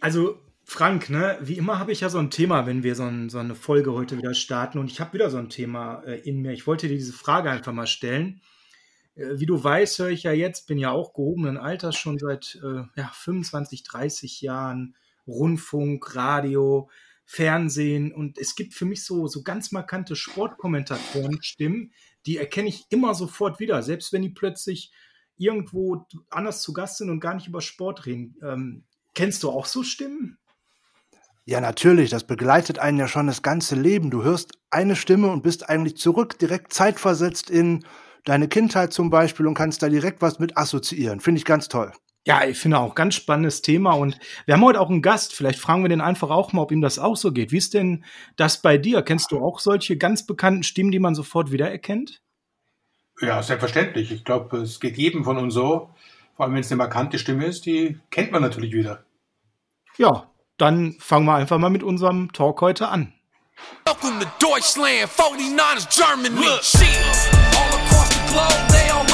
Also Frank, ne, wie immer habe ich ja so ein Thema, wenn wir so, ein, so, eine Folge heute wieder starten. Und ich habe wieder so ein Thema äh, in mir. Ich wollte dir diese Frage einfach mal stellen. Äh, wie du weißt, höre ich ja jetzt, bin ja auch gehobenen Alters schon seit äh, ja, 25, 30 Jahren Rundfunk, Radio, Fernsehen. Und es gibt für mich so, so ganz markante Sportkommentatoren-Stimmen, die erkenne ich immer sofort wieder, selbst wenn die plötzlich irgendwo anders zu Gast sind und gar nicht über Sport reden. Ähm, kennst du auch so Stimmen? Ja, natürlich, das begleitet einen ja schon das ganze Leben. Du hörst eine Stimme und bist eigentlich zurück, direkt zeitversetzt in deine Kindheit zum Beispiel und kannst da direkt was mit assoziieren. Finde ich ganz toll. Ja, ich finde auch ganz spannendes Thema und wir haben heute auch einen Gast. Vielleicht fragen wir den einfach auch mal, ob ihm das auch so geht. Wie ist denn das bei dir? Kennst du auch solche ganz bekannten Stimmen, die man sofort wiedererkennt? Ja, selbstverständlich. Ich glaube, es geht jedem von uns so. Vor allem, wenn es eine markante Stimme ist, die kennt man natürlich wieder. Ja, dann fangen wir einfach mal mit unserem Talk heute an. Welcome to Deutschland, 49ers Germany. Look. All across the globe, they already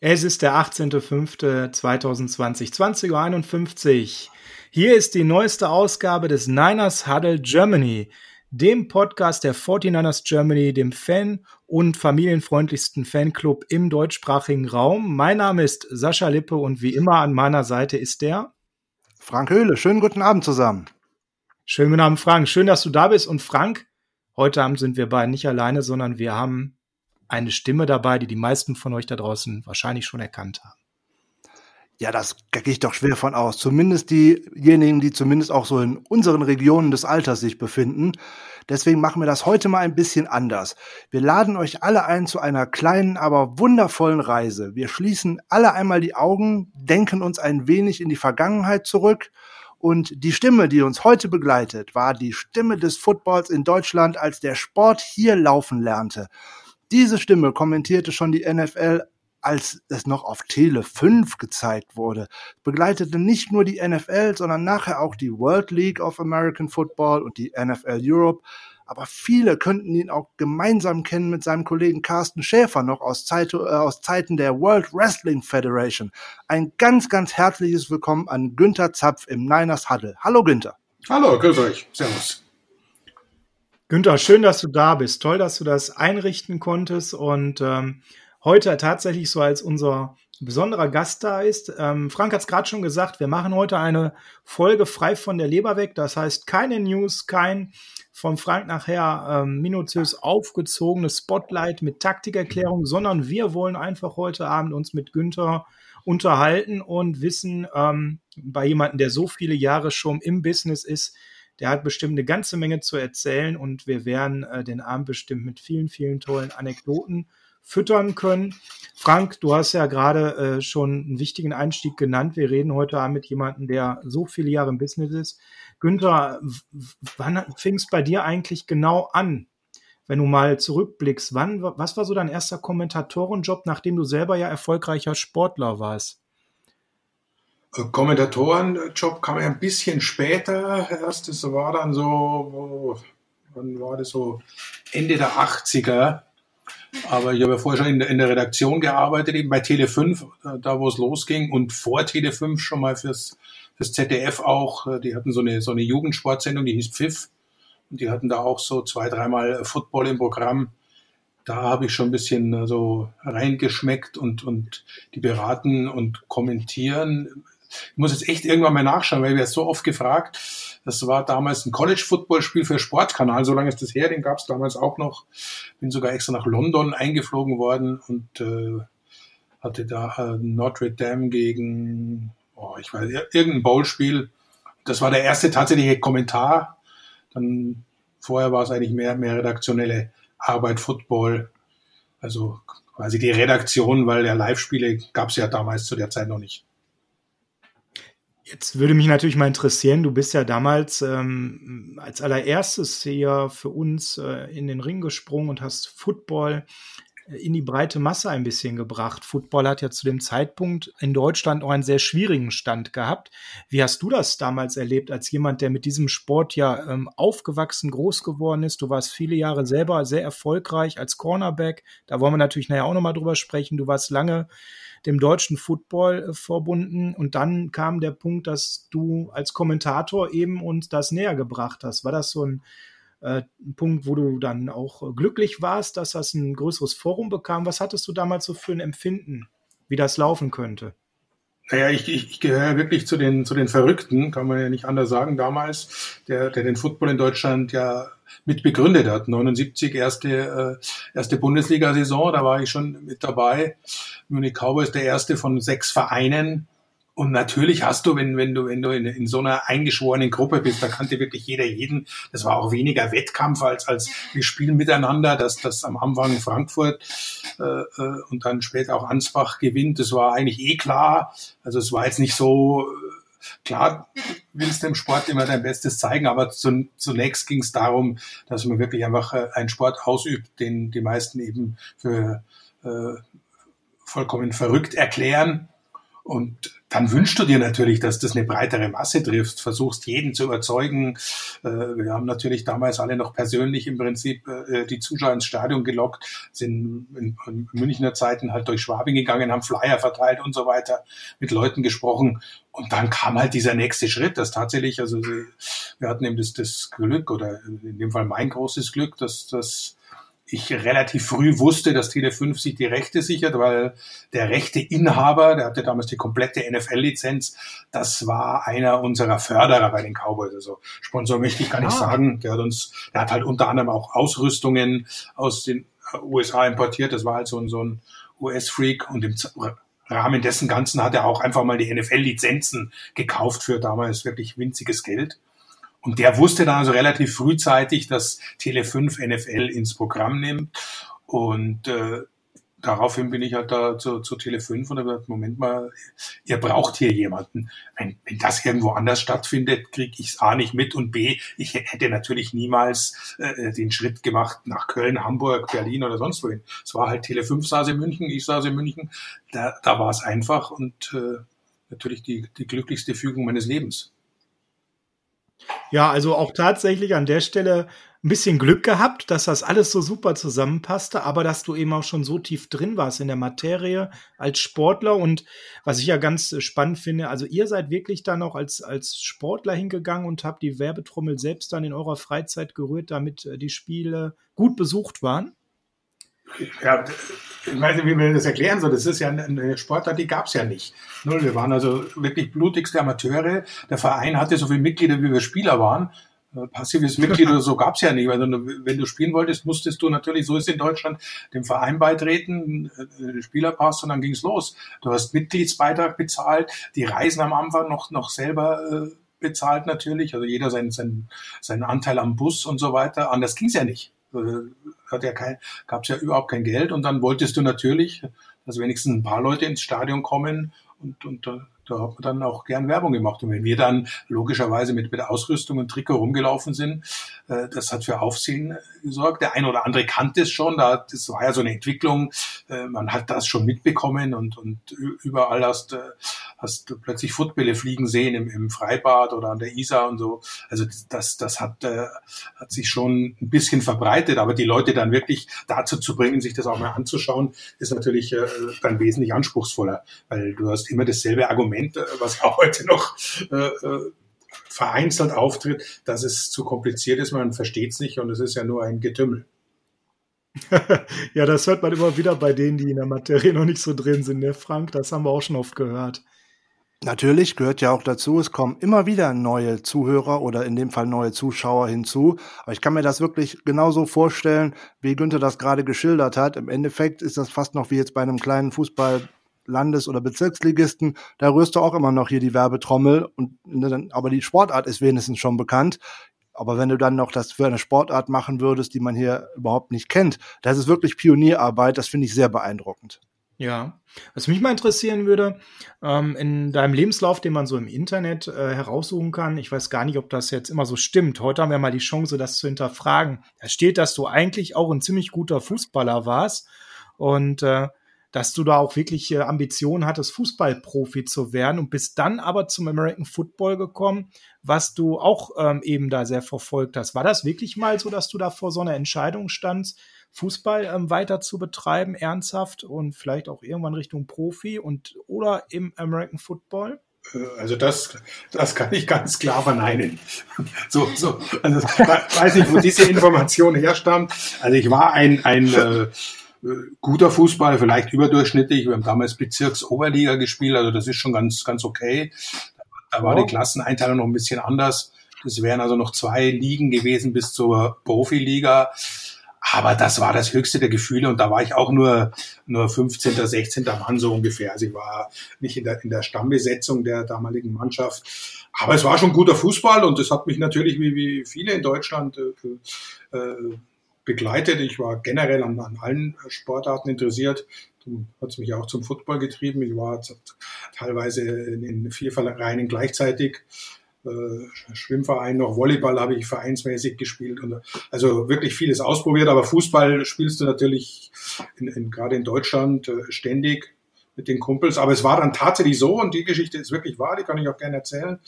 Es ist der 18.05.2020, 20.51 Uhr. Hier ist die neueste Ausgabe des Niners Huddle Germany, dem Podcast der 49ers Germany, dem Fan- und familienfreundlichsten Fanclub im deutschsprachigen Raum. Mein Name ist Sascha Lippe und wie immer an meiner Seite ist der Frank Höhle. Schönen guten Abend zusammen. Schönen guten Abend, Frank. Schön, dass du da bist. Und Frank, heute Abend sind wir beide nicht alleine, sondern wir haben eine Stimme dabei, die die meisten von euch da draußen wahrscheinlich schon erkannt haben. Ja, das gehe ich doch schwer von aus. Zumindest diejenigen, die zumindest auch so in unseren Regionen des Alters sich befinden. Deswegen machen wir das heute mal ein bisschen anders. Wir laden euch alle ein zu einer kleinen, aber wundervollen Reise. Wir schließen alle einmal die Augen, denken uns ein wenig in die Vergangenheit zurück und die Stimme, die uns heute begleitet, war die Stimme des Footballs in Deutschland, als der Sport hier laufen lernte. Diese Stimme kommentierte schon die NFL, als es noch auf Tele 5 gezeigt wurde, begleitete nicht nur die NFL, sondern nachher auch die World League of American Football und die NFL Europe. Aber viele könnten ihn auch gemeinsam kennen mit seinem Kollegen Carsten Schäfer noch aus, Zeit, äh, aus Zeiten der World Wrestling Federation. Ein ganz, ganz herzliches Willkommen an Günther Zapf im Niners Huddle. Hallo Günther. Hallo, grüß euch. Servus. Günther, schön, dass du da bist. Toll, dass du das einrichten konntest und ähm, heute tatsächlich so als unser besonderer Gast da ist. Ähm, Frank hat es gerade schon gesagt, wir machen heute eine Folge frei von der Leber weg. Das heißt, keine News, kein von Frank nachher ähm, minutiös aufgezogenes Spotlight mit Taktikerklärung, sondern wir wollen einfach heute Abend uns mit Günther unterhalten und wissen, ähm, bei jemandem, der so viele Jahre schon im Business ist, der hat bestimmt eine ganze Menge zu erzählen und wir werden äh, den Abend bestimmt mit vielen, vielen tollen Anekdoten füttern können. Frank, du hast ja gerade äh, schon einen wichtigen Einstieg genannt. Wir reden heute Abend mit jemandem, der so viele Jahre im Business ist. Günther, wann fing es bei dir eigentlich genau an? Wenn du mal zurückblickst, wann, was war so dein erster Kommentatorenjob, nachdem du selber ja erfolgreicher Sportler warst? Kommentatorenjob kam ja ein bisschen später erst. Das war dann so, wann war das so? Ende der 80er. Aber ich habe ja vorher schon in, in der Redaktion gearbeitet, eben bei Tele5, da wo es losging und vor Tele5 schon mal fürs, fürs ZDF auch. Die hatten so eine, so eine Jugendsportsendung, die hieß Pfiff. Und die hatten da auch so zwei, dreimal Football im Programm. Da habe ich schon ein bisschen so reingeschmeckt und, und die beraten und kommentieren ich muss jetzt echt irgendwann mal nachschauen, weil wir so oft gefragt. Das war damals ein College-Football-Spiel für Sportkanal, so lange ist das her, den gab es damals auch noch. Bin sogar extra nach London eingeflogen worden und äh, hatte da äh, Notre Dame gegen, oh, ich weiß, irgendein Bowl-Spiel. Das war der erste tatsächliche Kommentar. Dann vorher war es eigentlich mehr, mehr redaktionelle Arbeit Football. Also quasi die Redaktion, weil der Live-Spiele gab es ja damals zu der Zeit noch nicht. Jetzt würde mich natürlich mal interessieren, du bist ja damals ähm, als allererstes hier für uns äh, in den Ring gesprungen und hast Football in die breite Masse ein bisschen gebracht. Football hat ja zu dem Zeitpunkt in Deutschland auch einen sehr schwierigen Stand gehabt. Wie hast du das damals erlebt, als jemand, der mit diesem Sport ja ähm, aufgewachsen, groß geworden ist? Du warst viele Jahre selber sehr erfolgreich als Cornerback. Da wollen wir natürlich nachher auch nochmal drüber sprechen. Du warst lange dem deutschen Football äh, verbunden und dann kam der Punkt, dass du als Kommentator eben uns das näher gebracht hast. War das so ein äh, ein Punkt, wo du dann auch äh, glücklich warst, dass das ein größeres Forum bekam. Was hattest du damals so für ein Empfinden, wie das laufen könnte? Naja, ich, ich, ich gehöre wirklich zu den, zu den Verrückten, kann man ja nicht anders sagen, damals, der, der den Football in Deutschland ja mit begründet hat. 79 erste, äh, erste Bundesliga-Saison, da war ich schon mit dabei. Munich Cowboys der erste von sechs Vereinen, und natürlich hast du, wenn, wenn du, wenn du in, in so einer eingeschworenen Gruppe bist, da kannte wirklich jeder jeden. Das war auch weniger Wettkampf als, als wir spielen miteinander, dass das am Anfang Frankfurt äh, äh, und dann später auch Ansbach gewinnt. Das war eigentlich eh klar. Also es war jetzt nicht so, äh, klar willst du im Sport immer dein Bestes zeigen, aber zu, zunächst ging es darum, dass man wirklich einfach äh, einen Sport ausübt, den die meisten eben für äh, vollkommen verrückt erklären. Und dann wünschst du dir natürlich, dass das eine breitere Masse trifft, versuchst jeden zu überzeugen. Äh, wir haben natürlich damals alle noch persönlich im Prinzip äh, die Zuschauer ins Stadion gelockt, sind in Münchner Zeiten halt durch Schwabing gegangen, haben Flyer verteilt und so weiter, mit Leuten gesprochen. Und dann kam halt dieser nächste Schritt, dass tatsächlich, also wir hatten eben das, das Glück oder in dem Fall mein großes Glück, dass das ich relativ früh wusste, dass Tele5 sich die Rechte sichert, weil der rechte Inhaber, der hatte damals die komplette NFL-Lizenz, das war einer unserer Förderer bei den Cowboys. Also Sponsor möchte ich gar nicht ah. sagen. Der hat uns, der hat halt unter anderem auch Ausrüstungen aus den USA importiert. Das war halt so ein, so ein US-Freak und im Rahmen dessen Ganzen hat er auch einfach mal die NFL-Lizenzen gekauft für damals wirklich winziges Geld. Und der wusste dann also relativ frühzeitig, dass Tele5 NFL ins Programm nimmt. Und äh, daraufhin bin ich halt da zu, zu Tele5 und habe gesagt, Moment mal, ihr braucht hier jemanden. Wenn, wenn das irgendwo anders stattfindet, kriege ich es A nicht mit und B, ich hätte natürlich niemals äh, den Schritt gemacht nach Köln, Hamburg, Berlin oder sonst wohin. Es war halt Tele5 saß in München, ich saß in München. Da, da war es einfach und äh, natürlich die, die glücklichste Fügung meines Lebens. Ja, also auch tatsächlich an der Stelle ein bisschen Glück gehabt, dass das alles so super zusammenpasste, aber dass du eben auch schon so tief drin warst in der Materie als Sportler und was ich ja ganz spannend finde, also ihr seid wirklich dann auch als, als Sportler hingegangen und habt die Werbetrommel selbst dann in eurer Freizeit gerührt, damit äh, die Spiele gut besucht waren? Ja, ich weiß nicht, wie wir das erklären soll. Das ist ja eine Sportart, die gab es ja nicht. Wir waren also wirklich blutigste Amateure. Der Verein hatte so viele Mitglieder, wie wir Spieler waren. Äh, passives Mitglied oder so gab es ja nicht. Weil wenn du spielen wolltest, musstest du natürlich, so ist in Deutschland, dem Verein beitreten, äh, Spielerpass und dann ging's los. Du hast Mitgliedsbeitrag bezahlt, die Reisen am Anfang noch, noch selber äh, bezahlt natürlich, also jeder seinen, seinen, seinen Anteil am Bus und so weiter. Anders ging's ja nicht. Äh, hat ja kein, gab es ja überhaupt kein Geld. Und dann wolltest du natürlich, dass wenigstens ein paar Leute ins Stadion kommen. Und, und da hat man dann auch gern Werbung gemacht. Und wenn wir dann logischerweise mit, mit Ausrüstung und Trikot rumgelaufen sind, äh, das hat für Aufsehen gesorgt. Der eine oder andere kannte es schon, da, das war ja so eine Entwicklung, äh, man hat das schon mitbekommen. Und, und überall hast, äh, hast du plötzlich Footbälle fliegen sehen im, im Freibad oder an der Isar und so. Also das, das hat, äh, hat sich schon ein bisschen verbreitet, aber die Leute dann wirklich dazu zu bringen, sich das auch mal anzuschauen, ist natürlich äh, dann wesentlich anspruchsvoller, weil du hast immer dasselbe Argument, äh, was auch heute noch äh, äh, vereinzelt auftritt, dass es zu kompliziert ist, man versteht es nicht und es ist ja nur ein Getümmel. ja, das hört man immer wieder bei denen, die in der Materie noch nicht so drin sind, ne, Frank? Das haben wir auch schon oft gehört. Natürlich gehört ja auch dazu, es kommen immer wieder neue Zuhörer oder in dem Fall neue Zuschauer hinzu. Aber ich kann mir das wirklich genauso vorstellen, wie Günther das gerade geschildert hat. Im Endeffekt ist das fast noch wie jetzt bei einem kleinen Fußball Landes- oder Bezirksligisten, da rührst du auch immer noch hier die Werbetrommel und ne, aber die Sportart ist wenigstens schon bekannt. Aber wenn du dann noch das für eine Sportart machen würdest, die man hier überhaupt nicht kennt, das ist wirklich Pionierarbeit, das finde ich sehr beeindruckend. Ja, was mich mal interessieren würde, ähm, in deinem Lebenslauf, den man so im Internet äh, heraussuchen kann, ich weiß gar nicht, ob das jetzt immer so stimmt. Heute haben wir mal die Chance, das zu hinterfragen. Da steht, dass du eigentlich auch ein ziemlich guter Fußballer warst und äh, dass du da auch wirklich äh, Ambitionen hattest, Fußballprofi zu werden und bist dann aber zum American Football gekommen, was du auch ähm, eben da sehr verfolgt hast. War das wirklich mal so, dass du da vor so einer Entscheidung standst? Fußball ähm, weiter zu betreiben, ernsthaft und vielleicht auch irgendwann Richtung Profi und oder im American Football? Äh, also das, das kann ich ganz klar verneinen. So, so, also ich weiß nicht, wo diese Information herstammt. Also ich war ein, ein äh, guter Fußball, vielleicht überdurchschnittlich. Wir haben damals Bezirksoberliga gespielt, also das ist schon ganz, ganz okay. Da war die Klasseneinteilung noch ein bisschen anders. Das wären also noch zwei Ligen gewesen bis zur Profiliga. Aber das war das höchste der Gefühle und da war ich auch nur, nur 15., 16. Mann so ungefähr. Also ich war nicht in der, in der Stammbesetzung der damaligen Mannschaft. Aber es war schon guter Fußball und das hat mich natürlich wie, wie viele in Deutschland äh, äh, begleitet. Ich war generell an, an allen Sportarten interessiert. Hat es mich auch zum Football getrieben. Ich war teilweise in, in vier Vereinen gleichzeitig Schwimmverein noch, Volleyball habe ich vereinsmäßig gespielt und also wirklich vieles ausprobiert, aber Fußball spielst du natürlich in, in, gerade in Deutschland äh, ständig mit den Kumpels. Aber es war dann tatsächlich so und die Geschichte ist wirklich wahr, die kann ich auch gerne erzählen,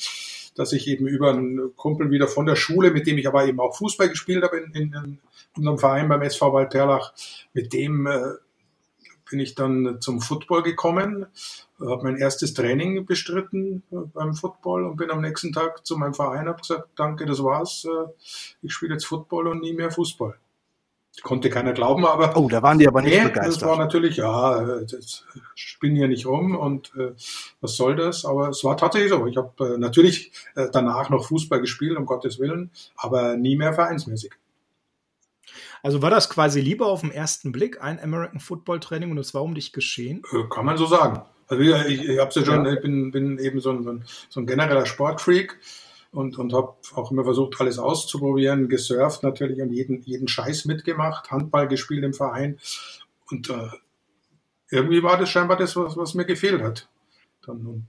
dass ich eben über einen Kumpel wieder von der Schule, mit dem ich aber eben auch Fußball gespielt habe in, in, in unserem Verein beim SV Waldperlach, mit dem äh, bin ich dann zum Football gekommen, habe mein erstes Training bestritten äh, beim Football und bin am nächsten Tag zu meinem Verein, habe gesagt, danke, das war's, äh, ich spiele jetzt Football und nie mehr Fußball. Konnte keiner glauben, aber. Oh, da waren die aber nicht nee, begeistert. Das war natürlich, ja, äh, das spinne hier nicht rum und äh, was soll das? Aber es war tatsächlich so. Ich habe äh, natürlich äh, danach noch Fußball gespielt, um Gottes Willen, aber nie mehr vereinsmäßig. Also war das quasi lieber auf den ersten Blick ein American Football Training und es war um dich geschehen? Äh, kann man so sagen. Also ich, ich, ich hab's ja schon, ja. ich bin, bin eben so ein, so ein genereller Sportfreak und, und habe auch immer versucht, alles auszuprobieren, gesurft natürlich und jeden, jeden Scheiß mitgemacht, Handball gespielt im Verein. Und äh, irgendwie war das scheinbar das, was, was mir gefehlt hat. Dann, und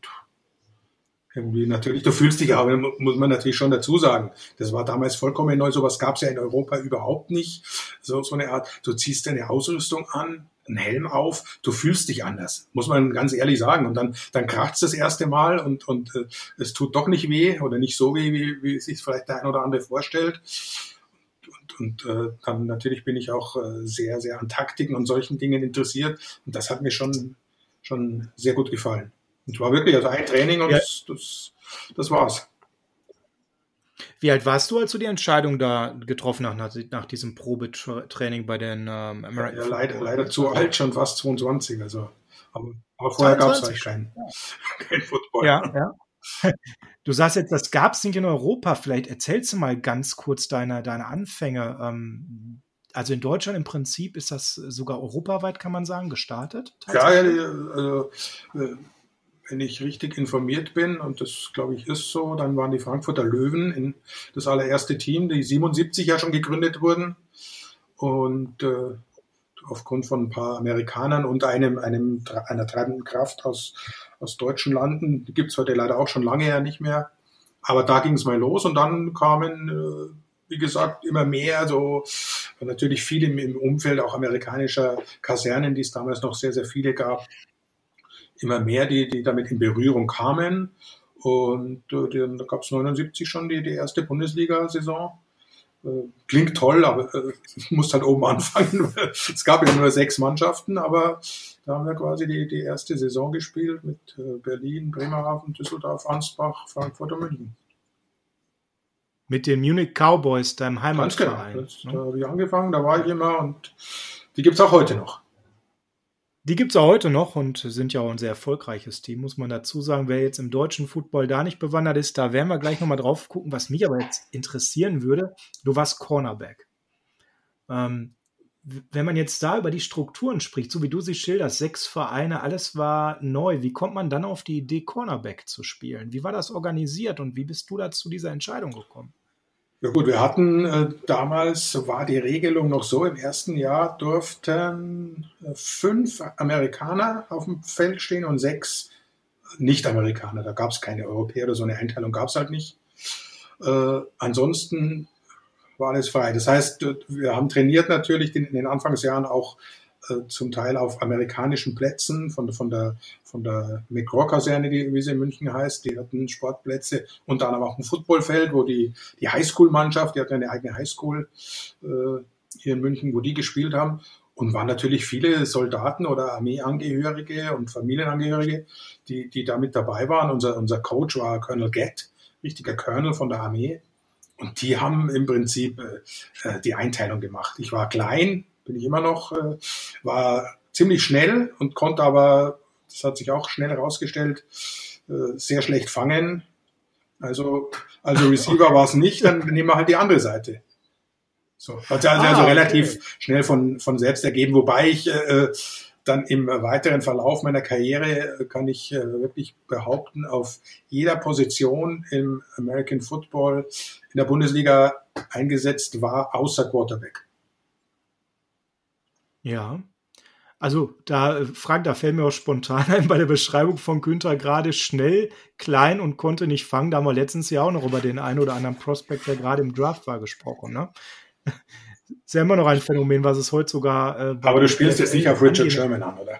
irgendwie natürlich, du fühlst dich aber, muss man natürlich schon dazu sagen, das war damals vollkommen neu, sowas gab es ja in Europa überhaupt nicht. So, so eine Art, du ziehst deine Ausrüstung an, einen Helm auf, du fühlst dich anders, muss man ganz ehrlich sagen. Und dann, dann kracht das erste Mal und, und äh, es tut doch nicht weh oder nicht so weh, wie, wie sich vielleicht der ein oder andere vorstellt. Und, und äh, dann natürlich bin ich auch äh, sehr, sehr an Taktiken und solchen Dingen interessiert. Und das hat mir schon, schon sehr gut gefallen. Und war wirklich also ein Training und ja. das, das, das war's. Wie alt warst du, als du die Entscheidung da getroffen hast, nach, nach diesem Probetraining bei den ähm, American ja, leider, leider zu alt, schon fast 22. Also, aber, aber vorher gab es halt keinen kein Football. Ja, ja. Du sagst jetzt, das gab es nicht in Europa. Vielleicht erzählst du mal ganz kurz deine, deine Anfänge. Ähm, also in Deutschland im Prinzip ist das sogar europaweit, kann man sagen, gestartet? Ja, ja, also, äh, wenn ich richtig informiert bin, und das glaube ich ist so, dann waren die Frankfurter Löwen in das allererste Team, die 77 ja schon gegründet wurden. Und äh, aufgrund von ein paar Amerikanern und einem, einem einer treibenden Kraft aus, aus deutschen Landen, die gibt es heute leider auch schon lange ja nicht mehr. Aber da ging es mal los und dann kamen, äh, wie gesagt, immer mehr, so natürlich viele im, im Umfeld auch amerikanischer Kasernen, die es damals noch sehr, sehr viele gab, immer mehr, die, die damit in Berührung kamen. Und äh, dann gab es 79 schon die, die erste Bundesliga-Saison. Äh, klingt toll, aber äh, muss halt oben anfangen. es gab ja nur sechs Mannschaften, aber da haben wir quasi die, die erste Saison gespielt mit äh, Berlin, Bremerhaven, Düsseldorf, Ansbach, Frankfurt und München. Mit den Munich Cowboys, deinem Heimatverein. Ganz genau. Das, da habe ich angefangen, da war ich immer und die gibt es auch heute noch. Die gibt es auch heute noch und sind ja auch ein sehr erfolgreiches Team, muss man dazu sagen. Wer jetzt im deutschen Football da nicht bewandert ist, da werden wir gleich nochmal drauf gucken. Was mich aber jetzt interessieren würde, du warst Cornerback. Ähm, wenn man jetzt da über die Strukturen spricht, so wie du sie schilderst, sechs Vereine, alles war neu. Wie kommt man dann auf die Idee, Cornerback zu spielen? Wie war das organisiert und wie bist du da zu dieser Entscheidung gekommen? Ja gut, wir hatten äh, damals war die Regelung noch so, im ersten Jahr durften äh, fünf Amerikaner auf dem Feld stehen und sechs Nicht-Amerikaner. Da gab es keine Europäer oder so eine Einteilung gab es halt nicht. Äh, ansonsten war alles frei. Das heißt, wir haben trainiert natürlich in den Anfangsjahren auch äh, zum Teil auf amerikanischen Plätzen von, von der, von der McGraw-Kaserne, wie sie in München heißt. Die hatten Sportplätze, unter anderem auch ein Footballfeld, wo die, die Highschool-Mannschaft, die hatten eine eigene Highschool äh, hier in München, wo die gespielt haben. Und waren natürlich viele Soldaten oder Armeeangehörige und Familienangehörige, die, die da mit dabei waren. Unser, unser Coach war Colonel Gett, richtiger Colonel von der Armee. Und die haben im Prinzip äh, äh die Einteilung gemacht. Ich war klein, bin ich immer noch, äh, war ziemlich schnell und konnte aber, das hat sich auch schnell herausgestellt, äh, sehr schlecht fangen. Also, also Receiver war es nicht, dann nehmen wir halt die andere Seite. So, hat sich also, ah, also relativ okay. schnell von, von selbst ergeben, wobei ich äh, dann im weiteren Verlauf meiner Karriere äh, kann ich äh, wirklich behaupten, auf jeder Position im American Football in der Bundesliga eingesetzt war, außer Quarterback. Ja. Also da, äh, Frank, da fällt mir auch spontan ein bei der Beschreibung von Günther gerade schnell, klein und konnte nicht fangen. Da haben wir letztens ja auch noch über den einen oder anderen Prospect, der gerade im Draft war, gesprochen. Ne? Ist ja immer noch ein Phänomen, was es heute sogar. Äh, Aber du spielst jetzt nicht auf Richard Sherman an, oder?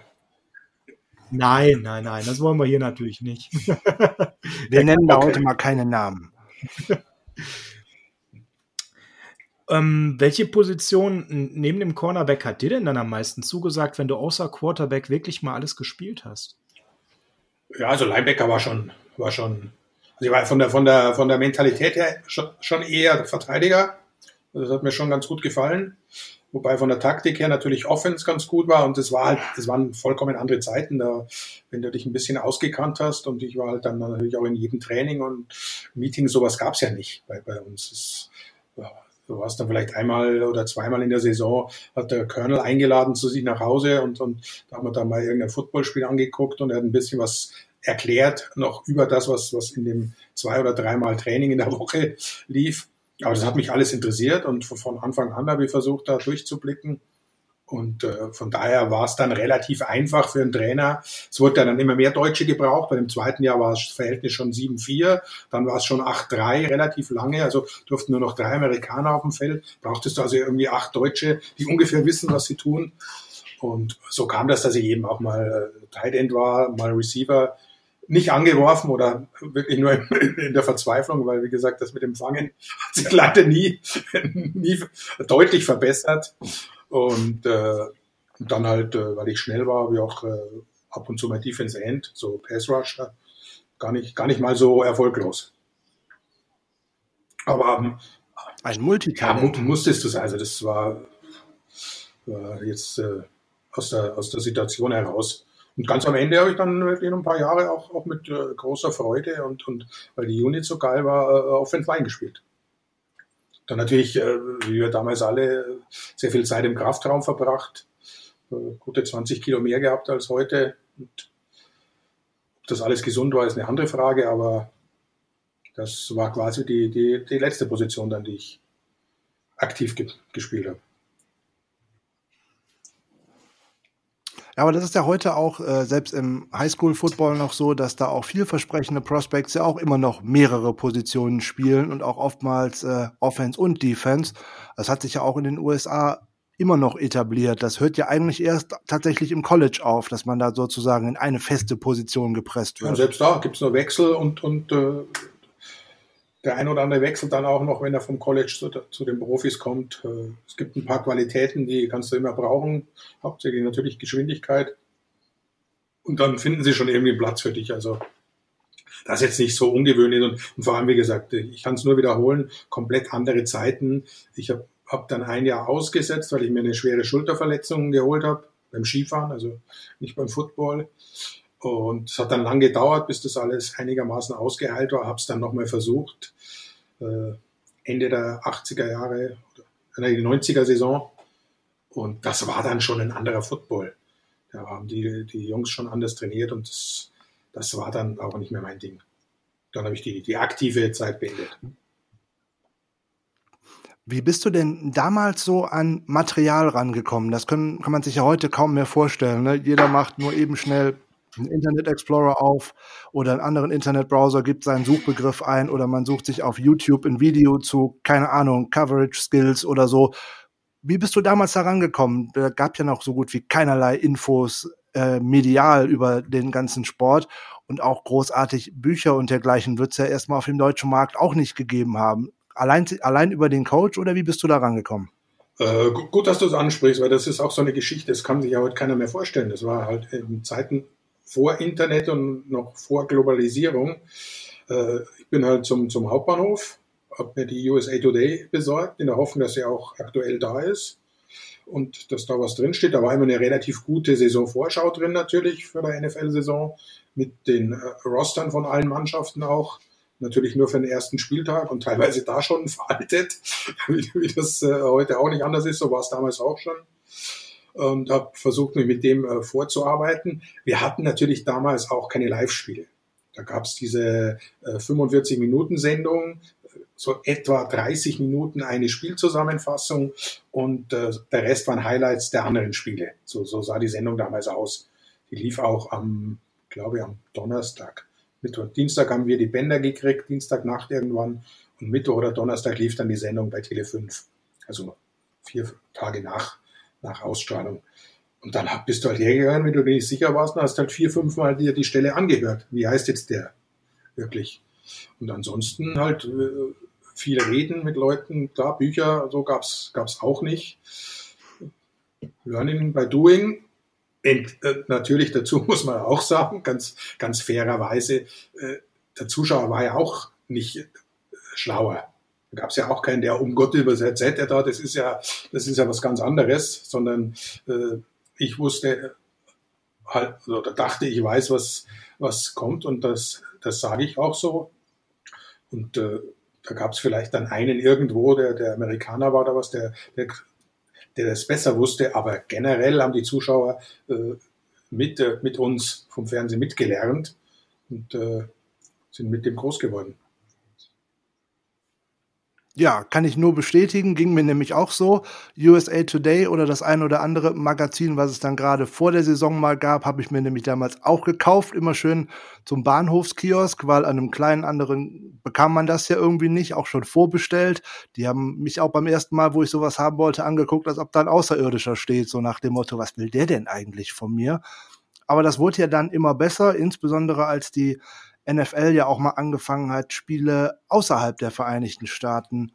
Nein, nein, nein, das wollen wir hier natürlich nicht. wir nennen da heute mal keine Namen. Ähm, welche Position neben dem Cornerback hat dir denn dann am meisten zugesagt, wenn du außer Quarterback wirklich mal alles gespielt hast? Ja, also Linebacker war schon, war schon, also ich war von der, von der, von der Mentalität her schon, eher Verteidiger. Das hat mir schon ganz gut gefallen. Wobei von der Taktik her natürlich Offense ganz gut war und das war halt, das waren vollkommen andere Zeiten, da, wenn du dich ein bisschen ausgekannt hast und ich war halt dann natürlich auch in jedem Training und Meeting, sowas gab's ja nicht bei, bei uns. Das, Du warst dann vielleicht einmal oder zweimal in der Saison, hat der Colonel eingeladen zu sich nach Hause und, und da haben wir dann mal irgendein Footballspiel angeguckt und er hat ein bisschen was erklärt, noch über das, was, was in dem zwei oder dreimal Training in der Woche lief. Aber das hat mich alles interessiert und von Anfang an habe ich versucht, da durchzublicken. Und äh, von daher war es dann relativ einfach für einen Trainer. Es wurde dann immer mehr Deutsche gebraucht. Bei dem zweiten Jahr war das Verhältnis schon 7-4, dann war es schon 8-3, relativ lange. Also durften nur noch drei Amerikaner auf dem Feld. Brauchtest du also irgendwie acht Deutsche, die ungefähr wissen, was sie tun. Und so kam das, dass ich eben auch mal äh, Tight End war, mal Receiver. Nicht angeworfen oder wirklich nur in der Verzweiflung, weil wie gesagt, das mit dem Fangen hat sich leider nie, nie deutlich verbessert. Und äh, dann halt, äh, weil ich schnell war, wie auch äh, ab und zu mein Defense End, so Pass Rusher, gar nicht, gar nicht mal so erfolglos. Aber ähm, ein Multitalent. Ja, musstest du sein. Also das war, war jetzt äh, aus, der, aus der Situation heraus. Und ganz am Ende habe ich dann wirklich ein paar Jahre auch, auch mit äh, großer Freude und, und weil die Unit so geil war, äh, auf den Flying gespielt. Dann natürlich, äh, wie wir damals alle, sehr viel Zeit im Kraftraum verbracht. Äh, gute 20 Kilo mehr gehabt als heute. Und ob das alles gesund war, ist eine andere Frage, aber das war quasi die, die, die letzte Position dann, die ich aktiv ge gespielt habe. Ja, aber das ist ja heute auch äh, selbst im Highschool-Football noch so, dass da auch vielversprechende Prospects ja auch immer noch mehrere Positionen spielen und auch oftmals äh, Offense und Defense. Das hat sich ja auch in den USA immer noch etabliert. Das hört ja eigentlich erst tatsächlich im College auf, dass man da sozusagen in eine feste Position gepresst wird. Ja, selbst da gibt es nur Wechsel und, und äh, der ein oder andere wechselt dann auch noch, wenn er vom College zu, zu, den Profis kommt. Äh, es gibt ein paar Qualitäten, die kannst du immer brauchen. Hauptsächlich natürlich Geschwindigkeit. Und dann finden sie schon irgendwie einen Platz für dich. Also das ist jetzt nicht so ungewöhnlich. Und, und vor allem, wie gesagt, ich kann es nur wiederholen, komplett andere Zeiten. Ich habe hab dann ein Jahr ausgesetzt, weil ich mir eine schwere Schulterverletzung geholt habe beim Skifahren, also nicht beim Football. Und es hat dann lang gedauert, bis das alles einigermaßen ausgeheilt war. Habe es dann nochmal versucht, äh, Ende der 80er Jahre, oder die 90er Saison. Und das war dann schon ein anderer Football. Da haben die, die Jungs schon anders trainiert und das, das war dann auch nicht mehr mein Ding. Dann habe ich die, die aktive Zeit beendet. Wie bist du denn damals so an Material rangekommen? Das können, kann man sich ja heute kaum mehr vorstellen. Ne? Jeder macht nur eben schnell einen Internet Explorer auf oder einen anderen Internetbrowser, gibt seinen Suchbegriff ein oder man sucht sich auf YouTube ein Video zu, keine Ahnung, Coverage Skills oder so. Wie bist du damals da rangekommen? Da gab ja noch so gut wie keinerlei Infos äh, medial über den ganzen Sport und auch großartig Bücher und dergleichen wird es ja erstmal auf dem deutschen Markt auch nicht gegeben haben. Allein, allein über den Coach oder wie bist du da rangekommen? Äh, gut, dass du es ansprichst, weil das ist auch so eine Geschichte, das kann sich ja heute keiner mehr vorstellen. Das war halt in Zeiten vor Internet und noch vor Globalisierung. Äh, ich bin halt zum, zum Hauptbahnhof, habe mir die USA Today besorgt, in der Hoffnung, dass sie auch aktuell da ist und dass da was drinsteht. Da war immer eine relativ gute Saisonvorschau drin natürlich für die NFL-Saison mit den äh, Rostern von allen Mannschaften auch natürlich nur für den ersten Spieltag und teilweise da schon veraltet, wie, das äh, heute auch nicht anders ist. So war es damals auch schon. Und habe versucht, mich mit dem äh, vorzuarbeiten. Wir hatten natürlich damals auch keine Live-Spiele. Da gab es diese äh, 45-Minuten-Sendung, so etwa 30 Minuten eine Spielzusammenfassung und äh, der Rest waren Highlights der anderen Spiele. So, so sah die Sendung damals aus. Die lief auch am, glaube ich, am Donnerstag. Mittwoch, Dienstag haben wir die Bänder gekriegt, Dienstagnacht irgendwann. Und Mittwoch oder Donnerstag lief dann die Sendung bei Tele5. Also vier Tage nach, nach Ausstrahlung. Und dann bist du halt hergegangen, wenn du nicht sicher warst, und hast halt vier, fünf Mal dir die Stelle angehört. Wie heißt jetzt der wirklich? Und ansonsten halt äh, viel reden mit Leuten. Klar, Bücher, so gab's gab's auch nicht. Learning by doing. Und, äh, natürlich dazu muss man auch sagen, ganz, ganz fairerweise, äh, der Zuschauer war ja auch nicht schlauer. Da gab es ja auch keinen, der um Gott übersetzt hätte da, das ist ja, das ist ja was ganz anderes, sondern äh, ich wusste halt, oder dachte, ich weiß, was, was kommt und das, das sage ich auch so. Und äh, da gab es vielleicht dann einen irgendwo, der, der Amerikaner war da was, der, der der das besser wusste, aber generell haben die Zuschauer äh, mit, äh, mit uns vom Fernsehen mitgelernt und äh, sind mit dem groß geworden. Ja, kann ich nur bestätigen, ging mir nämlich auch so. USA Today oder das ein oder andere Magazin, was es dann gerade vor der Saison mal gab, habe ich mir nämlich damals auch gekauft, immer schön zum Bahnhofskiosk, weil an einem kleinen anderen bekam man das ja irgendwie nicht, auch schon vorbestellt. Die haben mich auch beim ersten Mal, wo ich sowas haben wollte, angeguckt, als ob da ein Außerirdischer steht, so nach dem Motto, was will der denn eigentlich von mir? Aber das wurde ja dann immer besser, insbesondere als die NFL ja auch mal angefangen hat, Spiele außerhalb der Vereinigten Staaten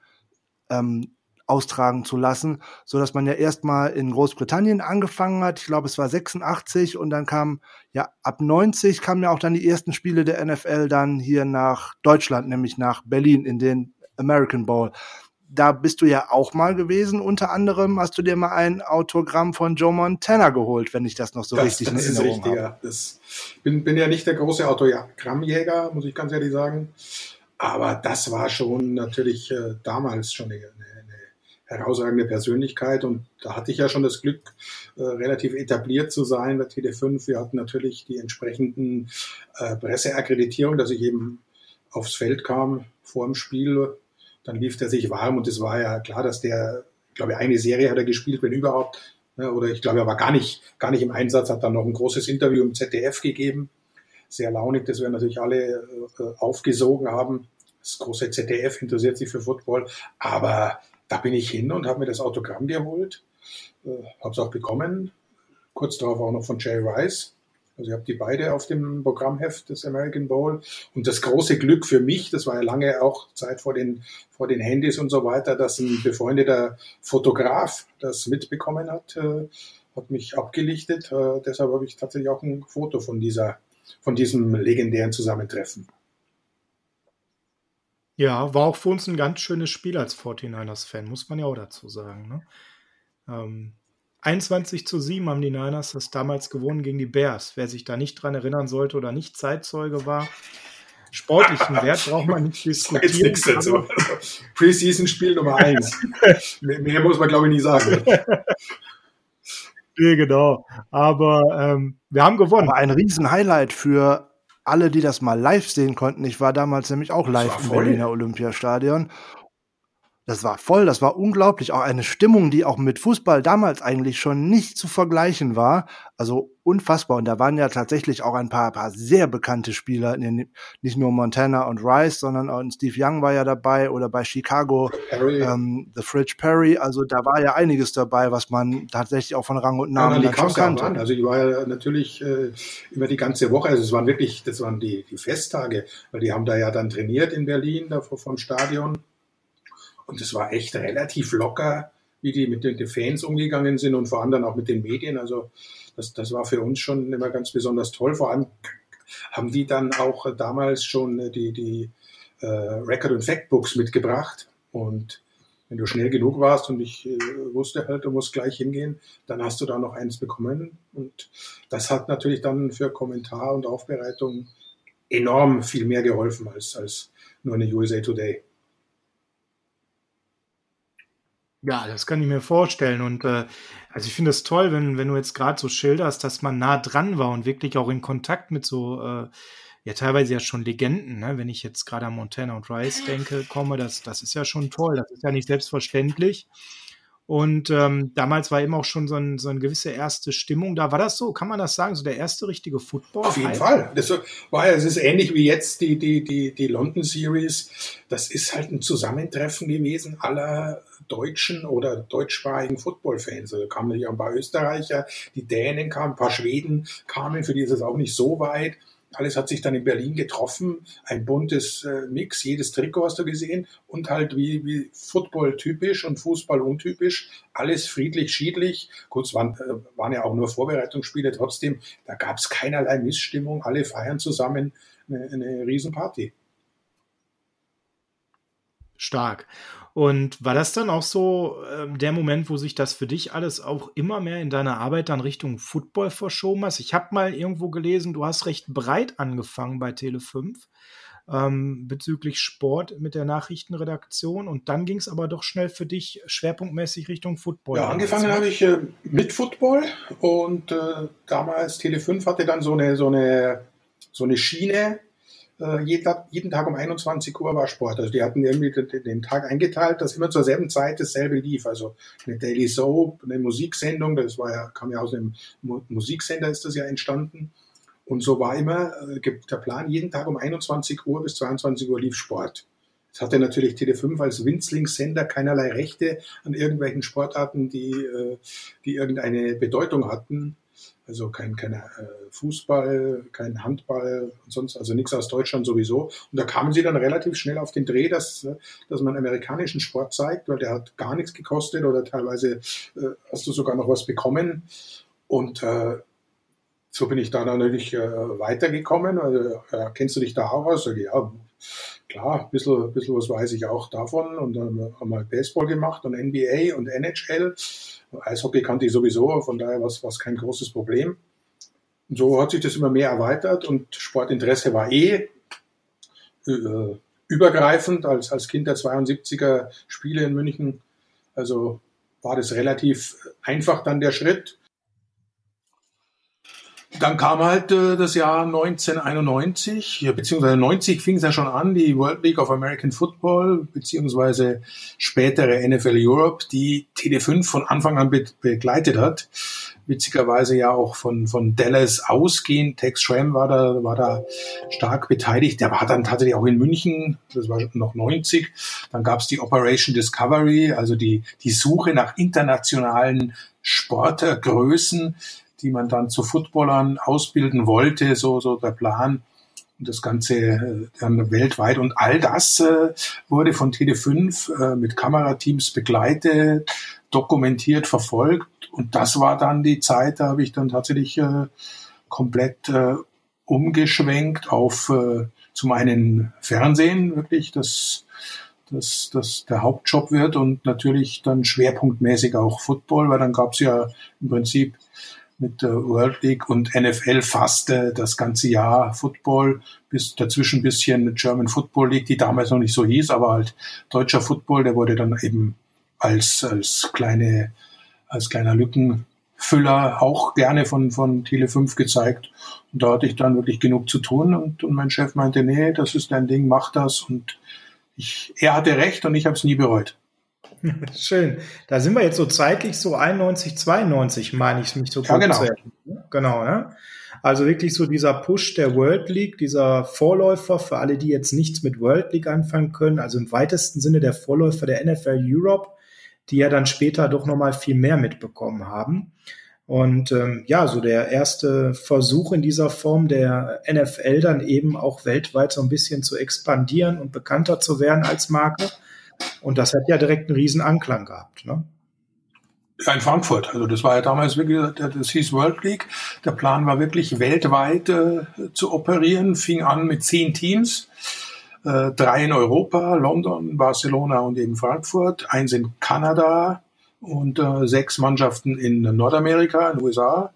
ähm, austragen zu lassen, so dass man ja erstmal in Großbritannien angefangen hat. Ich glaube, es war 86 und dann kam ja ab 90 kamen ja auch dann die ersten Spiele der NFL dann hier nach Deutschland, nämlich nach Berlin in den American Bowl da bist du ja auch mal gewesen. Unter anderem hast du dir mal ein Autogramm von Joe Montana geholt, wenn ich das noch so das, richtig das in Erinnerung habe. Ja. Das bin, bin ja nicht der große Autogrammjäger, muss ich ganz ehrlich sagen. Aber das war schon natürlich äh, damals schon eine, eine, herausragende Persönlichkeit und da hatte ich ja schon das Glück, äh, relativ etabliert zu sein bei TD5. Wir hatten natürlich die entsprechenden äh, Presseakkreditierung, dass ich eben aufs Feld kam vor dem Spiel dann lief der sich warm und es war ja klar, dass der, ich glaube, eine Serie hat er gespielt, wenn überhaupt. Ne, oder ich glaube, er war gar nicht, gar nicht im Einsatz, hat dann noch ein großes Interview im ZDF gegeben. Sehr launig, das werden natürlich alle äh, aufgesogen haben. Das große ZDF interessiert sich für Football. Aber da bin ich hin und habe mir das Autogramm geholt, äh, habe es auch bekommen. Kurz darauf auch noch von Jay Rice. Also ich habe die beide auf dem Programmheft des American Bowl. Und das große Glück für mich, das war ja lange auch Zeit vor den, vor den Handys und so weiter, dass ein befreundeter Fotograf das mitbekommen hat, äh, hat mich abgelichtet. Äh, deshalb habe ich tatsächlich auch ein Foto von dieser, von diesem legendären Zusammentreffen. Ja, war auch für uns ein ganz schönes Spiel als 49ers-Fan, muss man ja auch dazu sagen. Ne? Ähm, 21 zu 7 haben die Niners das damals gewonnen gegen die Bears. Wer sich da nicht dran erinnern sollte oder nicht Zeitzeuge war, sportlichen Wert braucht man nicht diskutieren. Also, Preseason-Spiel Nummer 1. mehr, muss man, glaube ich, nicht sagen. nee, genau. Aber ähm, wir haben gewonnen. Aber ein Riesen-Highlight für alle, die das mal live sehen konnten. Ich war damals nämlich auch live im Berliner Olympiastadion. Das war voll, das war unglaublich. Auch eine Stimmung, die auch mit Fußball damals eigentlich schon nicht zu vergleichen war. Also unfassbar. Und da waren ja tatsächlich auch ein paar, paar sehr bekannte Spieler, nicht nur Montana und Rice, sondern auch Steve Young war ja dabei oder bei Chicago ähm, The Fridge Perry. Also da war ja einiges dabei, was man tatsächlich auch von Rang und Namen ja, schon kannte. An. Also die war ja natürlich äh, über die ganze Woche. Also es waren wirklich, das waren die, die Festtage, weil die haben da ja dann trainiert in Berlin, da vom Stadion. Und es war echt relativ locker, wie die mit den Fans umgegangen sind und vor allem dann auch mit den Medien. Also das, das war für uns schon immer ganz besonders toll. Vor allem haben die dann auch damals schon die, die äh, Record- und Factbooks mitgebracht. Und wenn du schnell genug warst und ich äh, wusste halt, du musst gleich hingehen, dann hast du da noch eins bekommen. Und das hat natürlich dann für Kommentar und Aufbereitung enorm viel mehr geholfen als, als nur eine USA Today. Ja, das kann ich mir vorstellen. Und äh, also ich finde es toll, wenn, wenn du jetzt gerade so schilderst, dass man nah dran war und wirklich auch in Kontakt mit so, äh, ja, teilweise ja schon Legenden, ne? wenn ich jetzt gerade an Montana und Rice denke, komme, das, das ist ja schon toll. Das ist ja nicht selbstverständlich. Und ähm, damals war eben auch schon so, ein, so eine gewisse erste Stimmung da. War das so? Kann man das sagen? So der erste richtige Football? Auf jeden Fall. Das war ja, es ist ähnlich wie jetzt die, die, die, die London Series. Das ist halt ein Zusammentreffen gewesen aller deutschen oder deutschsprachigen Football-Fans. Also kamen ja ein paar Österreicher, die Dänen kamen, ein paar Schweden kamen, für die ist es auch nicht so weit. Alles hat sich dann in Berlin getroffen. Ein buntes äh, Mix, jedes Trikot hast du gesehen und halt wie, wie Football typisch und Fußball untypisch. Alles friedlich, schiedlich. Kurz waren, äh, waren ja auch nur Vorbereitungsspiele. Trotzdem, da gab es keinerlei Missstimmung. Alle feiern zusammen eine, eine Riesenparty. Stark. Und war das dann auch so äh, der Moment, wo sich das für dich alles auch immer mehr in deiner Arbeit dann Richtung Football verschoben hast? Ich habe mal irgendwo gelesen, du hast recht breit angefangen bei Tele5 ähm, bezüglich Sport mit der Nachrichtenredaktion und dann ging es aber doch schnell für dich schwerpunktmäßig Richtung Football. Ja, angefangen habe ich äh, mit Football und äh, damals Tele5 hatte dann so eine, so eine, so eine Schiene, äh, jeden, Tag um 21 Uhr war Sport. Also die hatten irgendwie den, Tag eingeteilt, dass immer zur selben Zeit dasselbe lief. Also eine Daily Soap, eine Musiksendung, das war ja, kam ja aus einem Musiksender ist das ja entstanden. Und so war immer äh, der Plan, jeden Tag um 21 Uhr bis 22 Uhr lief Sport. Es hatte natürlich Tele5 als Winzlingssender keinerlei Rechte an irgendwelchen Sportarten, die, äh, die irgendeine Bedeutung hatten. Also kein, kein äh, Fußball, kein Handball und sonst, also nichts aus Deutschland sowieso. Und da kamen sie dann relativ schnell auf den Dreh, dass, äh, dass man amerikanischen Sport zeigt, weil der hat gar nichts gekostet oder teilweise äh, hast du sogar noch was bekommen. Und äh, so bin ich da natürlich äh, weitergekommen. Also, kennst du dich da auch aus? Sag ich, ja, klar, ein bisschen, bisschen was weiß ich auch davon. Und dann haben wir Baseball gemacht und NBA und NHL. Eishockey kannte ich sowieso, von daher war es kein großes Problem. Und so hat sich das immer mehr erweitert und Sportinteresse war eh äh, übergreifend als, als Kind der 72er Spiele in München. Also war das relativ einfach dann der Schritt dann kam halt äh, das Jahr 1991, ja, beziehungsweise 90 fing es ja schon an, die World League of American Football, beziehungsweise spätere NFL Europe, die TD5 von Anfang an be begleitet hat. Witzigerweise ja auch von, von Dallas ausgehend. Tex Schramm war da, war da stark beteiligt. Der war dann tatsächlich auch in München, das war noch 90. Dann gab es die Operation Discovery, also die, die Suche nach internationalen Sportergrößen die man dann zu Footballern ausbilden wollte, so, so der Plan. Und das Ganze äh, dann weltweit. Und all das äh, wurde von Tele5 äh, mit Kamerateams begleitet, dokumentiert, verfolgt. Und das war dann die Zeit, da habe ich dann tatsächlich äh, komplett äh, umgeschwenkt auf äh, zum einen Fernsehen, wirklich, das, das, das der Hauptjob wird und natürlich dann schwerpunktmäßig auch Football, weil dann gab es ja im Prinzip mit der World League und NFL fast äh, das ganze Jahr Football, bis dazwischen ein bisschen German Football League, die damals noch nicht so hieß, aber halt deutscher Football, der wurde dann eben als, als kleine, als kleiner Lückenfüller auch gerne von, von Tele 5 gezeigt. Und da hatte ich dann wirklich genug zu tun und, und mein Chef meinte, nee, das ist dein Ding, mach das. Und ich, er hatte recht und ich habe es nie bereut. Schön. Da sind wir jetzt so zeitlich so 91, 92, meine ich mich so ja, genau. Genau, ne? Also wirklich so dieser Push der World League, dieser Vorläufer für alle, die jetzt nichts mit World League anfangen können, also im weitesten Sinne der Vorläufer der NFL Europe, die ja dann später doch nochmal viel mehr mitbekommen haben. Und ähm, ja, so der erste Versuch in dieser Form der NFL dann eben auch weltweit so ein bisschen zu expandieren und bekannter zu werden als Marke. Und das hat ja direkt einen riesen Anklang gehabt. Ne? Ja, in Frankfurt. Also das war ja damals wirklich, das hieß World League. Der Plan war wirklich weltweit äh, zu operieren, fing an mit zehn Teams, äh, drei in Europa, London, Barcelona und eben Frankfurt, eins in Kanada und äh, sechs Mannschaften in Nordamerika, in den USA.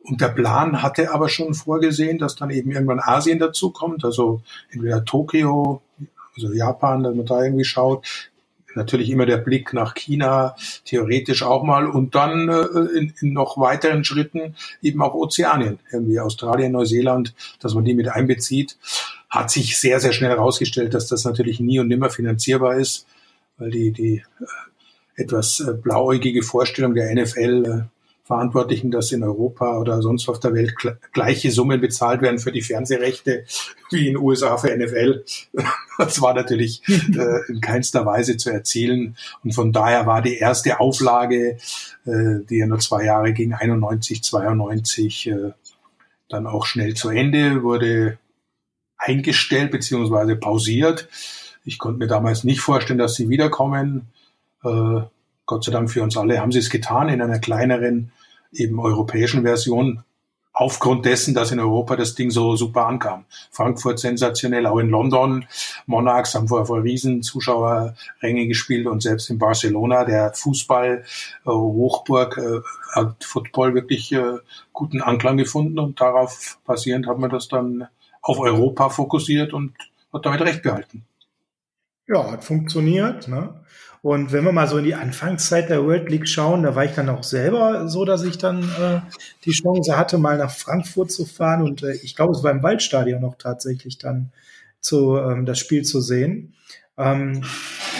Und der Plan hatte aber schon vorgesehen, dass dann eben irgendwann Asien dazukommt, also entweder Tokio, also Japan, dass man da irgendwie schaut, natürlich immer der Blick nach China, theoretisch auch mal. Und dann äh, in, in noch weiteren Schritten eben auch Ozeanien, irgendwie Australien, Neuseeland, dass man die mit einbezieht, hat sich sehr, sehr schnell herausgestellt, dass das natürlich nie und nimmer finanzierbar ist, weil die, die äh, etwas äh, blauäugige Vorstellung der NFL äh, Verantwortlichen, dass in Europa oder sonst auf der Welt gleiche Summen bezahlt werden für die Fernsehrechte wie in USA für NFL. Das war natürlich äh, in keinster Weise zu erzielen. Und von daher war die erste Auflage, äh, die ja nur zwei Jahre ging, 91, 92, äh, dann auch schnell zu Ende, wurde eingestellt beziehungsweise pausiert. Ich konnte mir damals nicht vorstellen, dass sie wiederkommen. Äh, Gott sei Dank für uns alle haben sie es getan in einer kleineren, eben europäischen Version. Aufgrund dessen, dass in Europa das Ding so super ankam. Frankfurt sensationell, auch in London. Monarchs haben vor, vor riesen Zuschauerränge gespielt und selbst in Barcelona, der Fußball äh, Hochburg, äh, hat Football wirklich äh, guten Anklang gefunden und darauf basierend hat man das dann auf Europa fokussiert und hat damit recht behalten. Ja, hat funktioniert. Ne? Und wenn wir mal so in die Anfangszeit der World League schauen, da war ich dann auch selber so, dass ich dann äh, die Chance hatte, mal nach Frankfurt zu fahren. Und äh, ich glaube, es war im Waldstadion noch tatsächlich dann zu, ähm, das Spiel zu sehen. Ähm,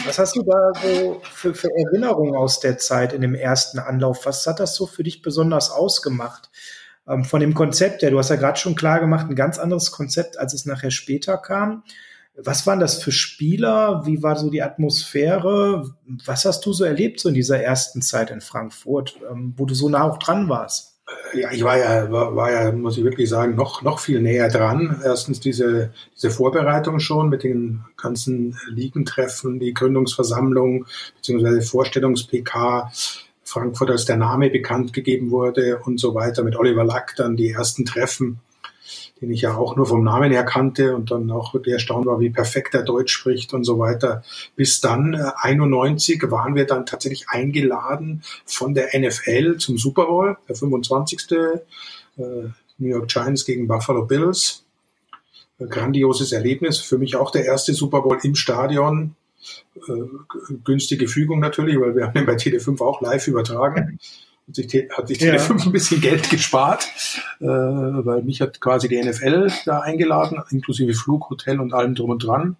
was hast du da so für, für Erinnerungen aus der Zeit in dem ersten Anlauf? Was hat das so für dich besonders ausgemacht? Ähm, von dem Konzept her, du hast ja gerade schon klar gemacht, ein ganz anderes Konzept, als es nachher später kam. Was waren das für Spieler? Wie war so die Atmosphäre? Was hast du so erlebt so in dieser ersten Zeit in Frankfurt, ähm, wo du so nah auch dran warst? Äh, ja, ich war ja, war, war, ja, muss ich wirklich sagen, noch, noch viel näher dran. Erstens diese, diese Vorbereitung schon mit den ganzen Ligentreffen, die Gründungsversammlung, beziehungsweise Vorstellungs-PK, Frankfurt als der Name bekannt gegeben wurde und so weiter, mit Oliver Lack dann die ersten Treffen den ich ja auch nur vom Namen her kannte und dann auch erstaunt war, wie perfekt er Deutsch spricht und so weiter. Bis dann, äh, 91, waren wir dann tatsächlich eingeladen von der NFL zum Super Bowl, der 25. Äh, New York Giants gegen Buffalo Bills. Grandioses Erlebnis. Für mich auch der erste Super Bowl im Stadion. Äh, günstige Fügung natürlich, weil wir haben den bei TD5 auch live übertragen hat sich, hat sich Tele5 ja. ein bisschen Geld gespart, äh, weil mich hat quasi die NFL da eingeladen, inklusive Flug, Hotel und allem drum und dran.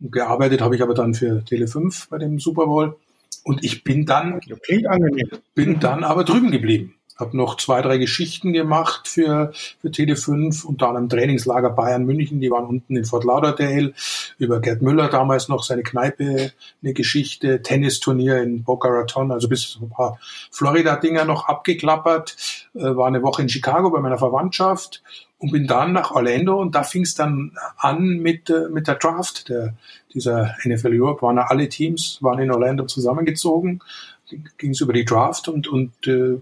Und gearbeitet habe ich aber dann für Tele5 bei dem Super Bowl. Und ich bin dann, Klingt angenehm. bin dann aber drüben geblieben habe noch zwei, drei Geschichten gemacht für, für Tele5, unter anderem Trainingslager Bayern München, die waren unten in Fort Lauderdale, über Gerd Müller damals noch seine Kneipe, eine Geschichte, Tennisturnier in Boca Raton, also bis ein paar Florida-Dinger noch abgeklappert, äh, war eine Woche in Chicago bei meiner Verwandtschaft und bin dann nach Orlando und da fing es dann an mit, äh, mit der Draft der, dieser NFL Europe, waren alle Teams, waren in Orlando zusammengezogen, ging es über die Draft und, und äh,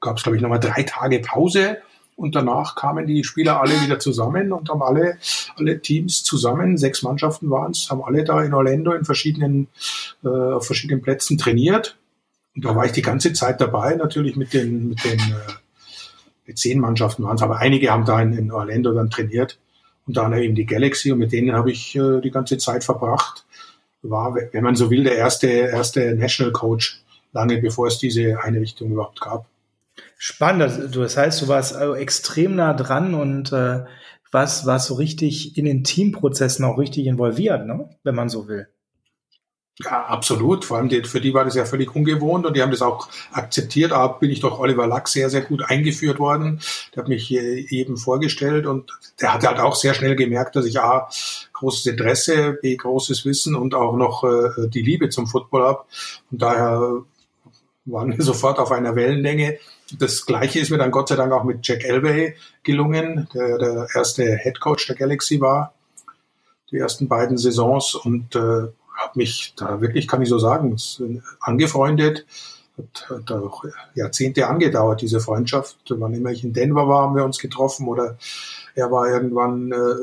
gab es, glaube ich, nochmal drei Tage Pause. Und danach kamen die Spieler alle wieder zusammen und haben alle, alle Teams zusammen, sechs Mannschaften waren es, haben alle da in Orlando in verschiedenen, äh, auf verschiedenen Plätzen trainiert. Und da war ich die ganze Zeit dabei, natürlich mit den, mit den äh, mit zehn Mannschaften waren es, aber einige haben da in, in Orlando dann trainiert. Und dann eben die Galaxy und mit denen habe ich äh, die ganze Zeit verbracht. War, wenn man so will, der erste, erste National Coach lange bevor es diese Einrichtung überhaupt gab. Spannend. Das heißt, du warst also extrem nah dran und äh, warst, warst so richtig in den Teamprozessen auch richtig involviert, ne? wenn man so will. Ja, absolut. Vor allem die, für die war das ja völlig ungewohnt und die haben das auch akzeptiert. Aber bin ich doch Oliver Lack sehr, sehr gut eingeführt worden. Der hat mich eben vorgestellt und der hat halt auch sehr schnell gemerkt, dass ich A, großes Interesse, B, großes Wissen und auch noch äh, die Liebe zum Football habe. Und daher waren wir sofort auf einer Wellenlänge. Das Gleiche ist mir dann Gott sei Dank auch mit Jack Elway gelungen, der der erste Head Coach der Galaxy war, die ersten beiden Saisons und äh, habe mich da wirklich, kann ich so sagen, angefreundet. Hat, hat auch Jahrzehnte angedauert, diese Freundschaft. Wann immer ich in Denver war, haben wir uns getroffen oder er war irgendwann äh,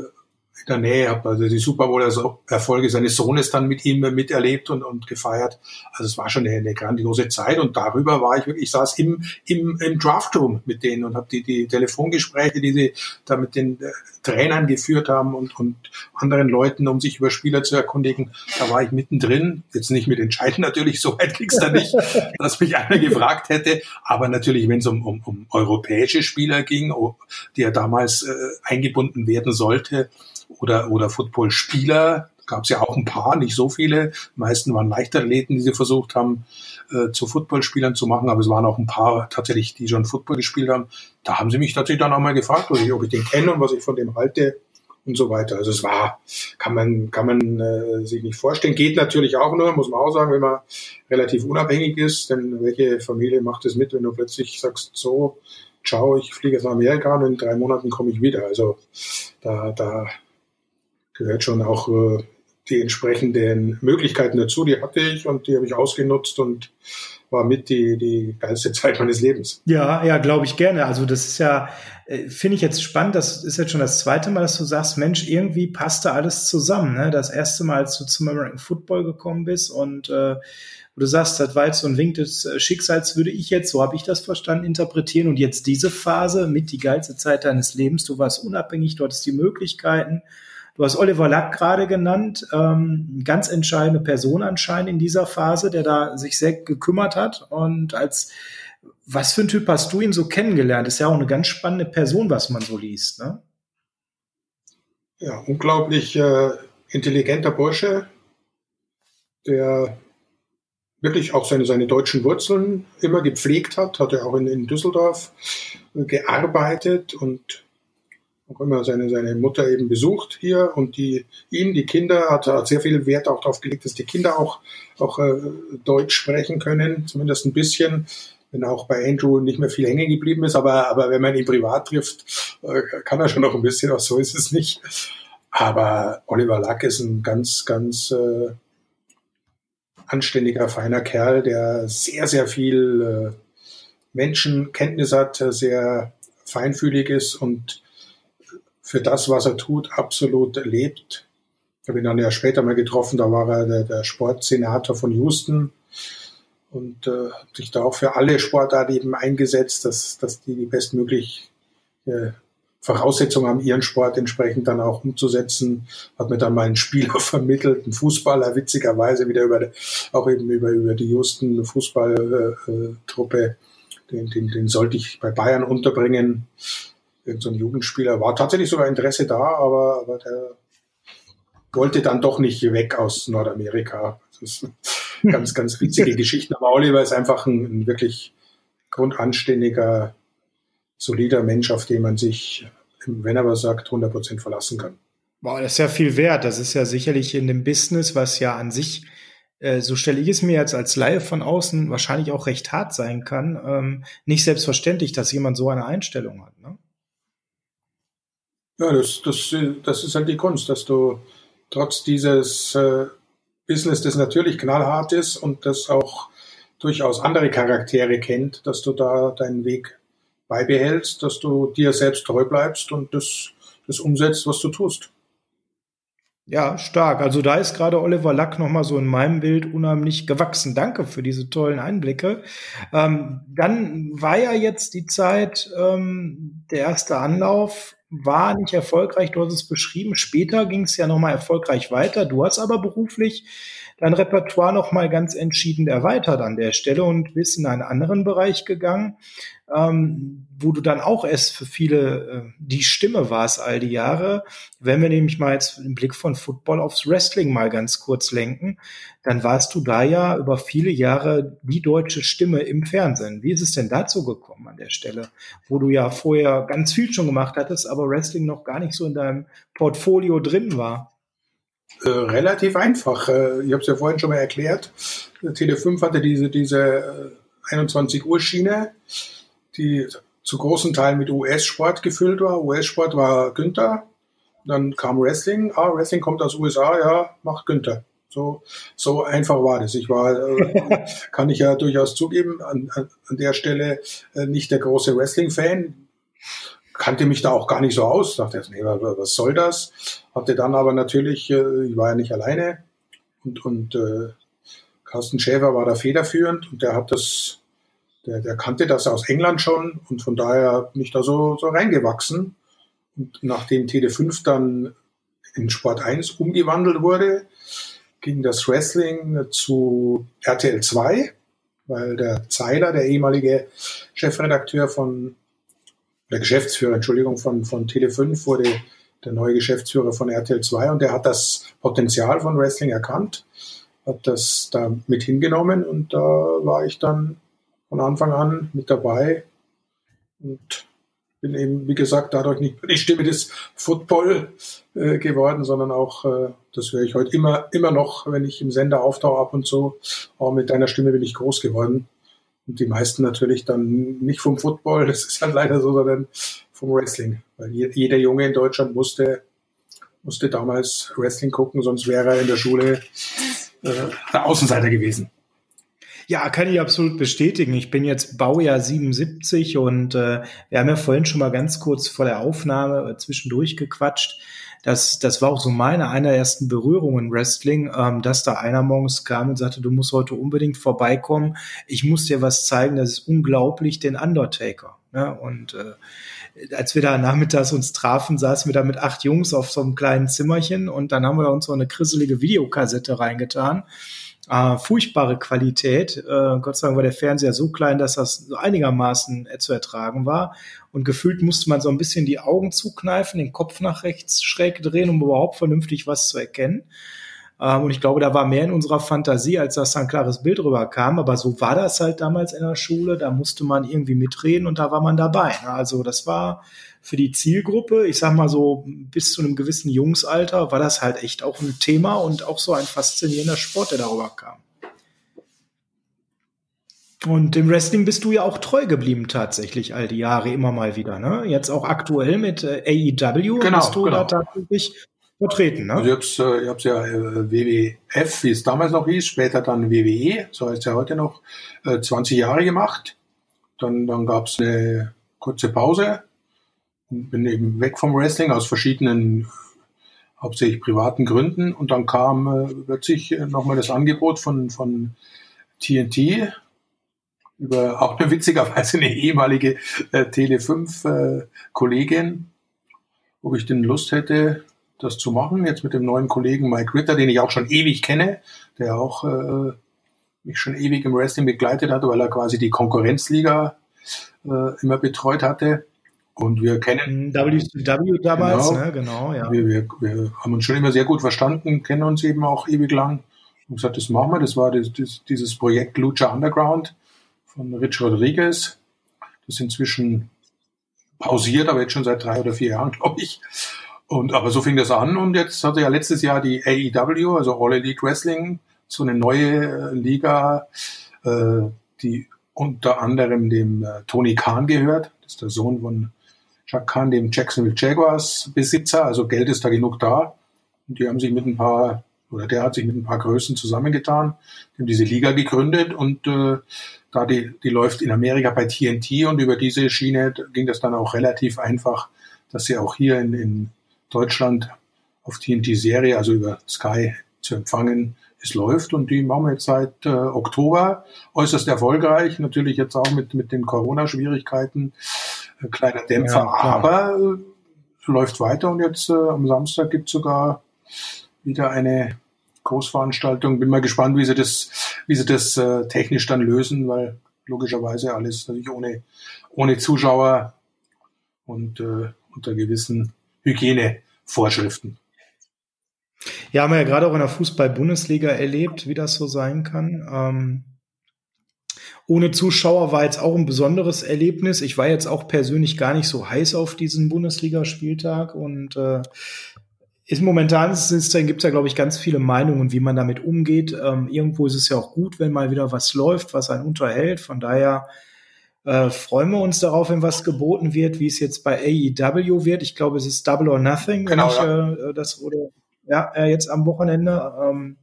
in der Nähe, habe also die Super Bowl-Erfolge seines Sohnes dann mit ihm miterlebt und, und gefeiert. Also es war schon eine, eine grandiose Zeit und darüber war ich wirklich, ich saß im, im, im Draftroom mit denen und habe die, die Telefongespräche, die sie da mit den äh, Trainern geführt haben und, und anderen Leuten, um sich über Spieler zu erkundigen, da war ich mittendrin. Jetzt nicht mit Entscheiden natürlich, so weit kriegst du nicht, dass mich einer gefragt hätte, aber natürlich, wenn es um, um, um europäische Spieler ging, die ja damals äh, eingebunden werden sollte, oder, oder Footballspieler. Gab es ja auch ein paar, nicht so viele. Die meisten waren Leichtathleten, die sie versucht haben, äh, zu Footballspielern zu machen, aber es waren auch ein paar tatsächlich, die schon Football gespielt haben. Da haben sie mich tatsächlich dann auch mal gefragt, ob ich, ob ich den kenne und was ich von dem halte und so weiter. Also es war, kann man, kann man äh, sich nicht vorstellen. Geht natürlich auch nur, muss man auch sagen, wenn man relativ unabhängig ist. Denn welche Familie macht es mit, wenn du plötzlich sagst, so, ciao, ich fliege jetzt nach Amerika und in drei Monaten komme ich wieder. Also da, da gehört schon auch äh, die entsprechenden Möglichkeiten dazu. Die hatte ich und die habe ich ausgenutzt und war mit die, die geilste Zeit meines Lebens. Ja, ja, glaube ich gerne. Also das ist ja, äh, finde ich jetzt spannend. Das ist jetzt schon das zweite Mal, dass du sagst, Mensch, irgendwie passte alles zusammen. Ne? Das erste Mal, als du zum American Football gekommen bist und äh, du sagst, das war jetzt so ein Wink des äh, Schicksals, würde ich jetzt, so habe ich das verstanden, interpretieren. Und jetzt diese Phase mit die geilste Zeit deines Lebens. Du warst unabhängig, du hattest die Möglichkeiten Du hast Oliver Lack gerade genannt, ähm, ganz entscheidende Person anscheinend in dieser Phase, der da sich sehr gekümmert hat. Und als was für ein Typ hast du ihn so kennengelernt? Ist ja auch eine ganz spannende Person, was man so liest. Ne? Ja, unglaublich äh, intelligenter Bursche, der wirklich auch seine, seine deutschen Wurzeln immer gepflegt hat, hat er auch in, in Düsseldorf gearbeitet und auch immer seine, seine Mutter eben besucht hier und die ihm, die Kinder, hat, hat sehr viel Wert auch darauf gelegt, dass die Kinder auch, auch äh, Deutsch sprechen können, zumindest ein bisschen, wenn auch bei Andrew nicht mehr viel hängen geblieben ist, aber, aber wenn man ihn privat trifft, äh, kann er schon noch ein bisschen, auch so ist es nicht. Aber Oliver Lack ist ein ganz, ganz äh, anständiger, feiner Kerl, der sehr, sehr viel äh, Menschenkenntnis hat, sehr feinfühlig ist und für das, was er tut, absolut lebt. Ich habe ihn dann ja später mal getroffen, da war er der, der Sportsenator von Houston und äh, hat sich da auch für alle Sportarten eben eingesetzt, dass, dass die die bestmögliche äh, Voraussetzungen haben, ihren Sport entsprechend dann auch umzusetzen. Hat mir dann mal einen Spieler vermittelt, einen Fußballer, witzigerweise wieder über, auch eben über, über die Houston Fußballtruppe. Äh, den, den, den sollte ich bei Bayern unterbringen irgendein so Jugendspieler, war tatsächlich sogar Interesse da, aber, aber der wollte dann doch nicht weg aus Nordamerika. Das ist ganz, ganz witzige Geschichten. Aber Oliver ist einfach ein, ein wirklich grundanständiger, solider Mensch, auf den man sich, wenn er was sagt, 100% verlassen kann. Boah, das ist ja viel wert. Das ist ja sicherlich in dem Business, was ja an sich, äh, so stelle ich es mir jetzt als Laie von außen, wahrscheinlich auch recht hart sein kann, ähm, nicht selbstverständlich, dass jemand so eine Einstellung hat. Ne? Ja, das, das, das ist halt die Kunst, dass du trotz dieses äh, Business, das natürlich knallhart ist und das auch durchaus andere Charaktere kennt, dass du da deinen Weg beibehältst, dass du dir selbst treu bleibst und das, das umsetzt, was du tust. Ja, stark. Also da ist gerade Oliver Lack nochmal so in meinem Bild unheimlich gewachsen. Danke für diese tollen Einblicke. Ähm, dann war ja jetzt die Zeit, ähm, der erste Anlauf war nicht erfolgreich, du hast es beschrieben. Später ging es ja nochmal erfolgreich weiter. Du hast aber beruflich dein Repertoire noch mal ganz entschieden erweitert an der Stelle und bist in einen anderen Bereich gegangen, ähm, wo du dann auch erst für viele äh, die Stimme warst all die Jahre. Wenn wir nämlich mal jetzt den Blick von Football aufs Wrestling mal ganz kurz lenken, dann warst du da ja über viele Jahre die deutsche Stimme im Fernsehen. Wie ist es denn dazu gekommen an der Stelle, wo du ja vorher ganz viel schon gemacht hattest, aber Wrestling noch gar nicht so in deinem Portfolio drin war? Äh, relativ einfach. Äh, ich habe es ja vorhin schon mal erklärt. Tele5 hatte diese, diese 21 äh, Uhr Schiene, die zu großen Teilen mit US-Sport gefüllt war. US-Sport war Günther. Dann kam Wrestling. Ah, Wrestling kommt aus USA, ja, macht Günther. So, so einfach war das. Ich war, äh, kann ich ja durchaus zugeben, an, an, an der Stelle äh, nicht der große Wrestling-Fan. Kannte mich da auch gar nicht so aus. Dachte jetzt, nee, was soll das? Hatte dann aber natürlich, äh, ich war ja nicht alleine und, und äh, Carsten Schäfer war da federführend und der hat das, der, der kannte das aus England schon und von daher bin ich da so, so reingewachsen. Und nachdem TD5 dann in Sport 1 umgewandelt wurde, ging das Wrestling zu RTL 2, weil der Zeiler, der ehemalige Chefredakteur von, der Geschäftsführer, Entschuldigung, von, von Tele5 wurde der neue Geschäftsführer von RTL 2 und der hat das Potenzial von Wrestling erkannt, hat das da mit hingenommen und da war ich dann von Anfang an mit dabei und bin eben, wie gesagt, dadurch nicht die Stimme des Football äh, geworden, sondern auch, äh, das höre ich heute immer, immer noch, wenn ich im Sender auftauche ab und zu, auch mit deiner Stimme bin ich groß geworden. Und die meisten natürlich dann nicht vom Football, das ist halt leider so, sondern vom Wrestling. Weil jeder Junge in Deutschland musste, musste damals Wrestling gucken, sonst wäre er in der Schule äh, der Außenseiter gewesen. Ja, kann ich absolut bestätigen. Ich bin jetzt Baujahr 77 und äh, wir haben ja vorhin schon mal ganz kurz vor der Aufnahme äh, zwischendurch gequatscht. Das, das war auch so meine einer ersten Berührungen Wrestling, ähm, dass da einer morgens kam und sagte, du musst heute unbedingt vorbeikommen. Ich muss dir was zeigen, das ist unglaublich, den Undertaker. Ne? Und äh, als wir da nachmittags uns trafen, saßen wir da mit acht Jungs auf so einem kleinen Zimmerchen und dann haben wir uns so eine krisselige Videokassette reingetan äh, furchtbare Qualität. Äh, Gott sei Dank war der Fernseher so klein, dass das so einigermaßen äh, zu ertragen war. Und gefühlt musste man so ein bisschen die Augen zukneifen, den Kopf nach rechts schräg drehen, um überhaupt vernünftig was zu erkennen. Ähm, und ich glaube, da war mehr in unserer Fantasie, als dass da ein klares Bild rüberkam. Aber so war das halt damals in der Schule. Da musste man irgendwie mitreden und da war man dabei. Also das war für die Zielgruppe, ich sag mal so bis zu einem gewissen Jungsalter, war das halt echt auch ein Thema und auch so ein faszinierender Sport, der darüber kam. Und dem Wrestling bist du ja auch treu geblieben tatsächlich all die Jahre immer mal wieder, ne? Jetzt auch aktuell mit äh, AEW genau, bist du genau. da tatsächlich vertreten, ne? Also ich hab's, äh, ich hab's ja äh, WWF, wie es damals noch hieß, später dann WWE, so heißt es ja heute noch, äh, 20 Jahre gemacht. Dann, dann gab's eine kurze Pause bin eben weg vom Wrestling aus verschiedenen, hauptsächlich privaten Gründen. Und dann kam äh, plötzlich nochmal das Angebot von, von TNT über auch eine witzigerweise eine ehemalige äh, Tele5-Kollegin, äh, ob ich denn Lust hätte, das zu machen. Jetzt mit dem neuen Kollegen Mike Ritter, den ich auch schon ewig kenne, der auch äh, mich schon ewig im Wrestling begleitet hat, weil er quasi die Konkurrenzliga äh, immer betreut hatte. Und wir kennen WCW damals, genau, ne? genau ja. Wir, wir, wir haben uns schon immer sehr gut verstanden, kennen uns eben auch ewig lang und gesagt, das machen wir. Das war das, das, dieses Projekt Lucha Underground von Rich Rodriguez. Das ist inzwischen pausiert, aber jetzt schon seit drei oder vier Jahren, glaube ich. Und aber so fing das an und jetzt hatte ja letztes Jahr die AEW, also All Elite Wrestling, so eine neue Liga, äh, die unter anderem dem äh, Tony Khan gehört. Das ist der Sohn von Jacques Khan, dem Jacksonville Jaguars Besitzer, also Geld ist da genug da. Und die haben sich mit ein paar, oder der hat sich mit ein paar Größen zusammengetan, haben diese Liga gegründet und äh, da die, die läuft in Amerika bei TNT und über diese Schiene ging das dann auch relativ einfach, dass sie auch hier in, in Deutschland auf TNT-Serie, also über Sky zu empfangen, es läuft und die machen wir jetzt seit äh, Oktober. Äußerst erfolgreich. Natürlich jetzt auch mit, mit den Corona-Schwierigkeiten kleiner Dämpfer, ja, aber äh, läuft weiter und jetzt äh, am Samstag gibt es sogar wieder eine Großveranstaltung. Bin mal gespannt, wie sie das, wie sie das äh, technisch dann lösen, weil logischerweise alles natürlich ohne, ohne Zuschauer und äh, unter gewissen Hygienevorschriften. Ja, haben wir ja gerade auch in der Fußball-Bundesliga erlebt, wie das so sein kann. Ähm, ohne Zuschauer war jetzt auch ein besonderes Erlebnis. Ich war jetzt auch persönlich gar nicht so heiß auf diesen Bundesligaspieltag und äh, ist momentan gibt es ja, glaube ich, ganz viele Meinungen, wie man damit umgeht. Ähm, irgendwo ist es ja auch gut, wenn mal wieder was läuft, was einen unterhält. Von daher äh, freuen wir uns darauf, wenn was geboten wird, wie es jetzt bei AEW wird. Ich glaube, es ist Double or Nothing, genau, wenn ich ja. äh, das oder ja äh, jetzt am Wochenende. Ähm,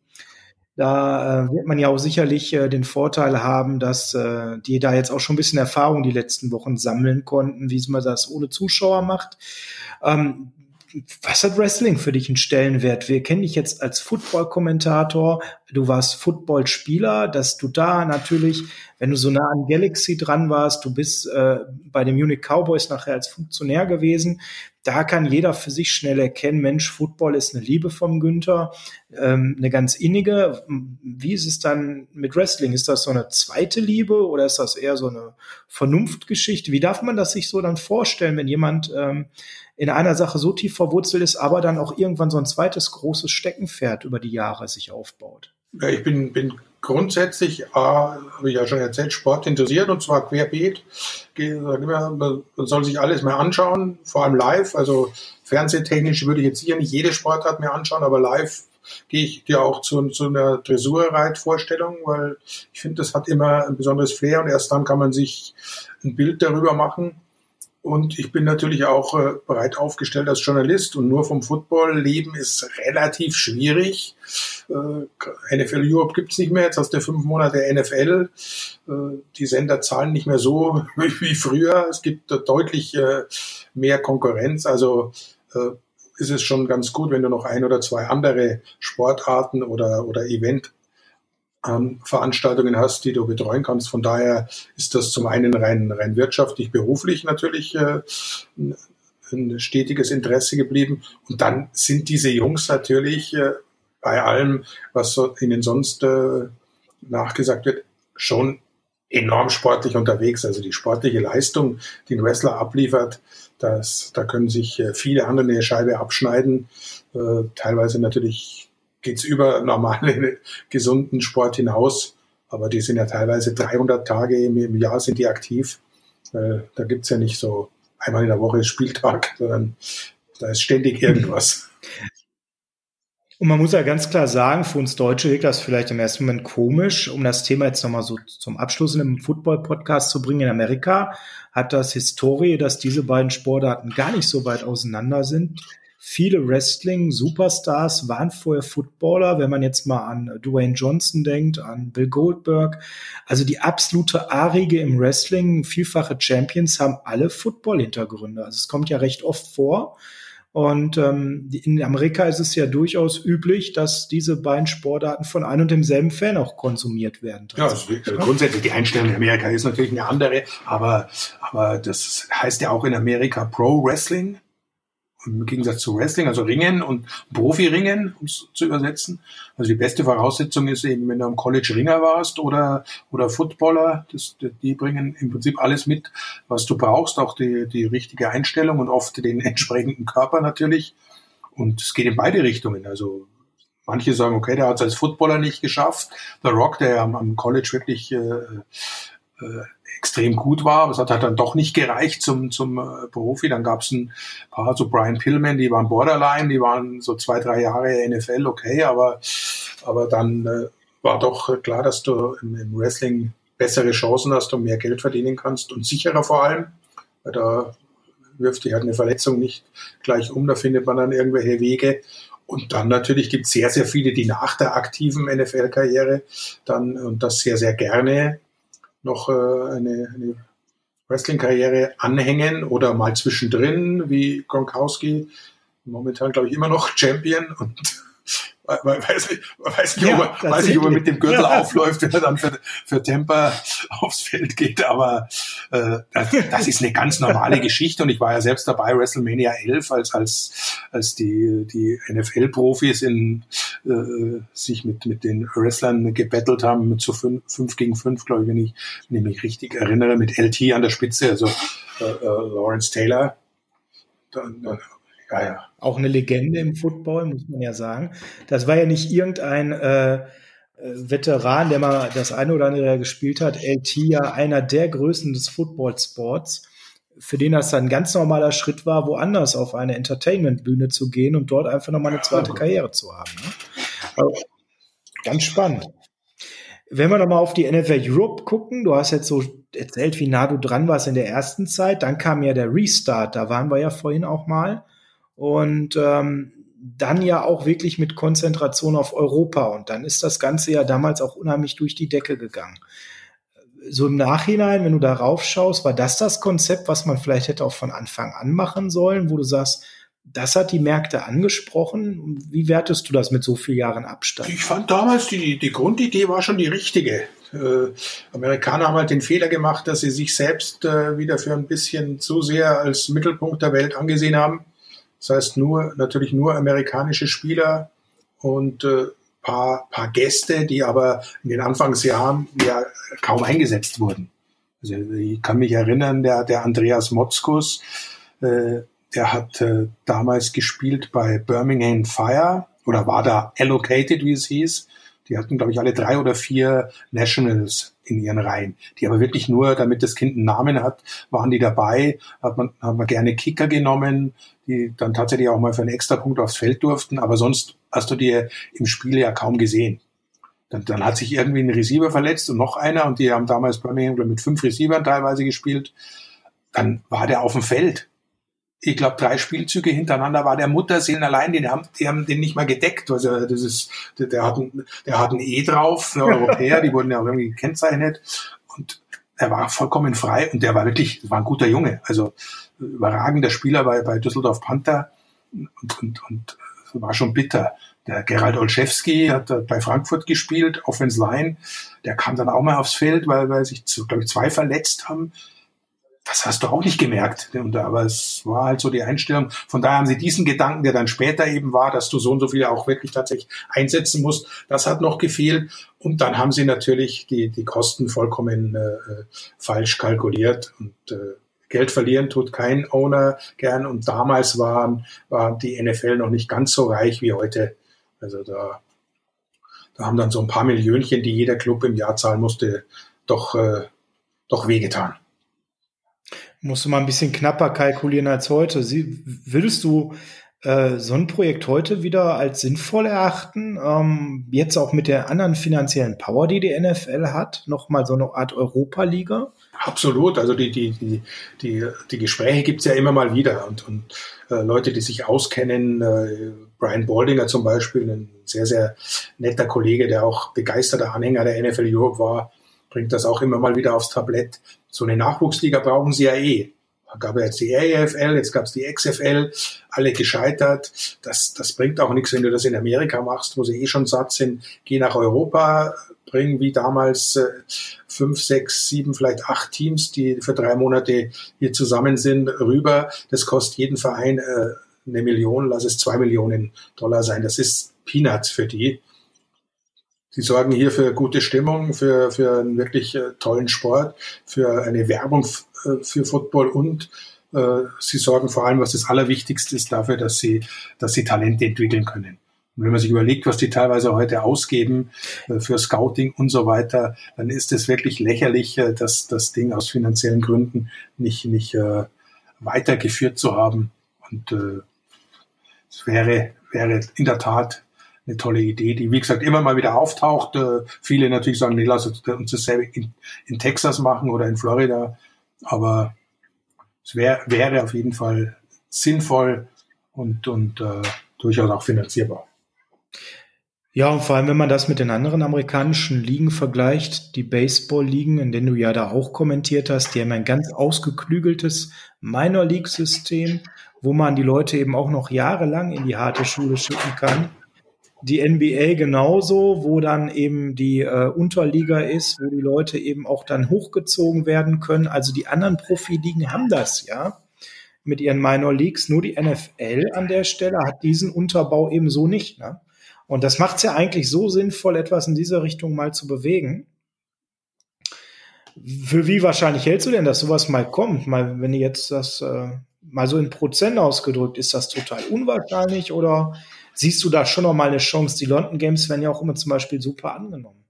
da äh, wird man ja auch sicherlich äh, den Vorteil haben, dass äh, die da jetzt auch schon ein bisschen Erfahrung die letzten Wochen sammeln konnten, wie man das ohne Zuschauer macht. Ähm, was hat Wrestling für dich einen Stellenwert? Wir kennen dich jetzt als Football-Kommentator. Du warst Football-Spieler, dass du da natürlich, wenn du so nah an Galaxy dran warst, du bist äh, bei den Munich Cowboys nachher als Funktionär gewesen. Da kann jeder für sich schnell erkennen, Mensch, Football ist eine Liebe vom Günther, ähm, eine ganz innige. Wie ist es dann mit Wrestling? Ist das so eine zweite Liebe oder ist das eher so eine Vernunftgeschichte? Wie darf man das sich so dann vorstellen, wenn jemand ähm, in einer Sache so tief verwurzelt ist, aber dann auch irgendwann so ein zweites großes Steckenpferd über die Jahre sich aufbaut? Ja, ich bin, bin grundsätzlich, äh, habe ich ja schon erzählt, Sport interessiert und zwar querbeet. Man soll sich alles mal anschauen, vor allem live. Also fernsehtechnisch würde ich jetzt hier nicht jede Sportart mehr anschauen, aber live gehe ich dir auch zu, zu einer Dressurreitvorstellung, weil ich finde, das hat immer ein besonderes Flair und erst dann kann man sich ein Bild darüber machen. Und ich bin natürlich auch äh, breit aufgestellt als Journalist und nur vom Football leben ist relativ schwierig. Äh, NFL Europe gibt's nicht mehr, jetzt hast du fünf Monate NFL. Äh, die Sender zahlen nicht mehr so wie früher. Es gibt deutlich mehr Konkurrenz. Also ist es schon ganz gut, wenn du noch ein oder zwei andere Sportarten oder, oder Event ähm, Veranstaltungen hast, die du betreuen kannst. Von daher ist das zum einen rein, rein wirtschaftlich, beruflich natürlich äh, ein, stetiges Interesse geblieben. Und dann sind diese Jungs natürlich äh, bei allem, was so ihnen sonst äh, nachgesagt wird, schon enorm sportlich unterwegs. Also die sportliche Leistung, die ein Wrestler abliefert, das, da können sich äh, viele andere eine Scheibe abschneiden. Äh, teilweise natürlich geht's über normalen, gesunden Sport hinaus. Aber die sind ja teilweise 300 Tage im, Jahr sind die aktiv. Äh, da gibt's ja nicht so einmal in der Woche Spieltag, sondern da ist ständig irgendwas. Und man muss ja ganz klar sagen, für uns Deutsche wirkt das vielleicht im ersten Moment komisch, um das Thema jetzt nochmal so zum Abschluss in einem Football-Podcast zu bringen. In Amerika hat das Historie, dass diese beiden Sportarten gar nicht so weit auseinander sind. Viele Wrestling-Superstars waren vorher Footballer, wenn man jetzt mal an Dwayne Johnson denkt, an Bill Goldberg. Also die absolute Arige im Wrestling, vielfache Champions haben alle Football-Hintergründe. Also es kommt ja recht oft vor. Und ähm, in Amerika ist es ja durchaus üblich, dass diese beiden Sportarten von einem und demselben Fan auch konsumiert werden. Ja, also grundsätzlich die Einstellung in Amerika ist natürlich eine andere, aber, aber das heißt ja auch in Amerika Pro Wrestling im Gegensatz zu Wrestling, also Ringen und Profi-Ringen, um es zu übersetzen. Also die beste Voraussetzung ist eben, wenn du am College Ringer warst oder, oder Footballer, das, die bringen im Prinzip alles mit, was du brauchst, auch die, die richtige Einstellung und oft den entsprechenden Körper natürlich. Und es geht in beide Richtungen. Also manche sagen, okay, der hat es als Footballer nicht geschafft. The Rock, der am, am College wirklich äh, äh, extrem gut war, aber es hat halt dann doch nicht gereicht zum, zum äh, Profi. Dann gab es ein paar, so Brian Pillman, die waren Borderline, die waren so zwei, drei Jahre NFL, okay, aber, aber dann äh, war doch klar, dass du im, im Wrestling bessere Chancen hast und mehr Geld verdienen kannst und sicherer vor allem, weil da wirft dich halt eine Verletzung nicht gleich um, da findet man dann irgendwelche Wege. Und dann natürlich gibt es sehr, sehr viele, die nach der aktiven NFL-Karriere dann und das sehr, sehr gerne noch äh, eine, eine Wrestling-Karriere anhängen oder mal zwischendrin, wie Gronkowski, momentan glaube ich immer noch Champion und, weiß nicht, weiß nicht, ja, ob, er, weiß nicht ob er mit dem Gürtel ja. aufläuft, wenn er dann für, für Tampa aufs Feld geht, aber äh, das, das ist eine ganz normale Geschichte und ich war ja selbst dabei, WrestleMania 11, als, als, als die, die NFL-Profis in äh, sich mit, mit den Wrestlern gebettelt haben, zu fünf, fünf gegen fünf, glaube ich, wenn ich, wenn ich mich richtig erinnere, mit LT an der Spitze, also äh, äh, Lawrence Taylor. Dann, dann, ja, ja. Auch eine Legende im Football, muss man ja sagen. Das war ja nicht irgendein äh, Veteran, der mal das eine oder andere gespielt hat. LT ja einer der Größen des Football-Sports, für den das ein ganz normaler Schritt war, woanders auf eine Entertainment-Bühne zu gehen und dort einfach nochmal eine zweite Karriere zu haben. Ne? Also, ganz spannend. Wenn wir nochmal auf die NFL Europe gucken, du hast jetzt so erzählt, wie nah du dran warst in der ersten Zeit, dann kam ja der Restart, da waren wir ja vorhin auch mal. Und ähm, dann ja auch wirklich mit Konzentration auf Europa. Und dann ist das Ganze ja damals auch unheimlich durch die Decke gegangen. So im Nachhinein, wenn du darauf schaust, war das das Konzept, was man vielleicht hätte auch von Anfang an machen sollen, wo du sagst, das hat die Märkte angesprochen. Wie wertest du das mit so vielen Jahren Abstand? Ich fand damals, die, die Grundidee war schon die richtige. Äh, Amerikaner haben halt den Fehler gemacht, dass sie sich selbst äh, wieder für ein bisschen zu sehr als Mittelpunkt der Welt angesehen haben. Das heißt nur, natürlich nur amerikanische Spieler und äh, paar, paar Gäste, die aber in den Anfangsjahren ja kaum eingesetzt wurden. Also ich kann mich erinnern, der, der Andreas Motzkus, äh, der hat äh, damals gespielt bei Birmingham Fire oder war da allocated, wie es hieß. Die hatten, glaube ich, alle drei oder vier Nationals in ihren Reihen, die aber wirklich nur, damit das Kind einen Namen hat, waren die dabei, hat man, haben wir gerne Kicker genommen, die dann tatsächlich auch mal für einen extra Punkt aufs Feld durften, aber sonst hast du die im Spiel ja kaum gesehen. Dann, dann hat sich irgendwie ein Receiver verletzt und noch einer und die haben damals mir mit fünf Receivern teilweise gespielt. Dann war der auf dem Feld ich glaube, drei Spielzüge hintereinander war der Mutterseelen allein, die haben, die haben den nicht mal gedeckt. Also das ist, der, hat ein, der hat ein E drauf, der Europäer, die wurden ja auch irgendwie gekennzeichnet. Und er war vollkommen frei und der war wirklich, war ein guter Junge. Also überragender Spieler bei, bei Düsseldorf Panther und, und, und war schon bitter. Der Gerald Olszewski hat bei Frankfurt gespielt, Offense Line. Der kam dann auch mal aufs Feld, weil, weil sich, glaube ich, zwei verletzt haben das hast du auch nicht gemerkt. Aber es war halt so die Einstellung. Von daher haben sie diesen Gedanken, der dann später eben war, dass du so und so viele auch wirklich tatsächlich einsetzen musst, das hat noch gefehlt. Und dann haben sie natürlich die, die Kosten vollkommen äh, falsch kalkuliert. Und äh, Geld verlieren tut kein Owner gern. Und damals waren, war die NFL noch nicht ganz so reich wie heute. Also da, da haben dann so ein paar Millionchen, die jeder Club im Jahr zahlen musste, doch, äh, doch wehgetan musst du mal ein bisschen knapper kalkulieren als heute. Sie, würdest du äh, so ein Projekt heute wieder als sinnvoll erachten? Ähm, jetzt auch mit der anderen finanziellen Power, die die NFL hat, nochmal so eine Art Europa-Liga? Absolut. Also die, die, die, die, die Gespräche gibt's ja immer mal wieder und, und äh, Leute, die sich auskennen, äh, Brian Baldinger zum Beispiel, ein sehr, sehr netter Kollege, der auch begeisterter Anhänger der NFL Europe war, bringt das auch immer mal wieder aufs Tablett. So eine Nachwuchsliga brauchen sie ja eh. Da gab ja jetzt die AFL, jetzt gab es die XFL, alle gescheitert. Das, das bringt auch nichts, wenn du das in Amerika machst, wo sie eh schon satt sind. Geh nach Europa, bring wie damals äh, fünf, sechs, sieben, vielleicht acht Teams, die für drei Monate hier zusammen sind, rüber. Das kostet jeden Verein äh, eine Million, lass es zwei Millionen Dollar sein. Das ist Peanuts für die. Sie sorgen hier für gute Stimmung, für, für einen wirklich äh, tollen Sport, für eine Werbung äh, für Football und äh, sie sorgen vor allem, was das Allerwichtigste ist, dafür, dass sie, dass sie Talente entwickeln können. Und wenn man sich überlegt, was die teilweise heute ausgeben für Scouting und so weiter, dann ist es wirklich lächerlich, dass das Ding aus finanziellen Gründen nicht, nicht weitergeführt zu haben. Und es wäre, wäre in der Tat eine tolle Idee, die wie gesagt immer mal wieder auftaucht. Äh, viele natürlich sagen, nee, lass uns dasselbe in, in Texas machen oder in Florida. Aber es wär, wäre auf jeden Fall sinnvoll und, und äh, durchaus auch finanzierbar. Ja, und vor allem, wenn man das mit den anderen amerikanischen Ligen vergleicht, die Baseball-Ligen, in denen du ja da auch kommentiert hast, die haben ein ganz ausgeklügeltes Minor League-System, wo man die Leute eben auch noch jahrelang in die harte Schule schicken kann die NBA genauso, wo dann eben die äh, Unterliga ist, wo die Leute eben auch dann hochgezogen werden können. Also die anderen Profiligen haben das ja mit ihren Minor Leagues. Nur die NFL an der Stelle hat diesen Unterbau eben so nicht. Ne? Und das macht es ja eigentlich so sinnvoll, etwas in dieser Richtung mal zu bewegen. Für wie wahrscheinlich hältst du denn, dass sowas mal kommt? Mal, wenn du jetzt das äh, mal so in Prozent ausgedrückt, ist das total unwahrscheinlich oder siehst du da schon noch mal eine Chance? Die London Games werden ja auch immer zum Beispiel super angenommen.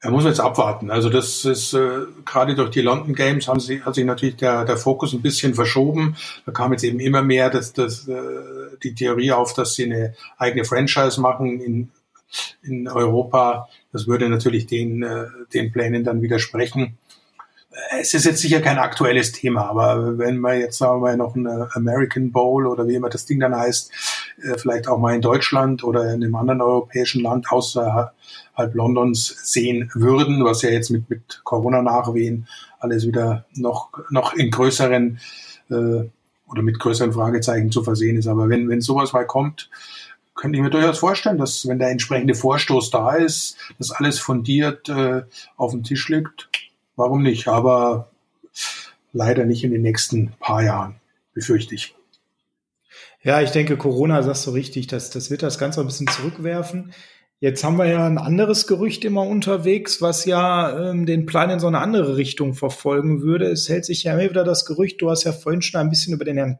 Da muss jetzt abwarten. Also das ist äh, gerade durch die London Games haben sie, hat sich natürlich der, der Fokus ein bisschen verschoben. Da kam jetzt eben immer mehr das, das, äh, die Theorie auf, dass sie eine eigene Franchise machen in, in Europa. Das würde natürlich den, äh, den Plänen dann widersprechen. Es ist jetzt sicher kein aktuelles Thema, aber wenn man jetzt sagen wir noch ein American Bowl oder wie immer das Ding dann heißt, äh, vielleicht auch mal in Deutschland oder in einem anderen europäischen Land außerhalb Londons sehen würden, was ja jetzt mit, mit Corona-Nachwehen alles wieder noch, noch in größeren äh, oder mit größeren Fragezeichen zu versehen ist. Aber wenn, wenn sowas mal kommt, könnte ich mir durchaus vorstellen, dass wenn der entsprechende Vorstoß da ist, dass alles fundiert äh, auf dem Tisch liegt, warum nicht? Aber leider nicht in den nächsten paar Jahren, befürchte ich. Ja, ich denke, Corona, sagst du richtig, das, das wird das Ganze ein bisschen zurückwerfen. Jetzt haben wir ja ein anderes Gerücht immer unterwegs, was ja ähm, den Plan in so eine andere Richtung verfolgen würde. Es hält sich ja immer wieder das Gerücht, du hast ja vorhin schon ein bisschen über den Herrn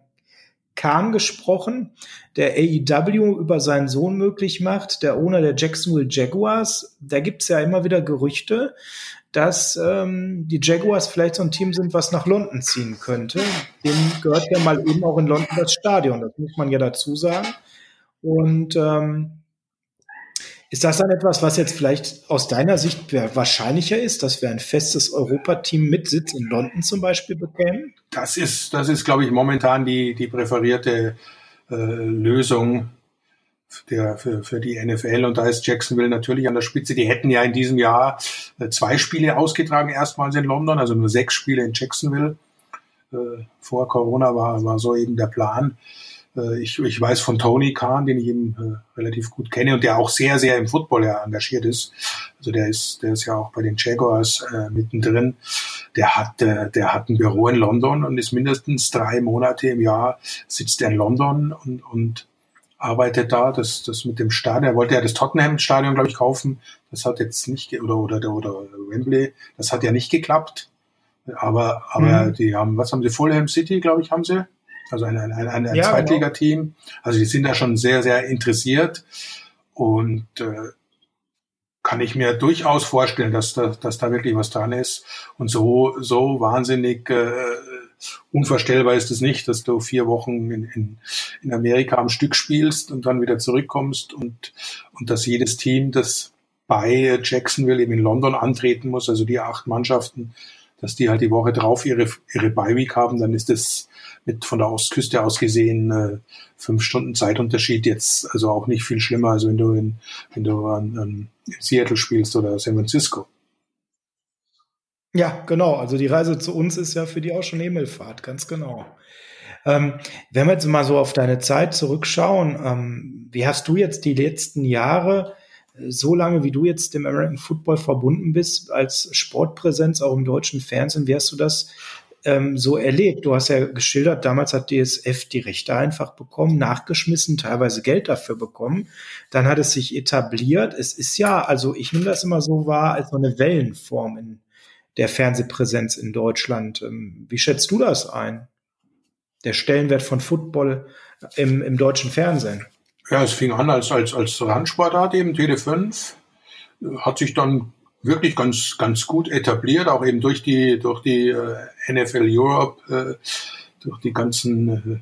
Kahn gesprochen, der AEW über seinen Sohn möglich macht, der Owner der Jacksonville Jaguars. Da gibt's ja immer wieder Gerüchte, dass ähm, die Jaguars vielleicht so ein Team sind, was nach London ziehen könnte. Dem gehört ja mal eben auch in London das Stadion, das muss man ja dazu sagen. Und ähm, ist das dann etwas, was jetzt vielleicht aus deiner Sicht wahrscheinlicher ist, dass wir ein festes Europateam mit Sitz in London zum Beispiel bekämen? Das ist, das ist, glaube ich, momentan die, die präferierte äh, Lösung der, für, für die NFL und da ist Jacksonville natürlich an der Spitze. Die hätten ja in diesem Jahr äh, zwei Spiele ausgetragen, erstmals in London, also nur sechs Spiele in Jacksonville. Äh, vor Corona war, war so eben der Plan. Äh, ich, ich weiß von Tony Khan, den ich eben relativ gut kenne und der auch sehr, sehr im Football engagiert ist. Also der ist, der ist ja auch bei den Jaguars mittendrin. Der hat, der hat ein Büro in London und ist mindestens drei Monate im Jahr sitzt er in London und, und arbeitet da. Das, das mit dem Stadion, er wollte ja das Tottenham-Stadion, glaube ich, kaufen. Das hat jetzt nicht, oder, oder, oder Wembley, das hat ja nicht geklappt. Aber, aber mhm. die haben, was haben sie, Fulham City, glaube ich, haben sie? Also ein, ein, ein, ein ja, genau. Zweitligateam. Also die sind da schon sehr, sehr interessiert. Und äh, kann ich mir durchaus vorstellen, dass da, dass da wirklich was dran ist. Und so, so wahnsinnig äh, unvorstellbar ist es nicht, dass du vier Wochen in, in, in Amerika am Stück spielst und dann wieder zurückkommst und, und dass jedes Team, das bei Jacksonville eben in London antreten muss, also die acht Mannschaften, dass die halt die Woche drauf ihre, ihre Bye-Week haben, dann ist das mit von der Ostküste aus gesehen äh, fünf Stunden Zeitunterschied jetzt also auch nicht viel schlimmer, als wenn du in, wenn du an, an Seattle spielst oder San Francisco. Ja, genau. Also die Reise zu uns ist ja für die auch schon Himmelfahrt, ganz genau. Ähm, wenn wir jetzt mal so auf deine Zeit zurückschauen, ähm, wie hast du jetzt die letzten Jahre, äh, so lange wie du jetzt dem American Football verbunden bist, als Sportpräsenz auch im deutschen Fernsehen, wie hast du das ähm, so erlebt? Du hast ja geschildert, damals hat DSF die Rechte einfach bekommen, nachgeschmissen, teilweise Geld dafür bekommen. Dann hat es sich etabliert. Es ist ja, also ich nehme das immer so wahr, als so eine Wellenform in der Fernsehpräsenz in Deutschland. Ähm, wie schätzt du das ein? Der Stellenwert von Football im, im deutschen Fernsehen? Ja, es fing an als, als, als Randsportart eben, Tele5, hat sich dann wirklich ganz, ganz gut etabliert, auch eben durch die, durch die äh, NFL Europe, äh, durch die ganzen äh,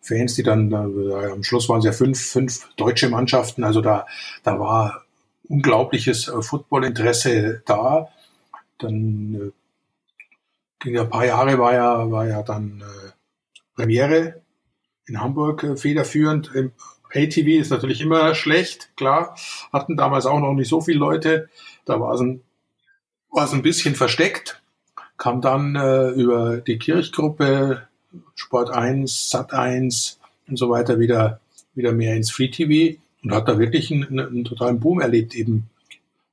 Fans, die dann, äh, am Schluss waren es ja fünf, fünf deutsche Mannschaften, also da, da war unglaubliches äh, Footballinteresse da. Dann äh, ging ja ein paar Jahre, war ja, war ja dann äh, Premiere in Hamburg äh, federführend. Im Pay-TV ist natürlich immer schlecht, klar. Hatten damals auch noch nicht so viele Leute. Da war es ein, ein bisschen versteckt. Kam dann äh, über die Kirchgruppe, Sport 1, Sat 1 und so weiter wieder, wieder mehr ins Free TV. und hat da wirklich einen, einen totalen Boom erlebt, eben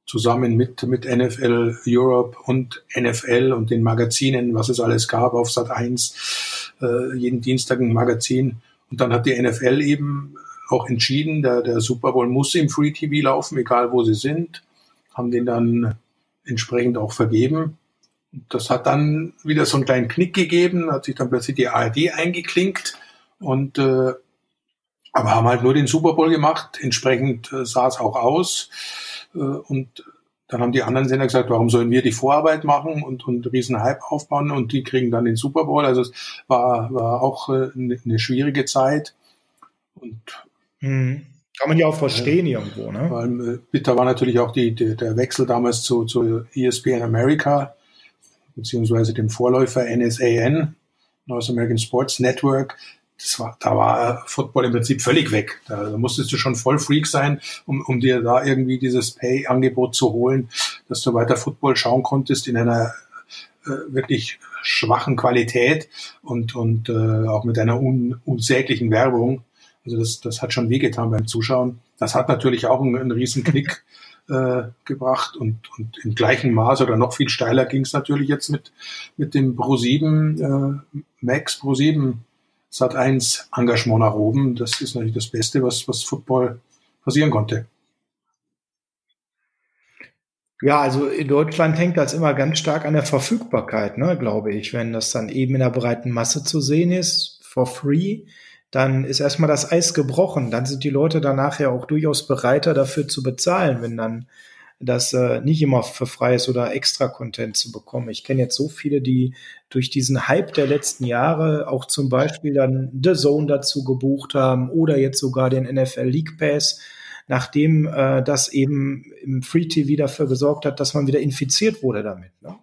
zusammen mit, mit NFL Europe und NFL und den Magazinen, was es alles gab auf Sat 1, äh, jeden Dienstag ein Magazin. Und dann hat die NFL eben auch entschieden, der, der Super Bowl muss im Free TV laufen, egal wo sie sind, haben den dann entsprechend auch vergeben. Das hat dann wieder so einen kleinen Knick gegeben, hat sich dann plötzlich die ARD eingeklinkt und äh, aber haben halt nur den Super Bowl gemacht. Entsprechend äh, sah es auch aus. Äh, und dann haben die anderen Sender gesagt, warum sollen wir die Vorarbeit machen und, und riesen Hype aufbauen und die kriegen dann den Super Bowl. Also es war, war auch äh, eine, eine schwierige Zeit. Und hm. Kann man ja auch verstehen ja, irgendwo, ne? Weil äh, bitter war natürlich auch die, die, der Wechsel damals zu, zu ESPN America, beziehungsweise dem Vorläufer NSAN, North American Sports Network das war, da war Football im Prinzip völlig weg. Da, da musstest du schon voll Freak sein, um, um dir da irgendwie dieses Pay-Angebot zu holen, dass du weiter Football schauen konntest in einer äh, wirklich schwachen Qualität und, und äh, auch mit einer un, unsäglichen Werbung. Also das, das hat schon wehgetan beim Zuschauen. Das hat natürlich auch einen, einen riesen Knick äh, gebracht und, und im gleichen Maß oder noch viel steiler ging es natürlich jetzt mit, mit dem Pro 7, äh, Max Pro 7 Sat 1 Engagement nach oben. Das ist natürlich das Beste, was, was Football passieren konnte. Ja, also in Deutschland hängt das immer ganz stark an der Verfügbarkeit, ne, glaube ich. Wenn das dann eben in der breiten Masse zu sehen ist, for free, dann ist erstmal das Eis gebrochen. Dann sind die Leute danach ja auch durchaus bereiter dafür zu bezahlen, wenn dann das äh, nicht immer für frei ist oder extra Content zu bekommen. Ich kenne jetzt so viele, die durch diesen Hype der letzten Jahre auch zum Beispiel dann The Zone dazu gebucht haben oder jetzt sogar den NFL League Pass, nachdem äh, das eben im Free TV dafür gesorgt hat, dass man wieder infiziert wurde damit. Ne?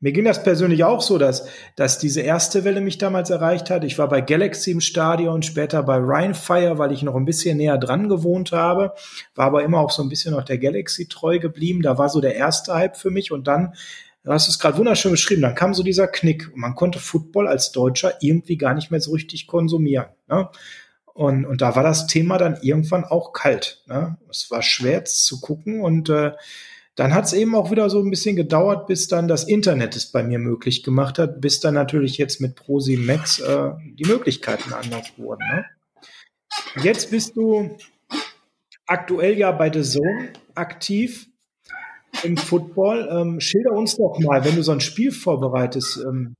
Mir ging das persönlich auch so, dass, dass diese erste Welle mich damals erreicht hat. Ich war bei Galaxy im Stadion, später bei Rhine Fire, weil ich noch ein bisschen näher dran gewohnt habe, war aber immer auch so ein bisschen noch der Galaxy treu geblieben. Da war so der erste Hype für mich und dann Du hast es gerade wunderschön beschrieben. Dann kam so dieser Knick und man konnte Football als Deutscher irgendwie gar nicht mehr so richtig konsumieren. Ne? Und, und da war das Thema dann irgendwann auch kalt. Ne? Es war schwer zu gucken und äh, dann hat es eben auch wieder so ein bisschen gedauert, bis dann das Internet es bei mir möglich gemacht hat, bis dann natürlich jetzt mit Prosi Max äh, die Möglichkeiten anders wurden. Ne? Jetzt bist du aktuell ja bei The Zone aktiv im Football. Ähm, schilder uns doch mal, wenn du so ein Spiel vorbereitest, ähm,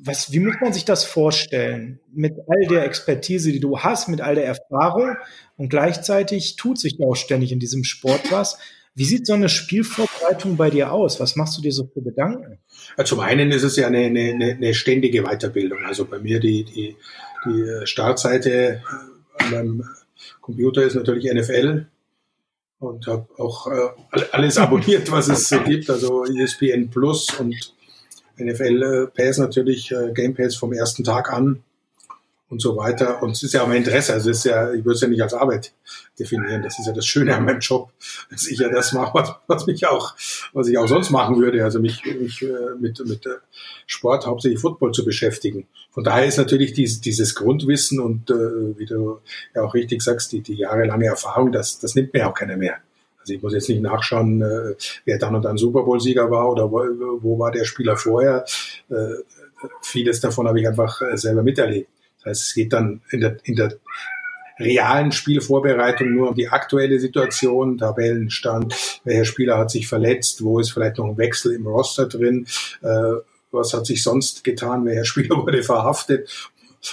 was, wie muss man sich das vorstellen? Mit all der Expertise, die du hast, mit all der Erfahrung und gleichzeitig tut sich ja auch ständig in diesem Sport was. Wie sieht so eine Spielvorbereitung bei dir aus? Was machst du dir so für Gedanken? Ja, zum einen ist es ja eine, eine, eine ständige Weiterbildung. Also bei mir die, die, die Startseite äh, an meinem Computer ist natürlich NFL und habe auch äh, alles abonniert, was es gibt. Also ESPN Plus und NFL Pass natürlich, äh, Game Pass vom ersten Tag an und so weiter. Und es ist ja auch mein Interesse. Also es ist ja, ich würde es ja nicht als Arbeit definieren. Das ist ja das Schöne an meinem Job, dass ich ja das mache, was, was mich auch, was ich auch sonst machen würde. Also mich, mich äh, mit, mit äh, Sport, hauptsächlich Football zu beschäftigen. Von daher ist natürlich dieses, dieses Grundwissen und äh, wie du ja auch richtig sagst, die, die jahrelange Erfahrung, das, das nimmt mir auch keiner mehr. Also ich muss jetzt nicht nachschauen, äh, wer dann und dann Super Bowl-Sieger war oder wo, wo war der Spieler vorher. Äh, vieles davon habe ich einfach äh, selber miterlebt. Das heißt, es geht dann in der, in der realen Spielvorbereitung nur um die aktuelle Situation, Tabellenstand, welcher Spieler hat sich verletzt, wo ist vielleicht noch ein Wechsel im Roster drin, äh, was hat sich sonst getan, welcher Spieler wurde verhaftet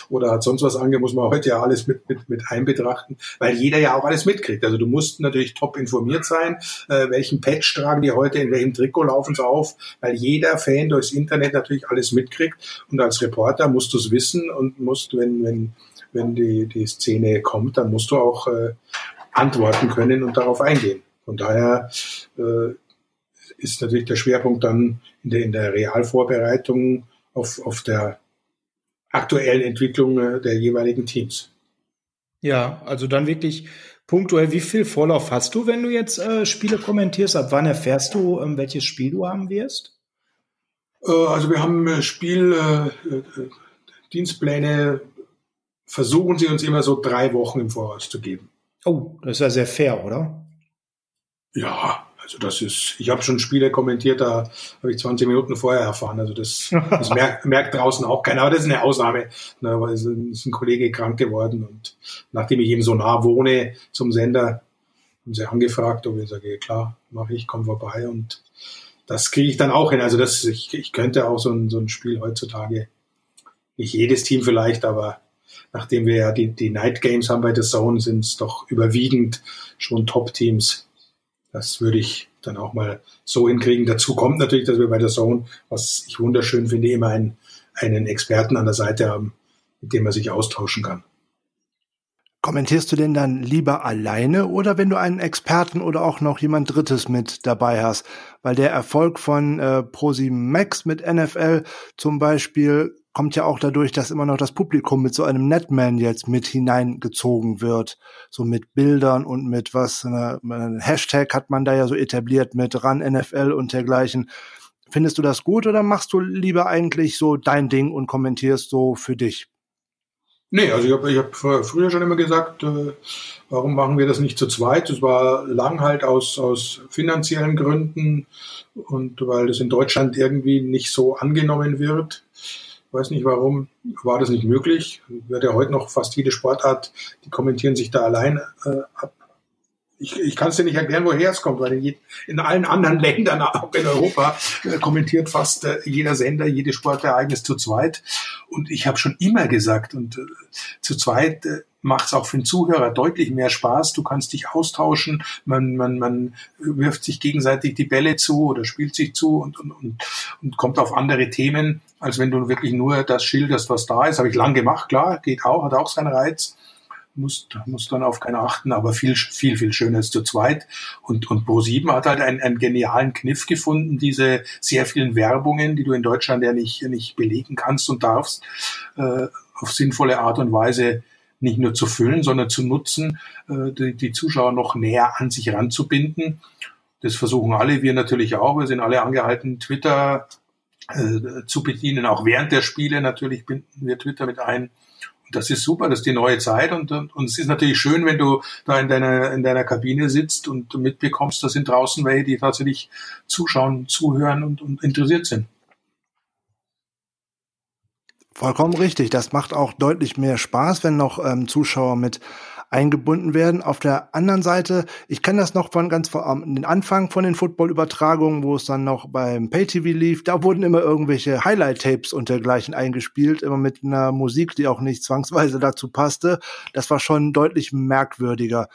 oder hat sonst was ange, muss man heute ja alles mit, mit, mit einbetrachten, weil jeder ja auch alles mitkriegt. Also du musst natürlich top informiert sein, äh, welchen Patch tragen die heute, in welchem Trikot laufen sie auf, weil jeder Fan durchs Internet natürlich alles mitkriegt und als Reporter musst du es wissen und musst, wenn, wenn, wenn die, die Szene kommt, dann musst du auch äh, antworten können und darauf eingehen. Von daher äh, ist natürlich der Schwerpunkt dann in der, in der Realvorbereitung auf, auf der aktuellen Entwicklung äh, der jeweiligen Teams. Ja, also dann wirklich punktuell, wie viel Vorlauf hast du, wenn du jetzt äh, Spiele kommentierst? Ab wann erfährst du, ähm, welches Spiel du haben wirst? Äh, also wir haben äh, Spieldienstpläne, äh, versuchen sie uns immer so drei Wochen im Voraus zu geben. Oh, das ist ja sehr fair, oder? Ja, also das ist, ich habe schon Spiele kommentiert, da habe ich 20 Minuten vorher erfahren. Also das, das merkt, merkt draußen auch keiner. Aber das ist eine Ausnahme, ne, weil es ist ein Kollege krank geworden und nachdem ich eben so nah wohne zum Sender, haben sie angefragt, ob ich sage, klar, mache ich, komm vorbei und das kriege ich dann auch hin. Also das, ich, ich könnte auch so ein, so ein Spiel heutzutage, nicht jedes Team vielleicht, aber nachdem wir ja die, die Night Games haben bei The Zone, sind es doch überwiegend schon Top-Teams. Das würde ich dann auch mal so hinkriegen. Dazu kommt natürlich, dass wir bei The Zone, was ich wunderschön finde, immer einen, einen Experten an der Seite haben, mit dem man sich austauschen kann. Kommentierst du denn dann lieber alleine oder wenn du einen Experten oder auch noch jemand Drittes mit dabei hast? Weil der Erfolg von äh, ProSieben Max mit NFL zum Beispiel kommt ja auch dadurch, dass immer noch das Publikum mit so einem Netman jetzt mit hineingezogen wird. So mit Bildern und mit was, eine Hashtag hat man da ja so etabliert mit RAN NFL und dergleichen. Findest du das gut oder machst du lieber eigentlich so dein Ding und kommentierst so für dich? Nee, also ich habe ich hab früher schon immer gesagt, äh, warum machen wir das nicht zu zweit? Das war lang halt aus, aus finanziellen Gründen und weil das in Deutschland irgendwie nicht so angenommen wird. Weiß nicht warum, war das nicht möglich. Wird ja heute noch fast jede Sportart, die kommentieren sich da allein äh, ab ich, ich kann es dir nicht erklären, woher es kommt, weil in, in allen anderen Ländern, auch in Europa, äh, kommentiert fast äh, jeder Sender jede Sportereignis zu zweit. Und ich habe schon immer gesagt, und äh, zu zweit äh, macht es auch für den Zuhörer deutlich mehr Spaß. Du kannst dich austauschen, man, man, man wirft sich gegenseitig die Bälle zu oder spielt sich zu und, und, und, und kommt auf andere Themen, als wenn du wirklich nur das schilderst, was da ist. Habe ich lang gemacht, klar, geht auch, hat auch seinen Reiz muss, muss dann auf keiner achten, aber viel, viel, viel schöner ist zu zweit. Und, und Pro7 hat halt einen, einen genialen Kniff gefunden, diese sehr vielen Werbungen, die du in Deutschland ja nicht, nicht belegen kannst und darfst, äh, auf sinnvolle Art und Weise nicht nur zu füllen, sondern zu nutzen, äh, die, die Zuschauer noch näher an sich ranzubinden. Das versuchen alle, wir natürlich auch. Wir sind alle angehalten, Twitter äh, zu bedienen. Auch während der Spiele natürlich binden wir Twitter mit ein das ist super, das ist die neue Zeit und, und, und es ist natürlich schön, wenn du da in deiner, in deiner Kabine sitzt und mitbekommst, da sind draußen welche, die tatsächlich zuschauen, zuhören und, und interessiert sind. Vollkommen richtig. Das macht auch deutlich mehr Spaß, wenn noch ähm, Zuschauer mit eingebunden werden. Auf der anderen Seite, ich kenne das noch von ganz vor um, den Anfang von den Football-Übertragungen, wo es dann noch beim Pay-TV lief. Da wurden immer irgendwelche Highlight-Tapes und dergleichen eingespielt, immer mit einer Musik, die auch nicht zwangsweise dazu passte. Das war schon deutlich merkwürdiger.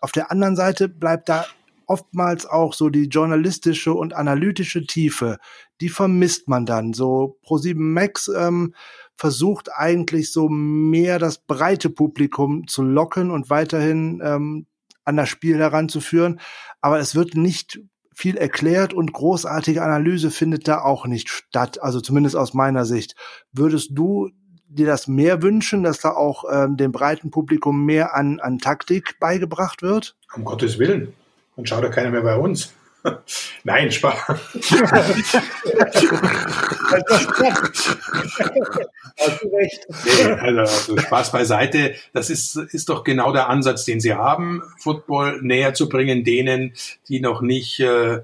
Auf der anderen Seite bleibt da oftmals auch so die journalistische und analytische Tiefe, die vermisst man dann. So Pro7 Max ähm, versucht eigentlich so mehr das breite Publikum zu locken und weiterhin ähm, an das Spiel heranzuführen. Aber es wird nicht viel erklärt und großartige Analyse findet da auch nicht statt. Also zumindest aus meiner Sicht. Würdest du dir das mehr wünschen, dass da auch ähm, dem breiten Publikum mehr an, an Taktik beigebracht wird? Um Gottes Willen. Dann schaut ja keiner mehr bei uns. Nein, Spaß. Hast du recht. Nee, also, also, Spaß beiseite. Das ist, ist doch genau der Ansatz, den Sie haben, Football näher zu bringen, denen, die noch nicht, äh,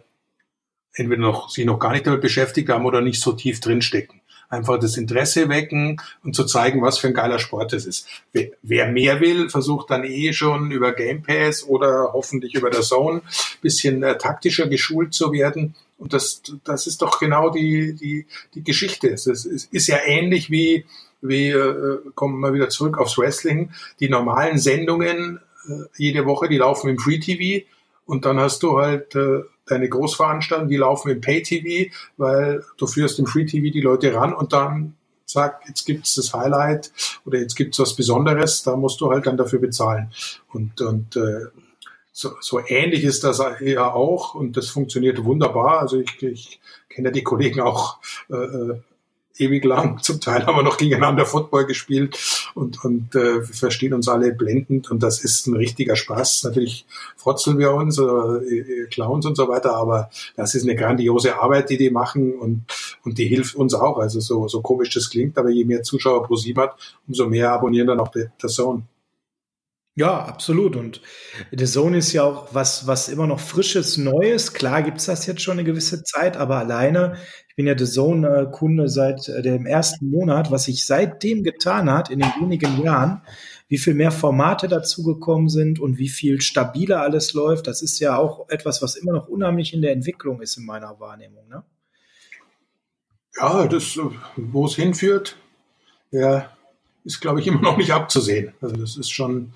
entweder noch, sich noch gar nicht damit beschäftigt haben oder nicht so tief drinstecken einfach das Interesse wecken und zu zeigen, was für ein geiler Sport das ist. Wer, wer mehr will, versucht dann eh schon über Game Pass oder hoffentlich über der Zone bisschen äh, taktischer geschult zu werden. Und das, das ist doch genau die, die, die Geschichte. Es ist, es ist ja ähnlich wie, wie äh, kommen wir wieder zurück aufs Wrestling. Die normalen Sendungen äh, jede Woche, die laufen im Free TV und dann hast du halt äh, deine Großveranstaltungen, die laufen im Pay-TV, weil du führst im Free-TV die Leute ran und dann sag, jetzt gibt's das Highlight oder jetzt gibt's was Besonderes, da musst du halt dann dafür bezahlen. Und, und äh, so, so ähnlich ist das ja auch und das funktioniert wunderbar. Also ich, ich kenne ja die Kollegen auch äh, äh ewig lang. Zum Teil haben wir noch gegeneinander Football gespielt und, und äh, verstehen uns alle blendend und das ist ein richtiger Spaß. Natürlich frotzeln wir uns, äh, Clowns und so weiter, aber das ist eine grandiose Arbeit, die die machen und, und die hilft uns auch. Also so, so komisch das klingt, aber je mehr Zuschauer pro sieben hat, umso mehr abonnieren dann auch der Zone. Ja, absolut. Und The Zone ist ja auch was, was immer noch frisches, Neues. Klar gibt's das jetzt schon eine gewisse Zeit, aber alleine, ich bin ja The Zone-Kunde seit äh, dem ersten Monat, was sich seitdem getan hat in den wenigen Jahren, wie viel mehr Formate dazugekommen sind und wie viel stabiler alles läuft, das ist ja auch etwas, was immer noch unheimlich in der Entwicklung ist in meiner Wahrnehmung. Ne? Ja, das, wo es hinführt, ja, ist, glaube ich, immer noch nicht abzusehen. Also das ist schon,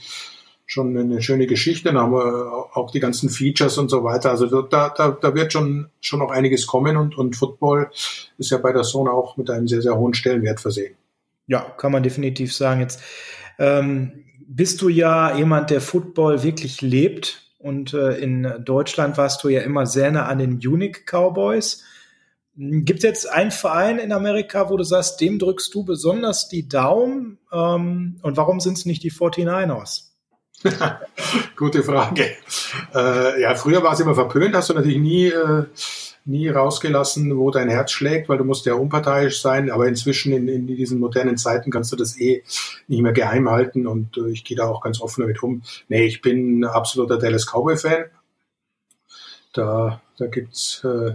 schon eine schöne Geschichte. Dann haben wir auch die ganzen Features und so weiter. Also da, da, da wird schon, schon noch einiges kommen und, und Football ist ja bei der Zone auch mit einem sehr, sehr hohen Stellenwert versehen. Ja, kann man definitiv sagen. Jetzt ähm, bist du ja jemand, der Football wirklich lebt. Und äh, in Deutschland warst du ja immer sehr nah an den Unique Cowboys. Gibt es jetzt einen Verein in Amerika, wo du sagst, dem drückst du besonders die Daumen? Ähm, und warum sind es nicht die 49ers? Gute Frage. Äh, ja, früher war es immer verpönt, hast du natürlich nie, äh, nie rausgelassen, wo dein Herz schlägt, weil du musst ja unparteiisch sein. Aber inzwischen in, in diesen modernen Zeiten kannst du das eh nicht mehr geheim halten und äh, ich gehe da auch ganz offen damit um. Nee, ich bin absoluter Dallas Cowboy-Fan. Da, da gibt's äh,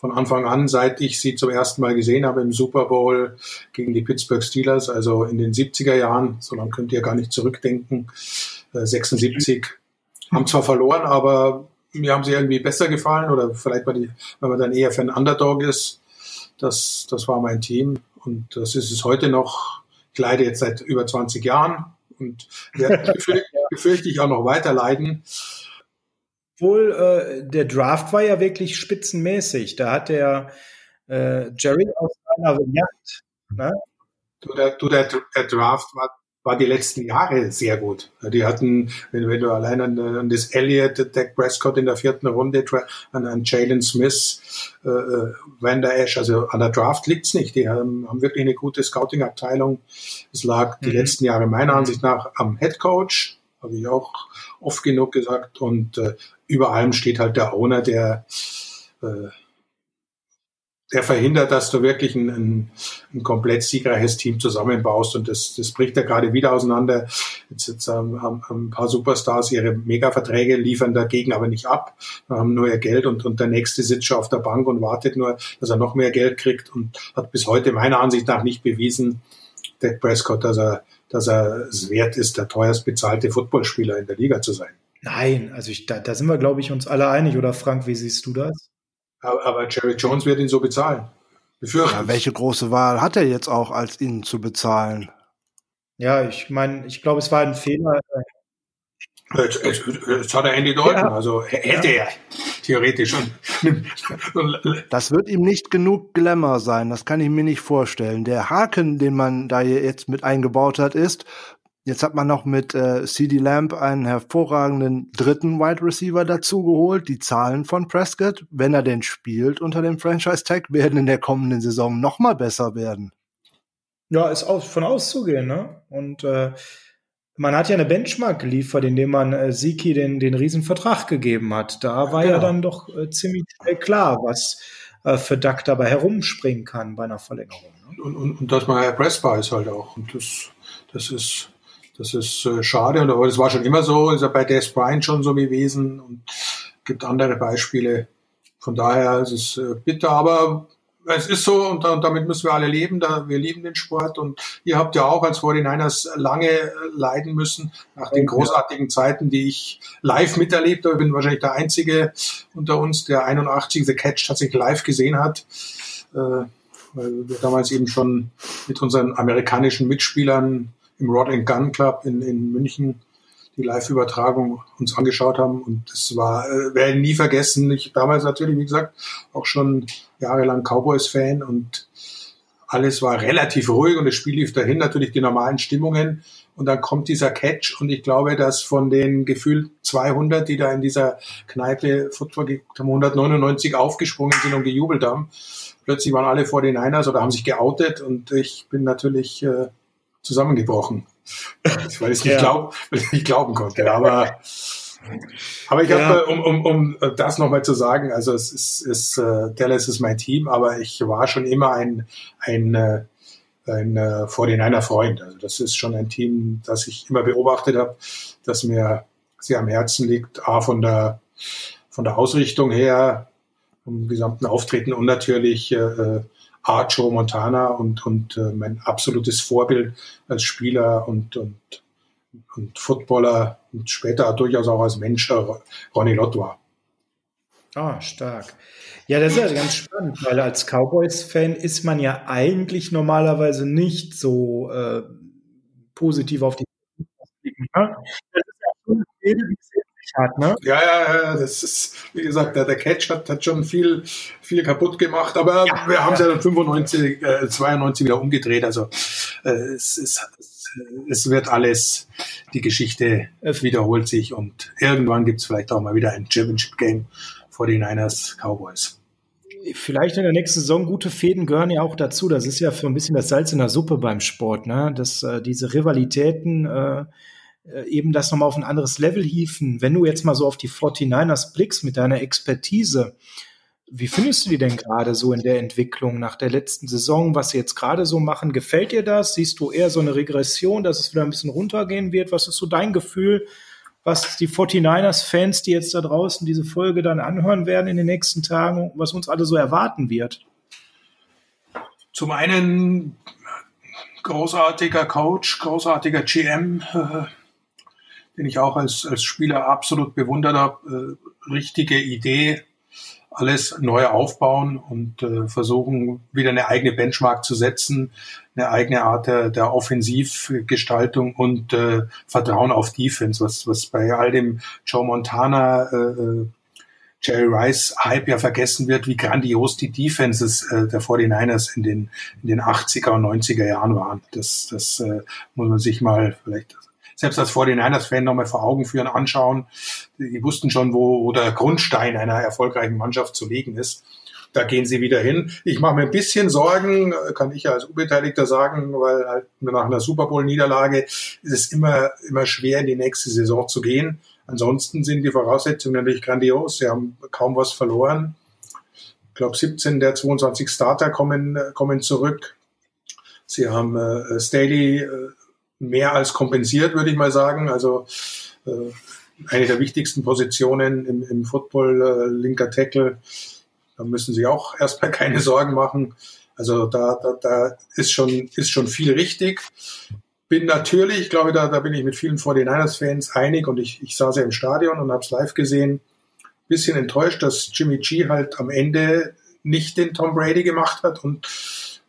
von Anfang an, seit ich sie zum ersten Mal gesehen habe im Super Bowl gegen die Pittsburgh Steelers, also in den 70er Jahren, so lange könnt ihr gar nicht zurückdenken, äh, 76, haben zwar verloren, aber mir haben sie irgendwie besser gefallen oder vielleicht, die, weil man dann eher für einen Underdog ist. Das, das war mein Team und das ist es heute noch. Ich leide jetzt seit über 20 Jahren und werde befürchte ich auch noch weiter leiden. Obwohl, äh, der Draft war ja wirklich spitzenmäßig. Da hat der äh, Jerry aus seiner Jagd. Ne? Du, der, du, der, der Draft war, war die letzten Jahre sehr gut. Die hatten, wenn, wenn du allein an, an das Elliott, Dak Prescott in der vierten Runde, an, an Jalen Smith, äh, äh Van der Esch, also an der Draft liegt's nicht. Die haben, haben wirklich eine gute Scouting-Abteilung. Es lag die mhm. letzten Jahre meiner Ansicht nach am Head Coach, habe ich auch oft genug gesagt. Und äh, über allem steht halt der Owner, der, äh, der verhindert, dass du wirklich ein, ein, ein komplett siegreiches Team zusammenbaust. Und das, das bricht ja gerade wieder auseinander. Jetzt, jetzt haben, haben ein paar Superstars ihre Mega-Verträge, liefern dagegen aber nicht ab, haben nur ihr Geld und, und der nächste sitzt schon auf der Bank und wartet nur, dass er noch mehr Geld kriegt und hat bis heute meiner Ansicht nach nicht bewiesen, Dak Prescott, dass er, dass er es wert ist, der teuerst bezahlte Footballspieler in der Liga zu sein. Nein, also ich, da, da sind wir, glaube ich, uns alle einig. Oder Frank, wie siehst du das? Aber, aber Jerry Jones wird ihn so bezahlen. Ja, welche große Wahl hat er jetzt auch, als ihn zu bezahlen? Ja, ich meine, ich glaube, es war ein Fehler. Jetzt, jetzt, jetzt hat er Andy Dalton, ja. also hätte er theoretisch schon. Das wird ihm nicht genug Glamour sein, das kann ich mir nicht vorstellen. Der Haken, den man da jetzt mit eingebaut hat, ist, Jetzt hat man noch mit äh, CD Lamb einen hervorragenden dritten Wide Receiver dazugeholt. Die Zahlen von Prescott, wenn er denn spielt unter dem Franchise Tag, werden in der kommenden Saison noch mal besser werden. Ja, ist auch von auszugehen, ne? Und äh, man hat ja eine Benchmark geliefert, indem man äh, Siki den, den Riesenvertrag gegeben hat. Da war genau. ja dann doch äh, ziemlich klar, was äh, für Duck dabei herumspringen kann bei einer Verlängerung. Ne? Und, und, und dass man erpressbar ist halt auch. Und das, das ist das ist äh, schade, und aber das war schon immer so, ist ja bei Des Bryant schon so gewesen und gibt andere Beispiele. Von daher ist es äh, bitter, aber es ist so und, damit müssen wir alle leben. Da, wir lieben den Sport und ihr habt ja auch als 49ers lange äh, leiden müssen nach den großartigen Zeiten, die ich live miterlebt habe. Ich bin wahrscheinlich der Einzige unter uns, der 81 The Catch tatsächlich live gesehen hat. Äh, weil wir damals eben schon mit unseren amerikanischen Mitspielern im Rod and Gun Club in, in München die Live-Übertragung uns angeschaut haben. Und das war, äh, werde nie vergessen. Ich damals natürlich, wie gesagt, auch schon jahrelang Cowboys-Fan und alles war relativ ruhig und das Spiel lief dahin, natürlich die normalen Stimmungen. Und dann kommt dieser Catch und ich glaube, dass von den gefühlt 200, die da in dieser Kneipe Football haben, 199 aufgesprungen sind und gejubelt haben. Plötzlich waren alle vor den Niners oder haben sich geoutet und ich bin natürlich äh, zusammengebrochen, weil ich nicht, ja. glaub, nicht glauben konnte. Aber, aber ich ja. habe, um, um, um das nochmal zu sagen, also es ist, ist uh, Dallas ist mein Team, aber ich war schon immer ein, ein, uh, ein äh, 49er Freund. Also das ist schon ein Team, das ich immer beobachtet habe, das mir sehr am Herzen liegt. A, von der, von der Ausrichtung her, vom gesamten Auftreten und natürlich äh, A, Joe Montana und, und äh, mein absolutes Vorbild als Spieler und, und, und Footballer und später durchaus auch als Mensch, äh, Ronny Lott war. Ah, stark. Ja, das ist ja ganz spannend, weil als Cowboys-Fan ist man ja eigentlich normalerweise nicht so äh, positiv auf die. Ne? Das ist ja hat, ne? Ja, ja, ja, das ist, wie gesagt, der, der Catch hat, hat schon viel, viel kaputt gemacht, aber ja, wir haben es ja dann 95, äh, 92 wieder umgedreht, also äh, es, es, es wird alles, die Geschichte wiederholt sich und irgendwann gibt es vielleicht auch mal wieder ein Championship-Game vor den Niners Cowboys vielleicht in der nächsten Saison gute Fäden gehören ja auch dazu. Das ist ja für ein bisschen das Salz in der Suppe beim Sport, ne? Dass äh, diese Rivalitäten äh, äh, eben das nochmal auf ein anderes Level hieven. Wenn du jetzt mal so auf die 49ers blickst mit deiner Expertise, wie findest du die denn gerade so in der Entwicklung nach der letzten Saison, was sie jetzt gerade so machen? Gefällt dir das? Siehst du eher so eine Regression, dass es wieder ein bisschen runtergehen wird? Was ist so dein Gefühl, was die 49ers-Fans, die jetzt da draußen diese Folge dann anhören werden in den nächsten Tagen, was uns alle so erwarten wird? Zum einen großartiger Coach, großartiger GM, äh, den ich auch als, als Spieler absolut bewundert habe. Äh, richtige Idee, alles neu aufbauen und äh, versuchen, wieder eine eigene Benchmark zu setzen, eine eigene Art der, der Offensivgestaltung und äh, Vertrauen auf Defense, was, was bei all dem Joe Montana, äh, äh Jerry Rice Hype ja vergessen wird, wie grandios die Defenses äh, der 49ers in den, in den 80er und 90er Jahren waren. Das, das äh, muss man sich mal vielleicht selbst als 49ers-Fan nochmal vor Augen führen, anschauen. Die wussten schon, wo, wo der Grundstein einer erfolgreichen Mannschaft zu legen ist. Da gehen sie wieder hin. Ich mache mir ein bisschen Sorgen, kann ich ja als Unbeteiligter sagen, weil halt nach einer Super Bowl-Niederlage ist es immer, immer schwer, in die nächste Saison zu gehen. Ansonsten sind die Voraussetzungen natürlich grandios. Sie haben kaum was verloren. Ich glaube, 17 der 22 Starter kommen, kommen zurück. Sie haben äh, Staley äh, mehr als kompensiert, würde ich mal sagen. Also äh, eine der wichtigsten Positionen im, im Football, äh, linker Tackle, da müssen sie auch erstmal keine Sorgen machen. Also da, da, da ist schon, ist schon viel richtig. Bin natürlich, ich glaube, da, da bin ich mit vielen 49ers-Fans einig und ich, ich saß ja im Stadion und habe es live gesehen. Bisschen enttäuscht, dass Jimmy G halt am Ende nicht den Tom Brady gemacht hat und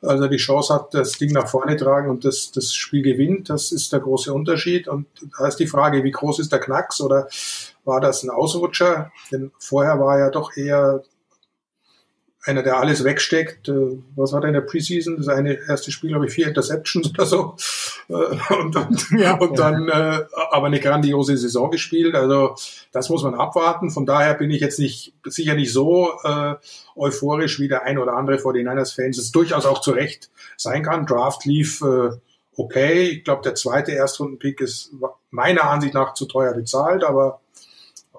also die Chance hat, das Ding nach vorne tragen und das, das Spiel gewinnt. Das ist der große Unterschied. Und da ist die Frage, wie groß ist der Knacks oder war das ein Ausrutscher? Denn vorher war ja doch eher einer, der alles wegsteckt. Äh, was hat er in der Preseason? Das eine erste Spiel, glaube ich, vier Interceptions oder so. Äh, und, und, ja, und dann äh, aber eine grandiose Saison gespielt. Also das muss man abwarten. Von daher bin ich jetzt nicht sicher nicht so äh, euphorisch wie der ein oder andere vor den Niners-Fans es durchaus auch zu Recht sein kann. Draft lief äh, okay. Ich glaube, der zweite Erstrunden-Pick ist meiner Ansicht nach zu teuer bezahlt, aber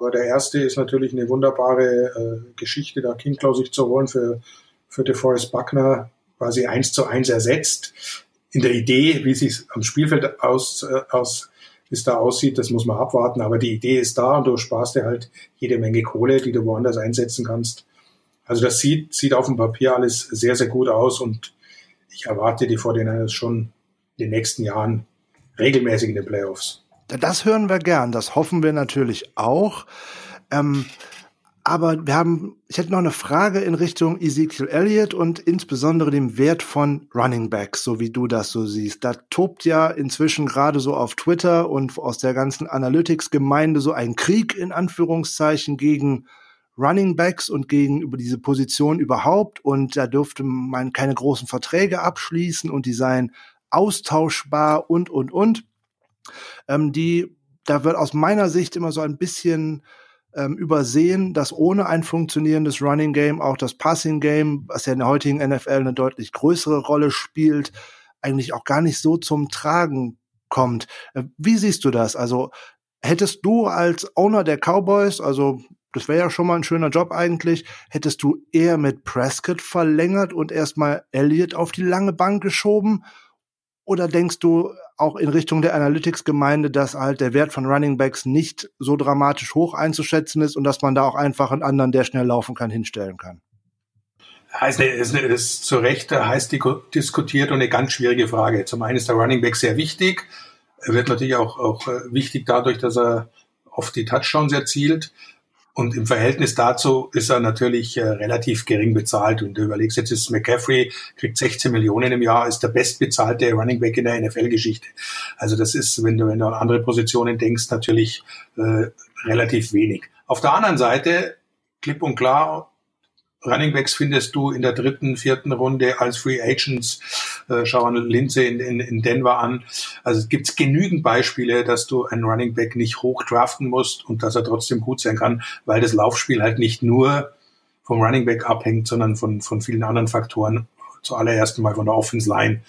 aber der erste ist natürlich eine wunderbare äh, Geschichte, da Kindklau sich zu holen für, für DeForest Buckner quasi eins zu eins ersetzt. In der Idee, wie sich am Spielfeld aus, äh, aus es da aussieht, das muss man abwarten. Aber die Idee ist da und du sparst dir halt jede Menge Kohle, die du woanders einsetzen kannst. Also das sieht, sieht auf dem Papier alles sehr, sehr gut aus und ich erwarte die 49ers schon in den nächsten Jahren regelmäßig in den Playoffs. Das hören wir gern, das hoffen wir natürlich auch. Ähm, aber wir haben, ich hätte noch eine Frage in Richtung Ezekiel Elliott und insbesondere dem Wert von Running Backs, so wie du das so siehst. Da tobt ja inzwischen gerade so auf Twitter und aus der ganzen Analytics-Gemeinde so ein Krieg in Anführungszeichen gegen Running Backs und gegen über diese Position überhaupt. Und da dürfte man keine großen Verträge abschließen und die seien austauschbar und, und, und. Ähm, die, da wird aus meiner Sicht immer so ein bisschen ähm, übersehen, dass ohne ein funktionierendes Running Game auch das Passing Game, was ja in der heutigen NFL eine deutlich größere Rolle spielt, eigentlich auch gar nicht so zum Tragen kommt. Äh, wie siehst du das? Also hättest du als Owner der Cowboys, also das wäre ja schon mal ein schöner Job eigentlich. Hättest du eher mit Prescott verlängert und erstmal Elliott auf die lange Bank geschoben? Oder denkst du auch in Richtung der Analytics-Gemeinde, dass halt der Wert von Running Backs nicht so dramatisch hoch einzuschätzen ist und dass man da auch einfach einen anderen, der schnell laufen kann, hinstellen kann? Heißt, ist, ist zu Recht heiß diskutiert und eine ganz schwierige Frage. Zum einen ist der Running Back sehr wichtig. Er wird natürlich auch, auch äh, wichtig dadurch, dass er oft die Touchdowns erzielt. Und im Verhältnis dazu ist er natürlich äh, relativ gering bezahlt. Und du überlegst jetzt, ist McCaffrey, kriegt 16 Millionen im Jahr, ist der bestbezahlte Running Back in der NFL-Geschichte. Also das ist, wenn du, wenn du an andere Positionen denkst, natürlich äh, relativ wenig. Auf der anderen Seite, klipp und klar, Running Backs findest du in der dritten, vierten Runde als Free Agents. Äh, schau an Lindsay in, in, in Denver an. Also es gibt genügend Beispiele, dass du einen Running Back nicht hoch draften musst und dass er trotzdem gut sein kann, weil das Laufspiel halt nicht nur vom Running Back abhängt, sondern von, von vielen anderen Faktoren. Zuallererst mal von der Offense Line.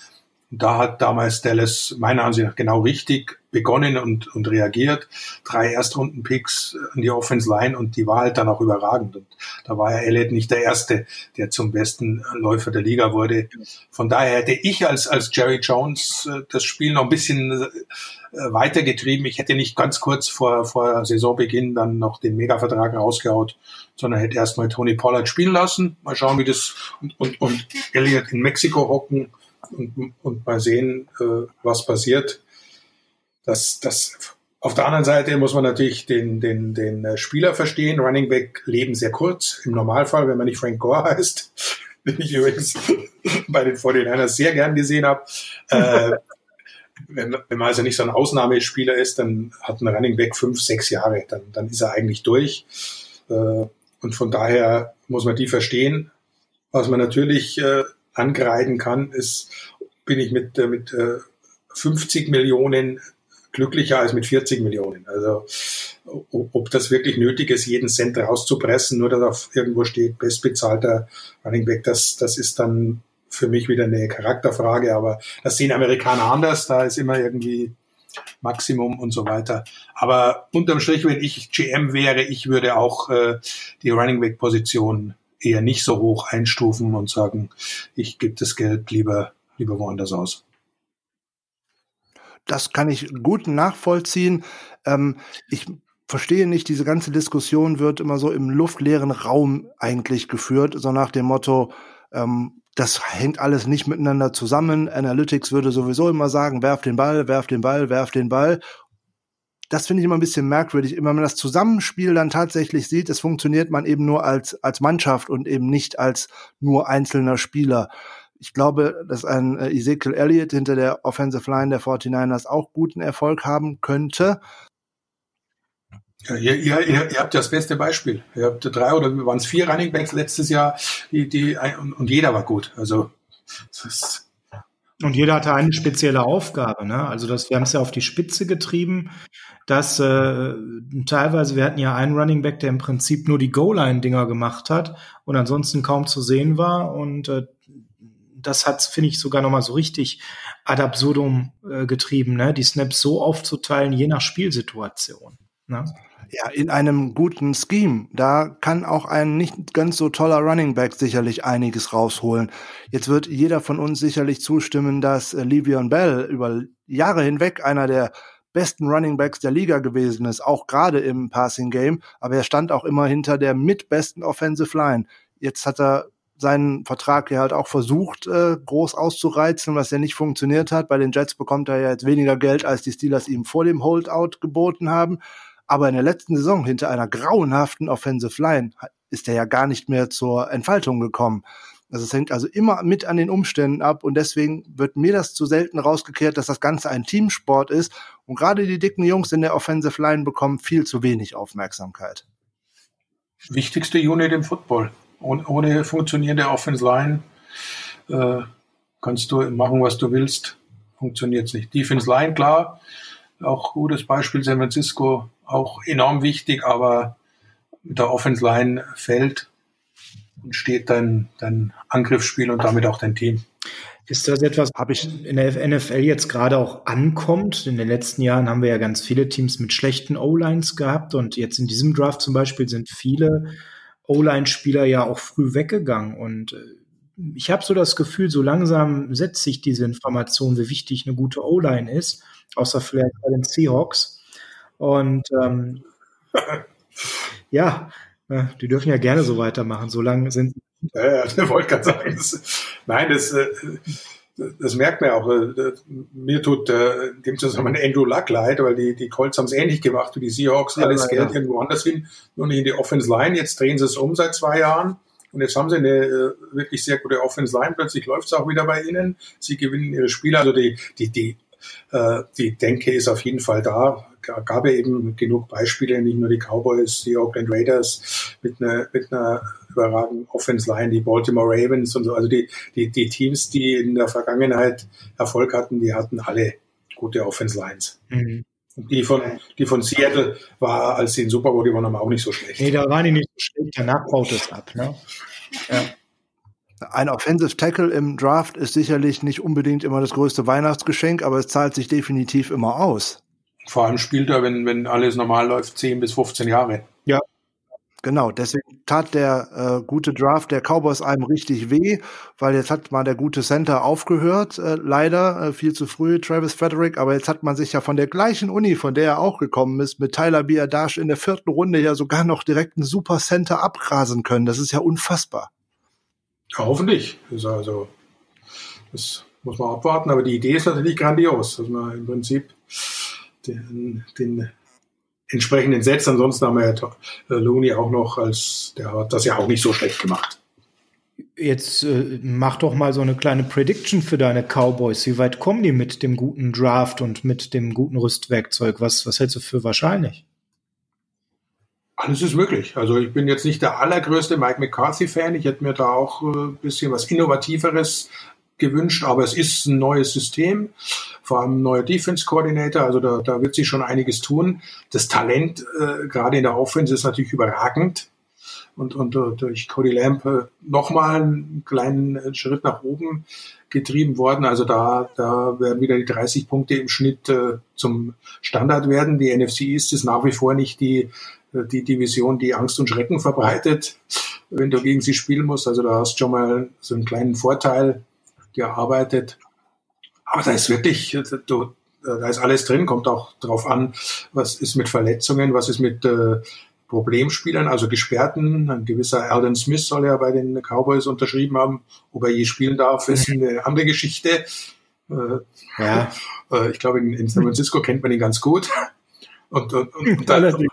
Da hat damals Dallas meiner Ansicht nach genau richtig begonnen und, und reagiert. Drei Erstrunden-Picks an die Offense Line und die war halt dann auch überragend. Und da war ja Elliott nicht der Erste, der zum besten Läufer der Liga wurde. Von daher hätte ich als, als Jerry Jones äh, das Spiel noch ein bisschen äh, weitergetrieben. Ich hätte nicht ganz kurz vor, vor Saisonbeginn dann noch den Mega-Vertrag rausgehaut, sondern hätte erstmal Tony Pollard spielen lassen. Mal schauen, wie das und, und, und Elliott in Mexiko hocken und, und mal sehen, äh, was passiert. Das, das, auf der anderen Seite muss man natürlich den, den, den äh, Spieler verstehen. Running Back leben sehr kurz. Im Normalfall, wenn man nicht Frank Gore heißt, den ich übrigens bei den 49ers sehr gern gesehen habe. Äh, wenn, wenn man also nicht so ein Ausnahmespieler ist, dann hat ein Running Back fünf, sechs Jahre, dann, dann ist er eigentlich durch. Äh, und von daher muss man die verstehen. Was man natürlich äh, angreifen kann, ist, bin ich mit, äh, mit äh, 50 Millionen glücklicher als mit 40 Millionen. Also ob das wirklich nötig ist, jeden Cent rauszupressen, nur dass auf irgendwo steht, bestbezahlter Running Back, das, das ist dann für mich wieder eine Charakterfrage, aber das sehen Amerikaner anders, da ist immer irgendwie Maximum und so weiter. Aber unterm Strich, wenn ich GM wäre, ich würde auch äh, die Running Back Position eher nicht so hoch einstufen und sagen, ich gebe das Geld lieber, lieber woanders aus. Das kann ich gut nachvollziehen. Ähm, ich verstehe nicht, diese ganze Diskussion wird immer so im luftleeren Raum eigentlich geführt, so nach dem Motto, ähm, das hängt alles nicht miteinander zusammen. Analytics würde sowieso immer sagen, werf den Ball, werf den Ball, werf den Ball das finde ich immer ein bisschen merkwürdig. Wenn man das Zusammenspiel dann tatsächlich sieht, es funktioniert man eben nur als, als Mannschaft und eben nicht als nur einzelner Spieler. Ich glaube, dass ein äh, Ezekiel Elliott hinter der Offensive Line der 49ers auch guten Erfolg haben könnte. Ja, ihr, ihr, ihr habt ja das beste Beispiel. Ihr habt drei oder waren es vier Running Backs letztes Jahr, die, die, und, und jeder war gut. Also, das ist, und jeder hatte eine spezielle Aufgabe. Ne? Also das, wir haben es ja auf die Spitze getrieben, dass äh, teilweise, wir hatten ja einen Running Back, der im Prinzip nur die Goal-Line-Dinger gemacht hat und ansonsten kaum zu sehen war. Und äh, das hat finde ich, sogar nochmal so richtig ad absurdum äh, getrieben, ne? die Snaps so aufzuteilen, je nach Spielsituation. Ne? Ja, in einem guten Scheme. Da kann auch ein nicht ganz so toller Running Back sicherlich einiges rausholen. Jetzt wird jeder von uns sicherlich zustimmen, dass äh, Le'Veon Bell über Jahre hinweg einer der besten Running Backs der Liga gewesen ist, auch gerade im Passing Game. Aber er stand auch immer hinter der mitbesten Offensive Line. Jetzt hat er seinen Vertrag ja halt auch versucht, äh, groß auszureizen, was ja nicht funktioniert hat. Bei den Jets bekommt er ja jetzt weniger Geld, als die Steelers ihm vor dem Holdout geboten haben. Aber in der letzten Saison hinter einer grauenhaften Offensive Line ist er ja gar nicht mehr zur Entfaltung gekommen. Also es hängt also immer mit an den Umständen ab und deswegen wird mir das zu selten rausgekehrt, dass das Ganze ein Teamsport ist und gerade die dicken Jungs in der Offensive Line bekommen viel zu wenig Aufmerksamkeit. Wichtigste Unit im Football. Ohne, ohne funktionierende Offensive Line äh, kannst du machen, was du willst. Funktioniert es nicht. Defense Line, klar, auch gutes Beispiel San Francisco, auch enorm wichtig, aber mit der Offense Line fällt und steht dein, dein Angriffsspiel und damit auch dein Team. Ist das etwas, Hab ich in der NFL jetzt gerade auch ankommt? In den letzten Jahren haben wir ja ganz viele Teams mit schlechten O-Lines gehabt und jetzt in diesem Draft zum Beispiel sind viele O-Line-Spieler ja auch früh weggegangen und äh, ich habe so das Gefühl, so langsam setzt sich diese Information, wie wichtig eine gute O-Line ist, außer vielleicht bei den Seahawks. Und ähm, ja, äh, die dürfen ja gerne so weitermachen, solange sind ja, ja, wollte gerade sagen, das, nein, das, äh, das merkt man auch. Äh, mir tut äh, in dem Zusammenhang Andrew Luck leid, weil die, die Colts haben es ähnlich gemacht wie die Seahawks, alles ja, Geld ja. irgendwo anders hin, nur nicht in die Offense Line. Jetzt drehen sie es um seit zwei Jahren. Und jetzt haben sie eine wirklich sehr gute Offense Line. Plötzlich läuft es auch wieder bei ihnen. Sie gewinnen ihre Spiele. Also die, die, die, äh, die Denke ist auf jeden Fall da. Gab ja eben genug Beispiele, nicht nur die Cowboys, die Oakland Raiders mit einer, mit einer überragenden Offense Line, die Baltimore Ravens und so. Also die, die, die Teams, die in der Vergangenheit Erfolg hatten, die hatten alle gute Offense Lines. Mhm. Und die von, die von Seattle war, als sie in Super Bowl gewonnen haben, auch nicht so schlecht. Nee, da waren die nicht so schlecht. Danach baut es ab, ne? Ja. Ein Offensive Tackle im Draft ist sicherlich nicht unbedingt immer das größte Weihnachtsgeschenk, aber es zahlt sich definitiv immer aus. Vor allem spielt er, wenn, wenn alles normal läuft, 10 bis 15 Jahre. Ja, Genau, deswegen tat der äh, gute Draft der Cowboys einem richtig weh, weil jetzt hat mal der gute Center aufgehört, äh, leider äh, viel zu früh, Travis Frederick, aber jetzt hat man sich ja von der gleichen Uni, von der er auch gekommen ist, mit Tyler Biadash in der vierten Runde ja sogar noch direkt einen Super Center abgrasen können. Das ist ja unfassbar. Ja, hoffentlich. Das, also, das muss man abwarten, aber die Idee ist natürlich grandios, dass man im Prinzip den, den entsprechenden Sets. Ansonsten haben wir ja äh, Looney auch noch als, der hat das ja auch nicht so schlecht gemacht. Jetzt äh, mach doch mal so eine kleine Prediction für deine Cowboys. Wie weit kommen die mit dem guten Draft und mit dem guten Rüstwerkzeug? Was, was hältst du für wahrscheinlich? Alles ist möglich. Also ich bin jetzt nicht der allergrößte Mike McCarthy-Fan. Ich hätte mir da auch ein äh, bisschen was Innovativeres gewünscht, aber es ist ein neues System, vor allem ein neuer Defense Coordinator, also da, da wird sich schon einiges tun. Das Talent, äh, gerade in der Offense, ist natürlich überragend und, und uh, durch Cody Lamp äh, nochmal einen kleinen Schritt nach oben getrieben worden. Also da, da werden wieder die 30 Punkte im Schnitt äh, zum Standard werden. Die NFC ist es nach wie vor nicht die, äh, die Division, die Angst und Schrecken verbreitet, wenn du gegen sie spielen musst. Also da hast du schon mal so einen kleinen Vorteil gearbeitet. Aber da ist wirklich, du, da ist alles drin, kommt auch drauf an, was ist mit Verletzungen, was ist mit äh, Problemspielern, also Gesperrten. Ein gewisser Alden Smith soll ja bei den Cowboys unterschrieben haben. Ob er je spielen darf, ist eine andere Geschichte. Äh, ja. Äh, ich glaube, in, in, San Francisco kennt man ihn ganz gut. Und, und, und, und dann,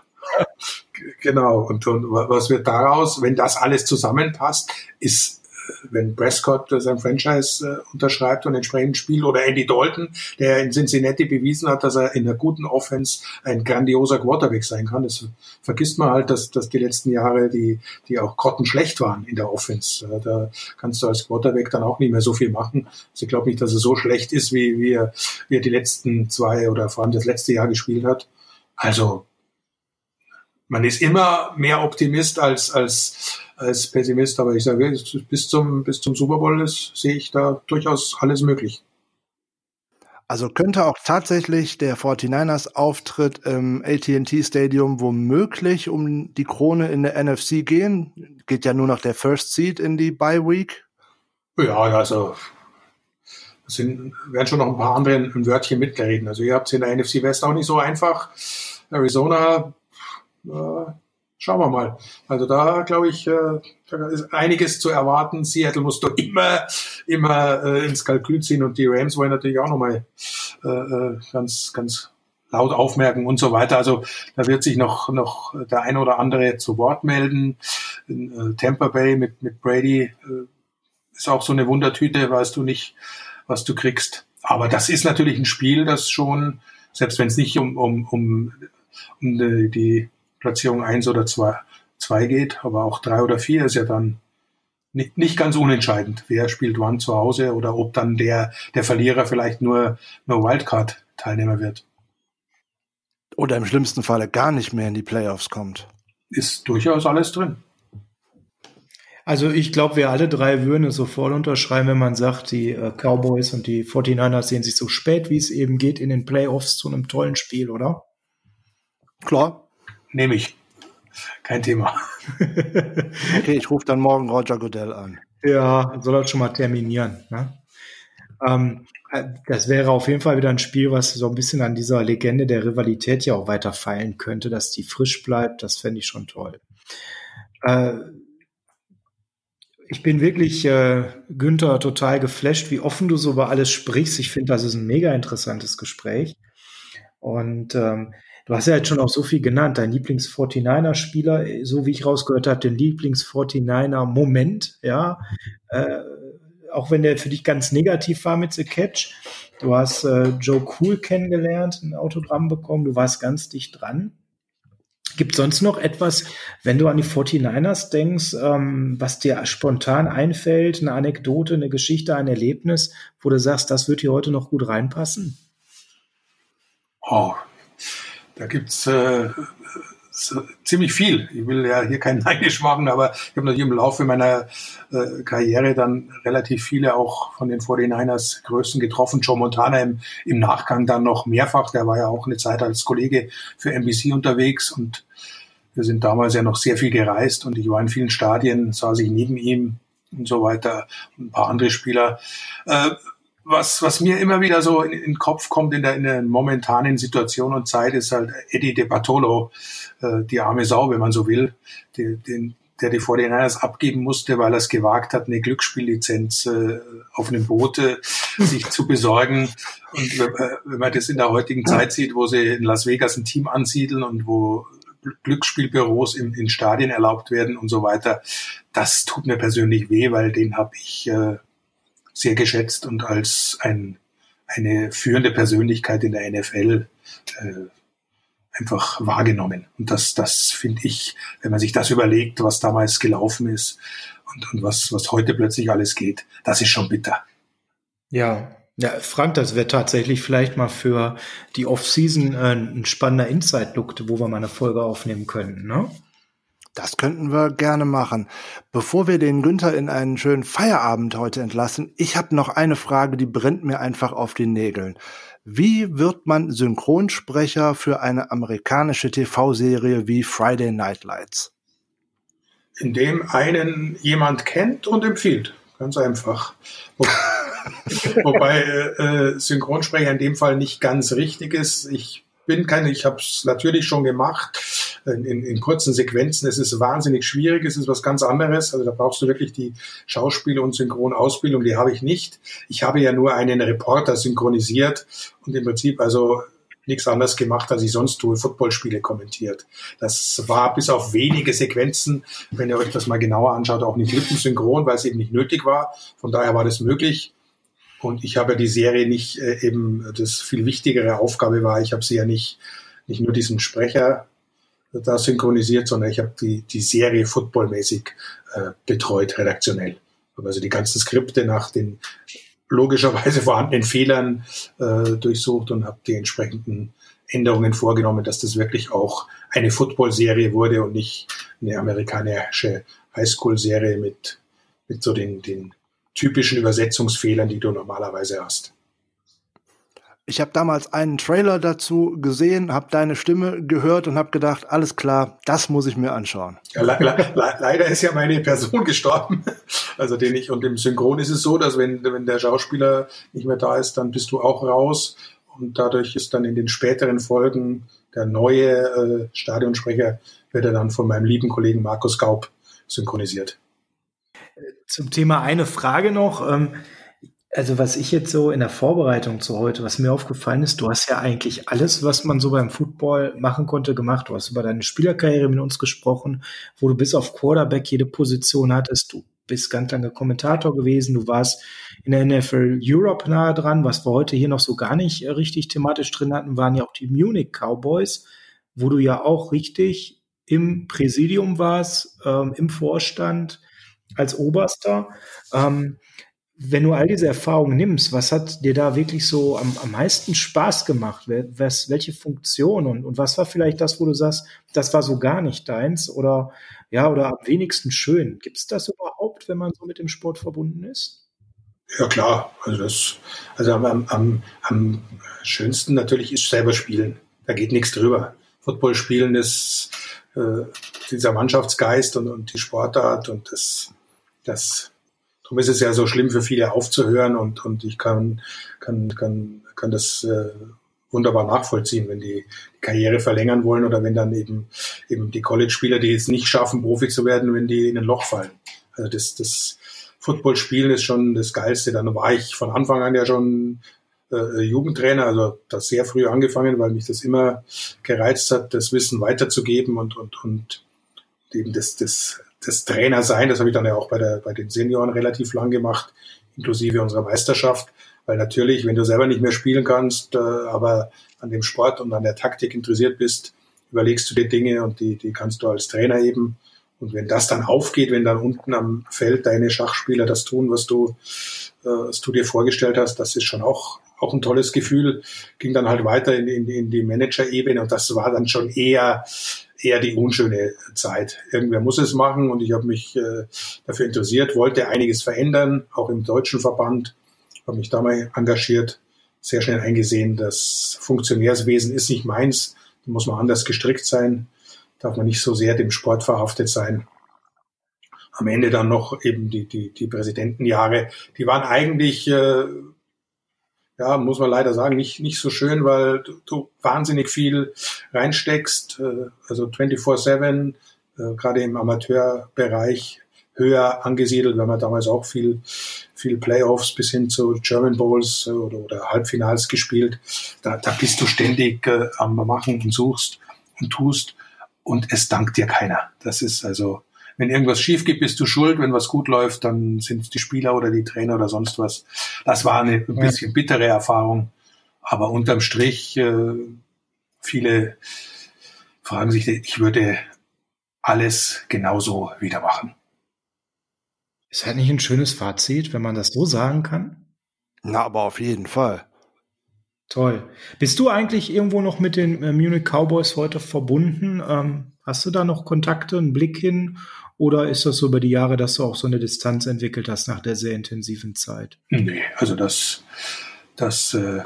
genau. Und, und was wird daraus, wenn das alles zusammenpasst, ist wenn Prescott sein Franchise äh, unterschreibt und entsprechend spielt oder Andy Dalton, der in Cincinnati bewiesen hat, dass er in einer guten Offense ein grandioser Quarterback sein kann. Das vergisst man halt, dass, dass die letzten Jahre die, die auch grottenschlecht waren in der Offense. Äh, da kannst du als Quarterback dann auch nicht mehr so viel machen. Also ich glaube nicht, dass er so schlecht ist, wie, wie, er, wie er die letzten zwei oder vor allem das letzte Jahr gespielt hat. Also man ist immer mehr Optimist als, als, als Pessimist, aber ich sage, bis zum, bis zum Super Bowl ist, sehe ich da durchaus alles möglich. Also könnte auch tatsächlich der 49ers Auftritt im AT&T Stadium womöglich um die Krone in der NFC gehen? Geht ja nur noch der First Seed in die Bye Week. Ja, also es sind, werden schon noch ein paar andere ein Wörtchen mitreden. Also ihr habt es in der NFC West auch nicht so einfach. Arizona schauen wir mal. Also da glaube ich, äh, ist einiges zu erwarten. Seattle musst du immer, immer äh, ins Kalkül ziehen und die Rams wollen natürlich auch nochmal äh, äh, ganz, ganz laut aufmerken und so weiter. Also da wird sich noch, noch der ein oder andere zu Wort melden. In, äh, Tampa Bay mit, mit Brady äh, ist auch so eine Wundertüte, weißt du nicht, was du kriegst. Aber das ist natürlich ein Spiel, das schon, selbst wenn es nicht um, um, um, um die, die Platzierung eins oder zwei, zwei geht, aber auch drei oder vier ist ja dann nicht, nicht ganz unentscheidend, wer spielt wann zu Hause oder ob dann der, der Verlierer vielleicht nur, nur Wildcard-Teilnehmer wird. Oder im schlimmsten Falle gar nicht mehr in die Playoffs kommt. Ist durchaus alles drin. Also ich glaube, wir alle drei würden es sofort unterschreiben, wenn man sagt, die äh, Cowboys und die 49ers sehen sich so spät, wie es eben geht, in den Playoffs zu einem tollen Spiel, oder? Klar. Nehme ich. Kein Thema. okay, ich rufe dann morgen Roger Goodell an. Ja, soll er schon mal terminieren. Ne? Ähm, äh, das wäre auf jeden Fall wieder ein Spiel, was so ein bisschen an dieser Legende der Rivalität ja auch weiter feilen könnte, dass die frisch bleibt. Das fände ich schon toll. Äh, ich bin wirklich, äh, Günther, total geflasht, wie offen du so über alles sprichst. Ich finde, das ist ein mega interessantes Gespräch. Und ähm, du hast ja jetzt schon auch so viel genannt. Dein Lieblings-49er-Spieler, so wie ich rausgehört habe, den Lieblings-49er-Moment, ja. Äh, auch wenn der für dich ganz negativ war mit The Catch. Du hast äh, Joe Cool kennengelernt, ein Autogramm bekommen, du warst ganz dicht dran. Gibt sonst noch etwas, wenn du an die 49ers denkst, ähm, was dir spontan einfällt, eine Anekdote, eine Geschichte, ein Erlebnis, wo du sagst, das wird hier heute noch gut reinpassen? Oh, da gibt's äh, ziemlich viel. Ich will ja hier keinen Neidisch machen, aber ich habe natürlich im Laufe meiner äh, Karriere dann relativ viele auch von den 49ers Größen getroffen. Joe Montana im, im Nachgang dann noch mehrfach. Der war ja auch eine Zeit als Kollege für NBC unterwegs und wir sind damals ja noch sehr viel gereist und ich war in vielen Stadien, saß ich neben ihm und so weiter. Ein paar andere Spieler. Äh, was, was mir immer wieder so in, in den Kopf kommt in der, in der momentanen Situation und Zeit, ist halt Eddie De Bartolo, äh, die arme Sau, wenn man so will, die, den, der die 49ers abgeben musste, weil er es gewagt hat, eine Glücksspiellizenz äh, auf einem Boot äh, sich zu besorgen. Und äh, wenn man das in der heutigen Zeit sieht, wo sie in Las Vegas ein Team ansiedeln und wo Glücksspielbüros in, in Stadien erlaubt werden und so weiter, das tut mir persönlich weh, weil den habe ich äh, sehr geschätzt und als ein, eine führende Persönlichkeit in der NFL äh, einfach wahrgenommen. Und das, das finde ich, wenn man sich das überlegt, was damals gelaufen ist und, und was, was heute plötzlich alles geht, das ist schon bitter. Ja, ja, Frank, das wäre tatsächlich vielleicht mal für die Off-Season äh, ein spannender Inside-Look, wo wir mal eine Folge aufnehmen könnten, ne? Das könnten wir gerne machen. Bevor wir den Günther in einen schönen Feierabend heute entlassen, ich habe noch eine Frage, die brennt mir einfach auf den Nägeln. Wie wird man Synchronsprecher für eine amerikanische TV-Serie wie Friday Night Lights? Indem einen jemand kennt und empfiehlt. Ganz einfach. Wobei äh, äh, Synchronsprecher in dem Fall nicht ganz richtig ist. Ich bin keine, ich habe es natürlich schon gemacht in, in, in kurzen Sequenzen. Es ist wahnsinnig schwierig, es ist was ganz anderes. Also da brauchst du wirklich die Schauspiel- und Synchronausbildung, die habe ich nicht. Ich habe ja nur einen Reporter synchronisiert und im Prinzip also nichts anderes gemacht, als ich sonst tue, Footballspiele kommentiert. Das war bis auf wenige Sequenzen, wenn ihr euch das mal genauer anschaut, auch nicht lippensynchron, weil es eben nicht nötig war. Von daher war das möglich. Und ich habe die Serie nicht äh, eben das viel wichtigere Aufgabe war. Ich habe sie ja nicht, nicht nur diesen Sprecher da synchronisiert, sondern ich habe die, die Serie footballmäßig äh, betreut, redaktionell. Also die ganzen Skripte nach den logischerweise vorhandenen Fehlern äh, durchsucht und habe die entsprechenden Änderungen vorgenommen, dass das wirklich auch eine Football-Serie wurde und nicht eine amerikanische Highschool-Serie mit, mit so den, den typischen Übersetzungsfehlern, die du normalerweise hast. Ich habe damals einen Trailer dazu gesehen, habe deine Stimme gehört und habe gedacht, alles klar, das muss ich mir anschauen. Ja, le le leider ist ja meine Person gestorben. Also den ich und im Synchron ist es so, dass wenn, wenn der Schauspieler nicht mehr da ist, dann bist du auch raus und dadurch ist dann in den späteren Folgen der neue äh, Stadionsprecher wird er dann von meinem lieben Kollegen Markus Gaub synchronisiert. Zum Thema eine Frage noch. Ähm also was ich jetzt so in der Vorbereitung zu heute, was mir aufgefallen ist, du hast ja eigentlich alles, was man so beim Football machen konnte, gemacht. Du hast über deine Spielerkarriere mit uns gesprochen, wo du bis auf Quarterback jede Position hattest. Du bist ganz lange Kommentator gewesen. Du warst in der NFL Europe nahe dran. Was wir heute hier noch so gar nicht äh, richtig thematisch drin hatten, waren ja auch die Munich Cowboys, wo du ja auch richtig im Präsidium warst, ähm, im Vorstand als Oberster. Ähm, wenn du all diese Erfahrungen nimmst, was hat dir da wirklich so am, am meisten Spaß gemacht? Was, welche Funktion und, und was war vielleicht das, wo du sagst, das war so gar nicht deins oder ja, oder am wenigsten schön? Gibt es das überhaupt, wenn man so mit dem Sport verbunden ist? Ja klar, also das, also am, am, am schönsten natürlich ist selber spielen. Da geht nichts drüber. Football spielen ist äh, dieser Mannschaftsgeist und, und die Sportart und das, das Darum ist es ja so schlimm für viele aufzuhören und, und ich kann, kann, kann, kann das äh, wunderbar nachvollziehen, wenn die, die Karriere verlängern wollen oder wenn dann eben, eben die College-Spieler, die es nicht schaffen, Profi zu werden, wenn die in ein Loch fallen. Also das, das Football-Spielen ist schon das Geilste. Dann war ich von Anfang an ja schon äh, Jugendtrainer, also das sehr früh angefangen, weil mich das immer gereizt hat, das Wissen weiterzugeben und, und, und eben das, das das Trainer sein. Das habe ich dann ja auch bei, der, bei den Senioren relativ lang gemacht, inklusive unserer Meisterschaft. Weil natürlich, wenn du selber nicht mehr spielen kannst, äh, aber an dem Sport und an der Taktik interessiert bist, überlegst du dir Dinge und die, die kannst du als Trainer eben. Und wenn das dann aufgeht, wenn dann unten am Feld deine Schachspieler das tun, was du, äh, was du dir vorgestellt hast, das ist schon auch, auch ein tolles Gefühl. Ging dann halt weiter in, in, in die Manager-Ebene und das war dann schon eher eher die unschöne Zeit. Irgendwer muss es machen und ich habe mich äh, dafür interessiert, wollte einiges verändern, auch im deutschen Verband, habe mich da mal engagiert, sehr schnell eingesehen, das Funktionärswesen ist nicht meins, da muss man anders gestrickt sein, darf man nicht so sehr dem Sport verhaftet sein. Am Ende dann noch eben die, die, die Präsidentenjahre, die waren eigentlich äh, ja, muss man leider sagen, nicht, nicht so schön, weil du, du wahnsinnig viel reinsteckst, äh, also 24-7, äh, gerade im Amateurbereich höher angesiedelt, wenn man damals auch viel, viel Playoffs bis hin zu German Bowls äh, oder, oder Halbfinals gespielt. Da, da bist du ständig am Machen und suchst und tust und es dankt dir keiner. Das ist also wenn irgendwas schief geht, bist du schuld. Wenn was gut läuft, dann sind es die Spieler oder die Trainer oder sonst was. Das war eine ein bisschen bittere Erfahrung. Aber unterm Strich, äh, viele fragen sich, ich würde alles genauso wieder machen. Ist halt nicht ein schönes Fazit, wenn man das so sagen kann? Na, aber auf jeden Fall. Toll. Bist du eigentlich irgendwo noch mit den äh, Munich Cowboys heute verbunden? Ähm, hast du da noch Kontakte, einen Blick hin? Oder ist das so über die Jahre, dass du auch so eine Distanz entwickelt hast nach der sehr intensiven Zeit? Nee, also das, das äh,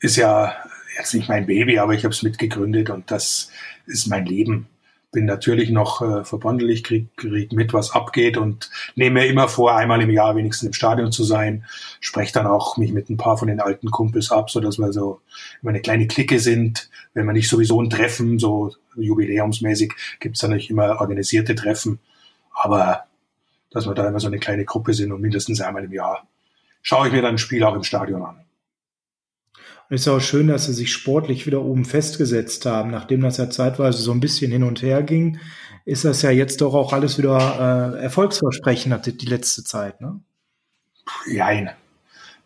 ist ja jetzt nicht mein Baby, aber ich habe es mitgegründet und das ist mein Leben. Bin natürlich noch äh, verbunden, ich krieg, krieg mit, was abgeht und nehme mir immer vor, einmal im Jahr wenigstens im Stadion zu sein. Spreche dann auch mich mit ein paar von den alten Kumpels ab, so dass wir so immer eine kleine Clique sind. Wenn wir nicht sowieso ein Treffen, so jubiläumsmäßig, gibt es dann nicht immer organisierte Treffen aber dass wir da immer so eine kleine Gruppe sind und mindestens einmal im Jahr schaue ich mir dann ein Spiel auch im Stadion an. Und es ist auch schön, dass sie sich sportlich wieder oben festgesetzt haben. Nachdem das ja zeitweise so ein bisschen hin und her ging, ist das ja jetzt doch auch alles wieder äh, erfolgsversprechend hatte die letzte Zeit, ne? Jein.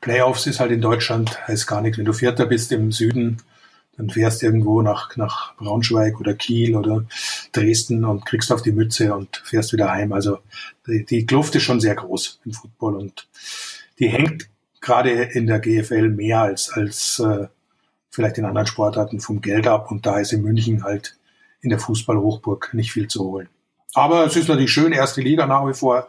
Playoffs ist halt in Deutschland, heißt gar nichts. Wenn du Vierter bist im Süden, dann fährst irgendwo nach, nach Braunschweig oder Kiel oder Dresden und kriegst auf die Mütze und fährst wieder heim. Also die, die Kluft ist schon sehr groß im Football und die hängt gerade in der GFL mehr als, als äh, vielleicht in anderen Sportarten vom Geld ab und da ist in München halt in der Fußballhochburg nicht viel zu holen. Aber es ist natürlich schön, erste Liga nach wie vor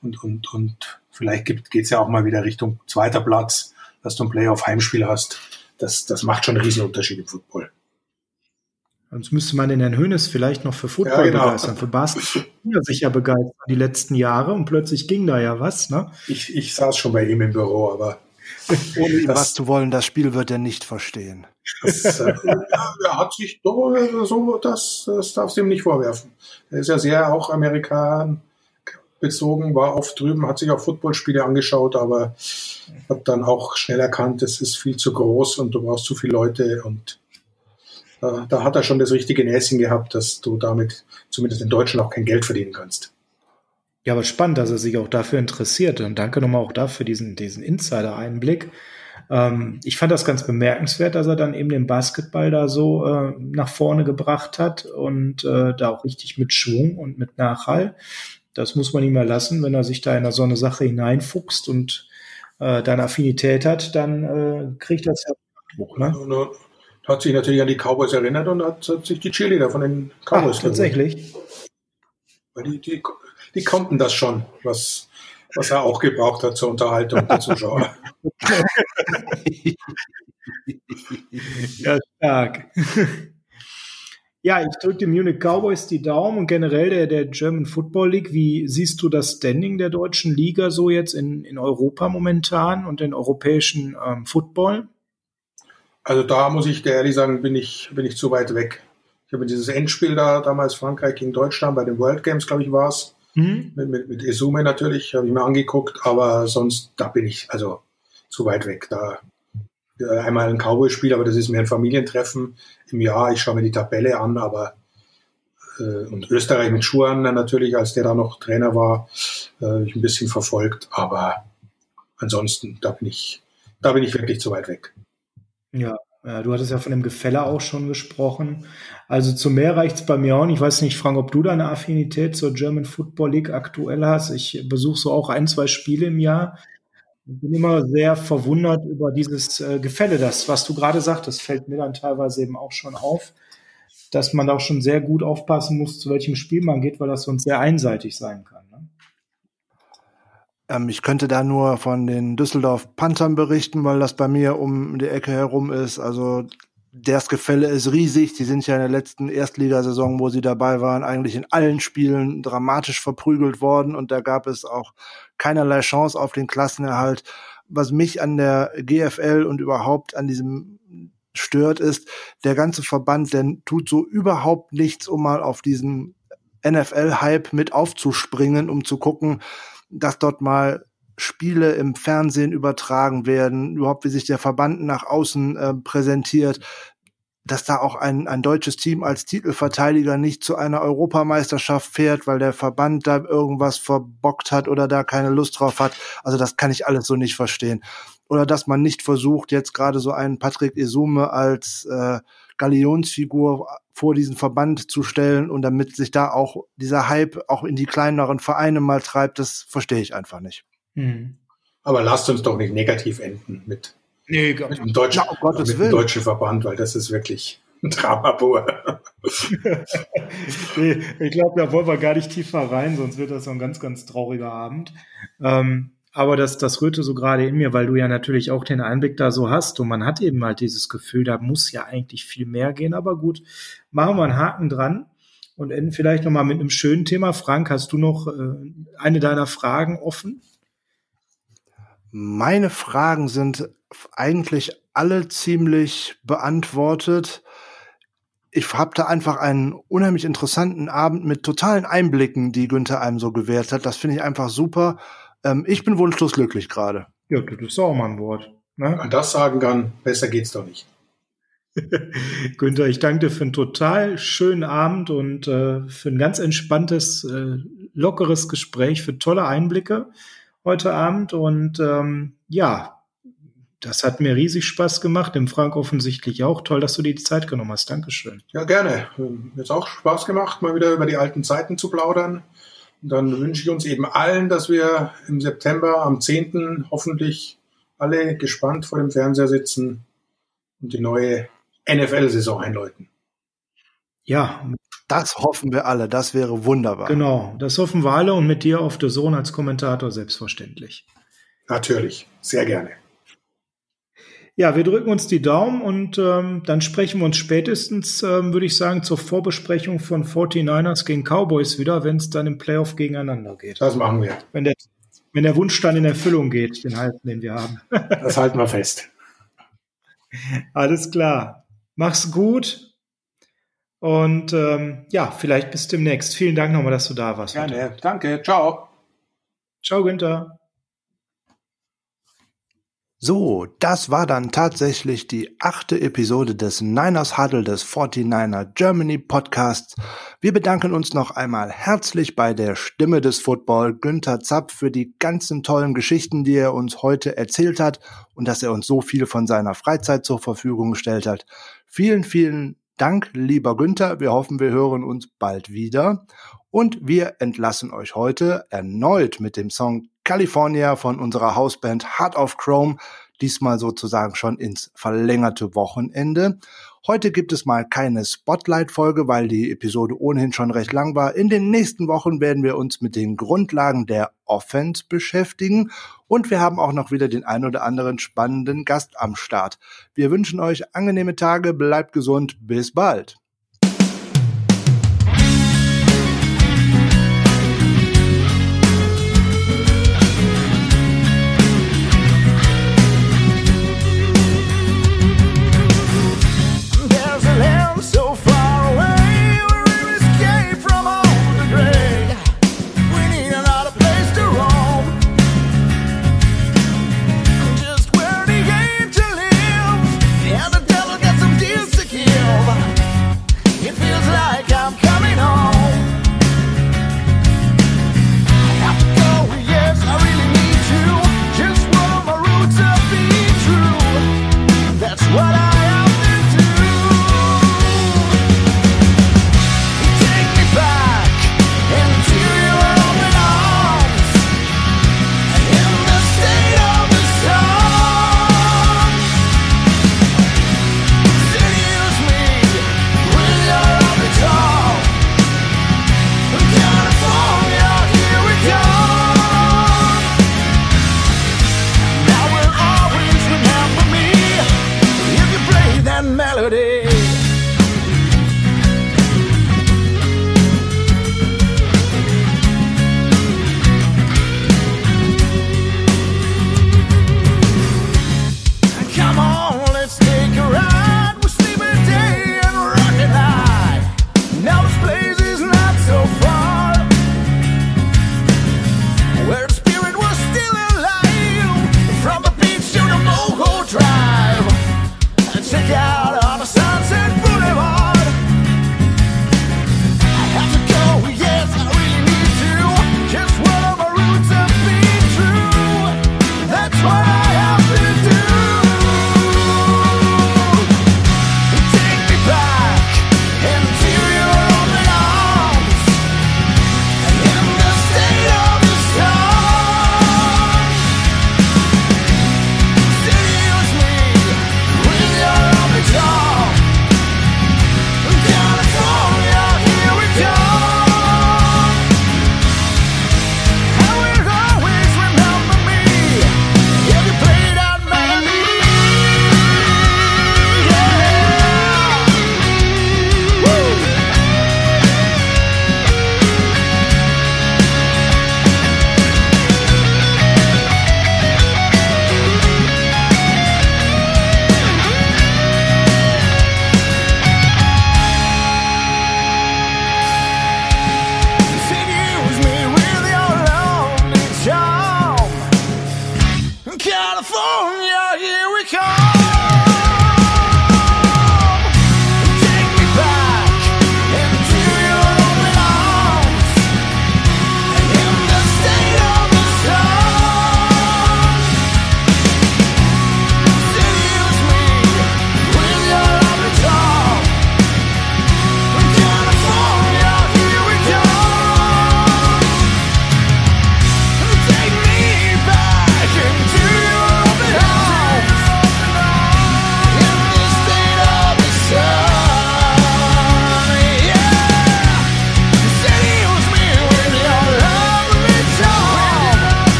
und, und, und vielleicht geht es ja auch mal wieder Richtung zweiter Platz, dass du ein Playoff-Heimspiel hast das, das macht schon einen Riesenunterschied im Football. Sonst müsste man den Herrn Hönes vielleicht noch für Football ja, genau. begeistern. Für Basketball sicher begeistert die letzten Jahre und plötzlich ging da ja was. Ne? Ich, ich saß schon bei ihm im Büro, aber ohne ihm was zu wollen, das Spiel wird er nicht verstehen. Das, äh, er hat sich doch so, das, das darfst du ihm nicht vorwerfen. Er ist ja sehr auch Amerikan bezogen, war oft drüben, hat sich auch Footballspiele angeschaut, aber hat dann auch schnell erkannt, es ist viel zu groß und du brauchst zu viele Leute und äh, da hat er schon das richtige Näschen gehabt, dass du damit zumindest in Deutschland auch kein Geld verdienen kannst. Ja, aber spannend, dass er sich auch dafür interessiert und danke nochmal auch dafür diesen, diesen Insider-Einblick. Ähm, ich fand das ganz bemerkenswert, dass er dann eben den Basketball da so äh, nach vorne gebracht hat und äh, da auch richtig mit Schwung und mit Nachhall. Das muss man ihm erlassen, wenn er sich da in so eine Sache hineinfuchst und äh, dann Affinität hat, dann äh, kriegt das ja Druck. Ne? Und, hat sich natürlich an die Cowboys erinnert und hat, hat sich die Cheerleader von den Cowboys Ach, tatsächlich. Weil die, die, die konnten das schon, was, was er auch gebraucht hat zur Unterhaltung der Zuschauer. ja, stark. Ja, ich drücke den Munich Cowboys die Daumen und generell der, der German Football League. Wie siehst du das Standing der deutschen Liga so jetzt in, in Europa momentan und den europäischen ähm, Football? Also da muss ich ehrlich sagen, bin ich, bin ich zu weit weg. Ich habe dieses Endspiel da damals Frankreich gegen Deutschland bei den World Games, glaube ich, war es. Mhm. Mit, mit, mit Esume natürlich, habe ich mir angeguckt, aber sonst, da bin ich also zu weit weg. Da einmal ein Cowboy-Spiel, aber das ist mehr ein Familientreffen im Jahr. Ich schaue mir die Tabelle an, aber äh, und Österreich mit Schuhen natürlich, als der da noch Trainer war, äh, ich ein bisschen verfolgt, aber ansonsten, da bin ich, da bin ich wirklich zu weit weg. Ja, ja du hattest ja von dem Gefälle auch schon gesprochen. Also zu mehr reicht's bei mir auch nicht. Ich weiß nicht, Frank, ob du da eine Affinität zur German Football League aktuell hast. Ich besuche so auch ein, zwei Spiele im Jahr. Ich bin immer sehr verwundert über dieses äh, Gefälle, das, was du gerade sagtest, fällt mir dann teilweise eben auch schon auf, dass man da auch schon sehr gut aufpassen muss, zu welchem Spiel man geht, weil das sonst sehr einseitig sein kann. Ne? Ähm, ich könnte da nur von den Düsseldorf Panthern berichten, weil das bei mir um die Ecke herum ist. Also das Gefälle ist riesig. Die sind ja in der letzten Erstligasaison, wo sie dabei waren, eigentlich in allen Spielen dramatisch verprügelt worden und da gab es auch keinerlei Chance auf den Klassenerhalt. Was mich an der GFL und überhaupt an diesem stört, ist, der ganze Verband, der tut so überhaupt nichts, um mal auf diesen NFL-Hype mit aufzuspringen, um zu gucken, dass dort mal Spiele im Fernsehen übertragen werden, überhaupt wie sich der Verband nach außen äh, präsentiert, dass da auch ein, ein deutsches Team als Titelverteidiger nicht zu einer Europameisterschaft fährt, weil der Verband da irgendwas verbockt hat oder da keine Lust drauf hat. Also das kann ich alles so nicht verstehen. Oder dass man nicht versucht, jetzt gerade so einen Patrick Esume als äh, Galionsfigur vor diesen Verband zu stellen und damit sich da auch dieser Hype auch in die kleineren Vereine mal treibt, das verstehe ich einfach nicht. Mhm. Aber lasst uns doch nicht negativ enden mit, nee, mit, dem, deutschen, ja, mit dem deutschen Verband, weil das ist wirklich ein Drama pur. nee, ich glaube, da wollen wir gar nicht tiefer rein, sonst wird das so ein ganz, ganz trauriger Abend. Ähm, aber das, das rührte so gerade in mir, weil du ja natürlich auch den Einblick da so hast und man hat eben halt dieses Gefühl, da muss ja eigentlich viel mehr gehen. Aber gut, machen wir einen Haken dran und enden vielleicht nochmal mit einem schönen Thema. Frank, hast du noch äh, eine deiner Fragen offen? Meine Fragen sind eigentlich alle ziemlich beantwortet. Ich habe da einfach einen unheimlich interessanten Abend mit totalen Einblicken, die Günther einem so gewährt hat. Das finde ich einfach super. Ähm, ich bin wunschlos glücklich gerade. Ja, du bist auch mal ein Wort. Ne? Man das sagen kann, besser geht's doch nicht. Günther, ich danke dir für einen total schönen Abend und äh, für ein ganz entspanntes, äh, lockeres Gespräch, für tolle Einblicke heute Abend. Und ähm, ja, das hat mir riesig Spaß gemacht. Dem Frank offensichtlich auch. Toll, dass du dir die Zeit genommen hast. Dankeschön. Ja, gerne. Mir ist auch Spaß gemacht, mal wieder über die alten Zeiten zu plaudern. Und dann wünsche ich uns eben allen, dass wir im September am 10. hoffentlich alle gespannt vor dem Fernseher sitzen und die neue NFL-Saison einläuten. Ja, das hoffen wir alle. Das wäre wunderbar. Genau, das hoffen wir alle und mit dir auf der Sohn als Kommentator selbstverständlich. Natürlich, sehr gerne. Ja, wir drücken uns die Daumen und ähm, dann sprechen wir uns spätestens, ähm, würde ich sagen, zur Vorbesprechung von 49ers gegen Cowboys wieder, wenn es dann im Playoff gegeneinander geht. Das machen wir. Wenn der, wenn der Wunsch dann in Erfüllung geht, den halten, den wir haben. das halten wir fest. Alles klar. Mach's gut. Und ähm, ja, vielleicht bis demnächst. Vielen Dank nochmal, dass du da warst. Gerne. Danke. Ciao. Ciao, Günther. So, das war dann tatsächlich die achte Episode des Niners Huddle des 49er Germany Podcasts. Wir bedanken uns noch einmal herzlich bei der Stimme des Football Günther Zapp für die ganzen tollen Geschichten, die er uns heute erzählt hat und dass er uns so viel von seiner Freizeit zur Verfügung gestellt hat. Vielen, vielen Dank, lieber Günther. Wir hoffen, wir hören uns bald wieder. Und wir entlassen euch heute erneut mit dem Song California von unserer Hausband Heart of Chrome, diesmal sozusagen schon ins verlängerte Wochenende. Heute gibt es mal keine Spotlight-Folge, weil die Episode ohnehin schon recht lang war. In den nächsten Wochen werden wir uns mit den Grundlagen der Offense beschäftigen und wir haben auch noch wieder den ein oder anderen spannenden Gast am Start. Wir wünschen euch angenehme Tage, bleibt gesund, bis bald.